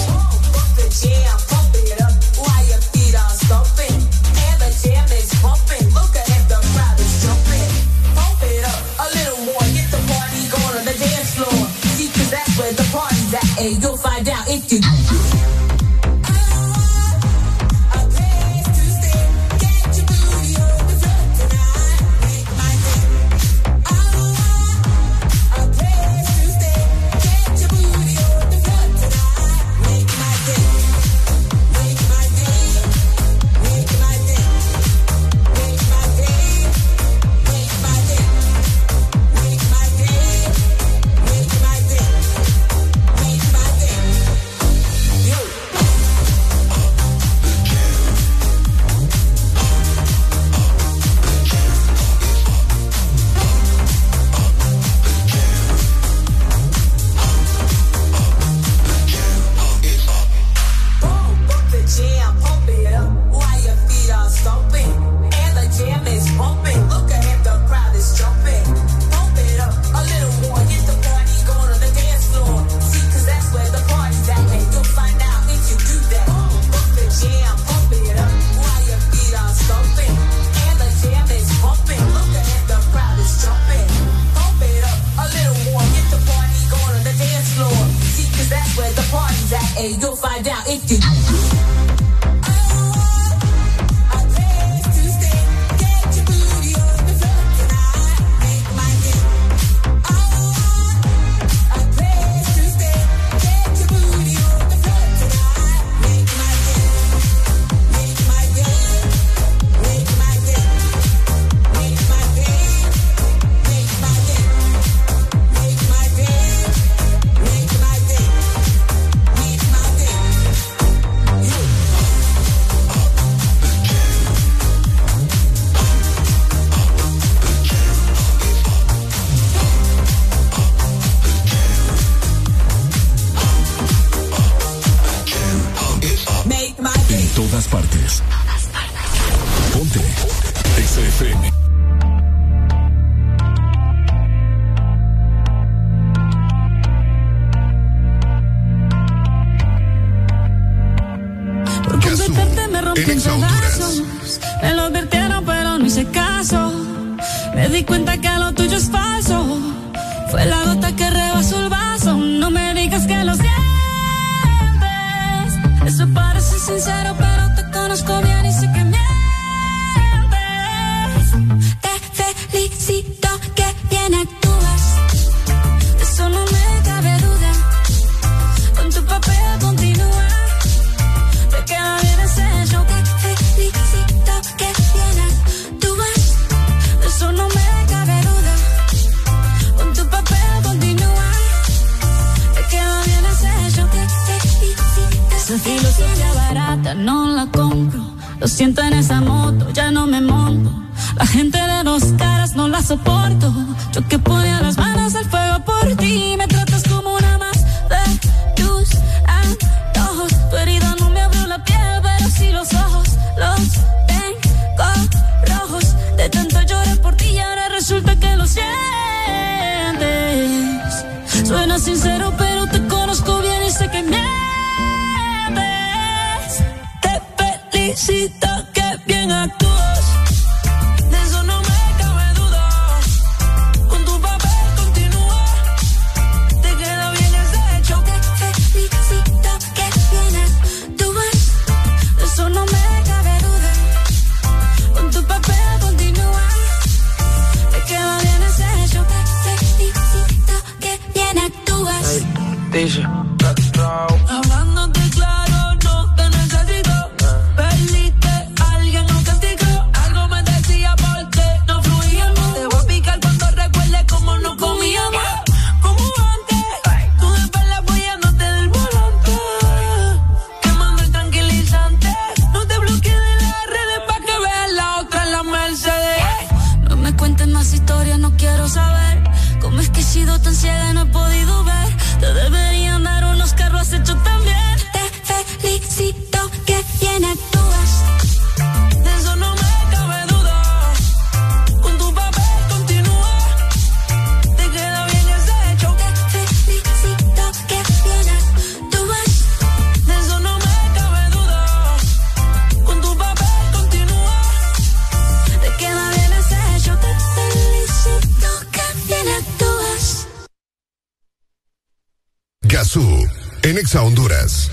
En Exa Honduras.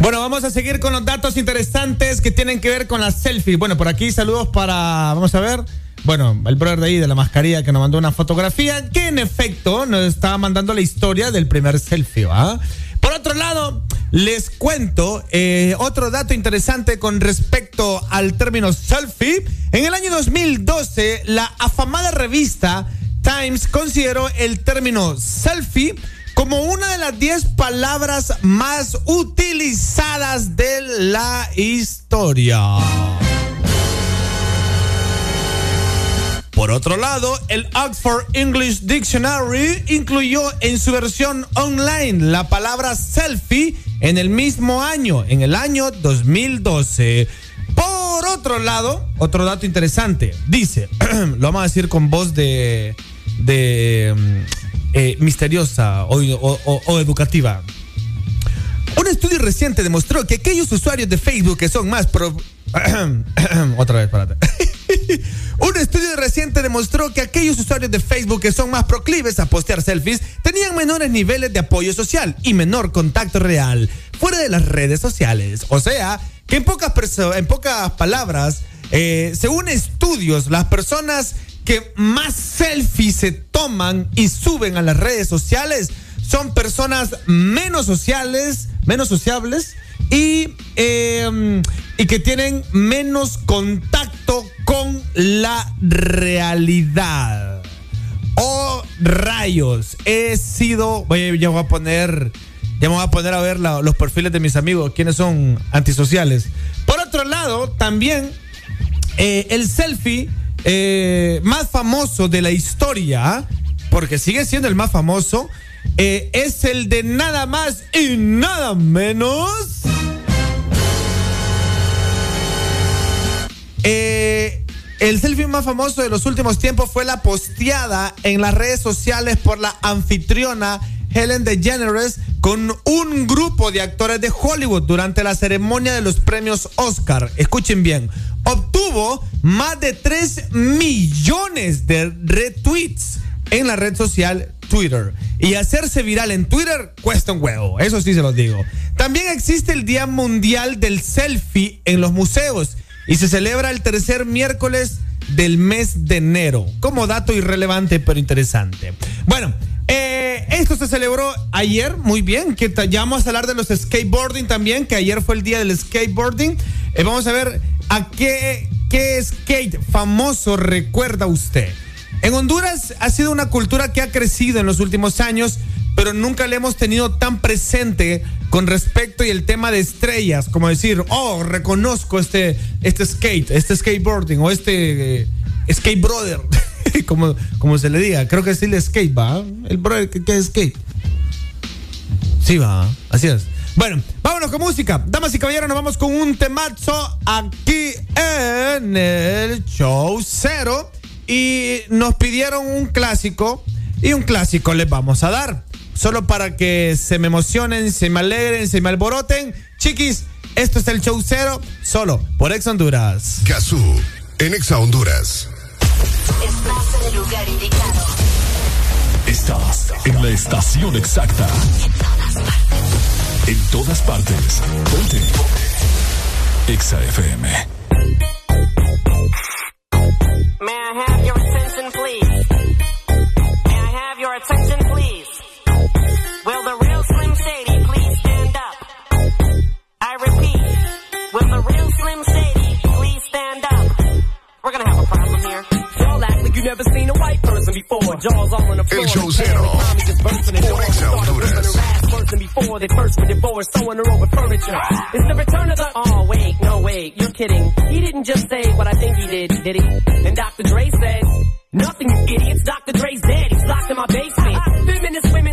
Bueno, vamos a seguir con los datos interesantes que tienen que ver con las selfies. Bueno, por aquí saludos para, vamos a ver, bueno, el brother de ahí de la mascarilla que nos mandó una fotografía que en efecto nos estaba mandando la historia del primer selfie, ¿va? Por otro lado, les cuento eh, otro dato interesante con respecto al término selfie. En el año 2012, la afamada revista Times consideró el término selfie como una de las 10 palabras más utilizadas de la historia. Por otro lado, el Oxford English Dictionary incluyó en su versión online la palabra selfie en el mismo año, en el año 2012. Por otro lado, otro dato interesante, dice, [clears throat] lo vamos a decir con voz de, de mm, eh, misteriosa o, educativa. Un estudio reciente demostró que aquellos usuarios de Facebook que son más. [clears throat] Otra vez. [laughs] Un estudio reciente demostró que aquellos usuarios de Facebook que son más proclives a postear selfies tenían menores niveles de apoyo social y menor contacto real fuera de las redes sociales. O sea, que en pocas, en pocas palabras, eh, según estudios, las personas que más selfies se toman y suben a las redes sociales son personas menos sociales, menos sociables y, eh, y que tienen menos contacto con la realidad. Oh, rayos. He sido. Voy, ya voy a poner. Ya me voy a poner a ver los perfiles de mis amigos, quienes son antisociales. Por otro lado, también eh, el selfie eh, más famoso de la historia, porque sigue siendo el más famoso, eh, es el de nada más y nada menos. El selfie más famoso de los últimos tiempos fue la posteada en las redes sociales por la anfitriona Helen DeGeneres con un grupo de actores de Hollywood durante la ceremonia de los premios Oscar. Escuchen bien, obtuvo más de 3 millones de retweets en la red social Twitter. Y hacerse viral en Twitter cuesta un huevo, eso sí se los digo. También existe el Día Mundial del Selfie en los museos y se celebra el tercer miércoles del mes de enero. Como dato irrelevante pero interesante. Bueno, eh, esto se celebró ayer, muy bien, que ya vamos a hablar de los skateboarding también, que ayer fue el día del skateboarding. Eh, vamos a ver a qué, qué skate famoso recuerda usted. En Honduras ha sido una cultura que ha crecido en los últimos años, pero nunca le hemos tenido tan presente con respecto y el tema de estrellas, como decir, oh, reconozco este, este skate, este skateboarding o este eh, skate brother, [laughs] como, como se le diga. Creo que es el skate, va. El brother que, que es skate. Sí, va. Así es. Bueno, vámonos con música. Damas y caballeros, nos vamos con un temazo aquí en el show cero. Y nos pidieron un clásico. Y un clásico les vamos a dar. Solo para que se me emocionen, se me alegren, se me alboroten. Chiquis, esto es el show cero. Solo por Ex Honduras. Gazú, en Exa Honduras. Estás en el lugar indicado. Estás en la estación exacta. En todas partes. Ponte. Exa FM. May I have your attention, please? Will the real Slim Shady please stand up? We're gonna have a problem here. Y'all act like you never seen a white person before. Jaws all on the floor. El show cero. Tommy just bursting in Por doors. Exa Started Honduras. her ass worse than before. They first were divorced, sewing her over furniture. It's the return of the. Oh wait, no wait, you're kidding. He didn't just say what I think he did, did he? And Dr. Dre said. Nothing, you idiots. Dr. Dre's dead. He's locked in my basement. Feminist women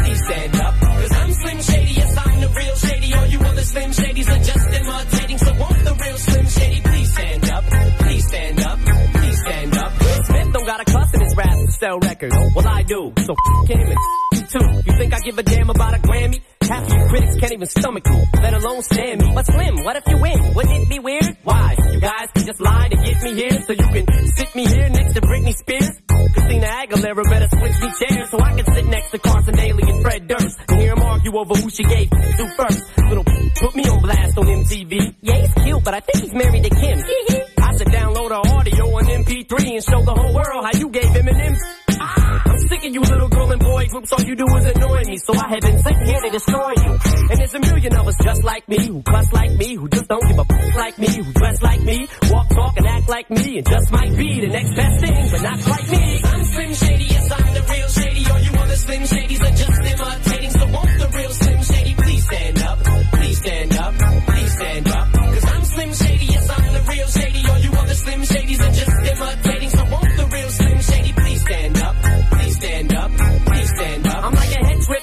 Slim Shadys are just imitating. So won't the real Slim Shady please stand up? Please stand up, please stand up. Smith don't got a cuss in his rap to sell records. Well, I do. So f him and f too. You think I give a damn about a Grammy? Half of you critics can't even stomach me, let alone stand me. But Slim, what if you win? Wouldn't it be weird? Why? You guys can just lie to get me here so you can sit me here next to Britney Spears? Christina Aguilera better switch me chairs so I can sit next to Carson Daly and Fred Durst and hear them argue over who she gave to first. Little put me on blast on MTV. Yeah, he's cute, but I think he's married to Kim. I should download her audio on MP3 and show the whole world how you gave Eminem. I'm sick of you little girl and boy groups, all you do is annoy me. So I have been sent here to destroy you. And there's a million of us just like me, who cuss like me, who just don't give a f- like me, who dress like me, walk, talk, and act like me, and just might be the next best thing, but not quite me. I'm Slim Shady, yes, I'm the real Shady. All you other Slim Shadys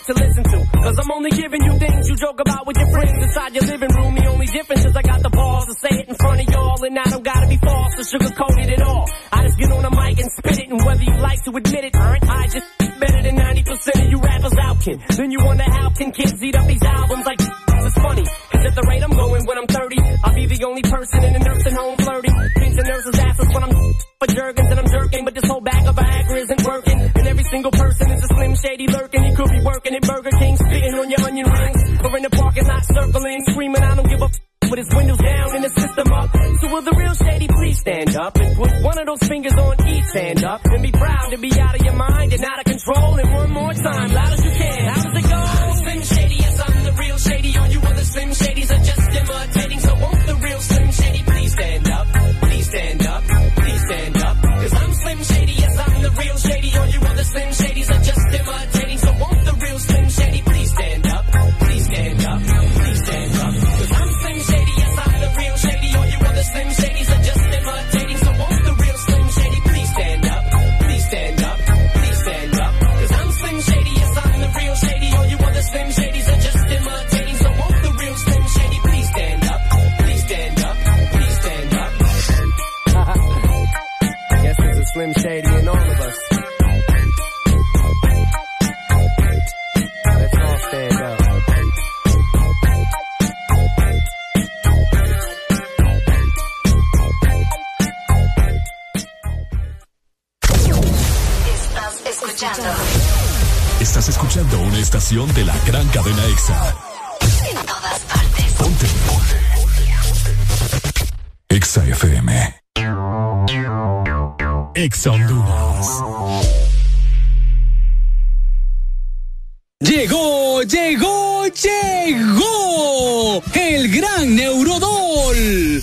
to listen to. Cause I'm only giving you things you joke about with your friends inside your living room. The only difference is I got the balls to say it in front of y'all. And I don't gotta be false or sugarcoat it at all. I just get on the mic and spit it. And whether you like to admit it, I just better than 90% of you rappers out can. Then you wonder how can kids eat up these albums like is funny. Cause at the rate I'm going when I'm 30, I'll be the only person in a nursing home flirting. Pinching nurses' asses when I'm [laughs] for jerkins and I'm single person is a slim shady lurking. He could be working at Burger King, spitting on your onion rings. Or in the parking lot circling, screaming, I don't give a f- with his windows down and his system up. So will the real shady please stand up and put one of those fingers on each hand up and be proud to be out of your mind and out of control. And one more time, loud as you Slim Shady in all of us. Let's all stand up. Estás escuchando Estás escuchando una estación de la gran cadena EXA. en todas partes. Ponte. EXA FM. EXA Honduras. Llegó, llegó, llegó el gran Neurodol.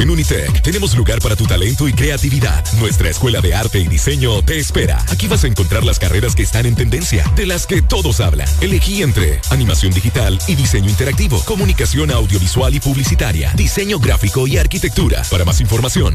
En Unitec tenemos lugar para tu talento y creatividad. Nuestra escuela de arte y diseño te espera. Aquí vas a encontrar las carreras que están en tendencia, de las que todos hablan. Elegí entre animación digital y diseño interactivo, comunicación audiovisual y publicitaria, diseño gráfico y arquitectura. Para más información,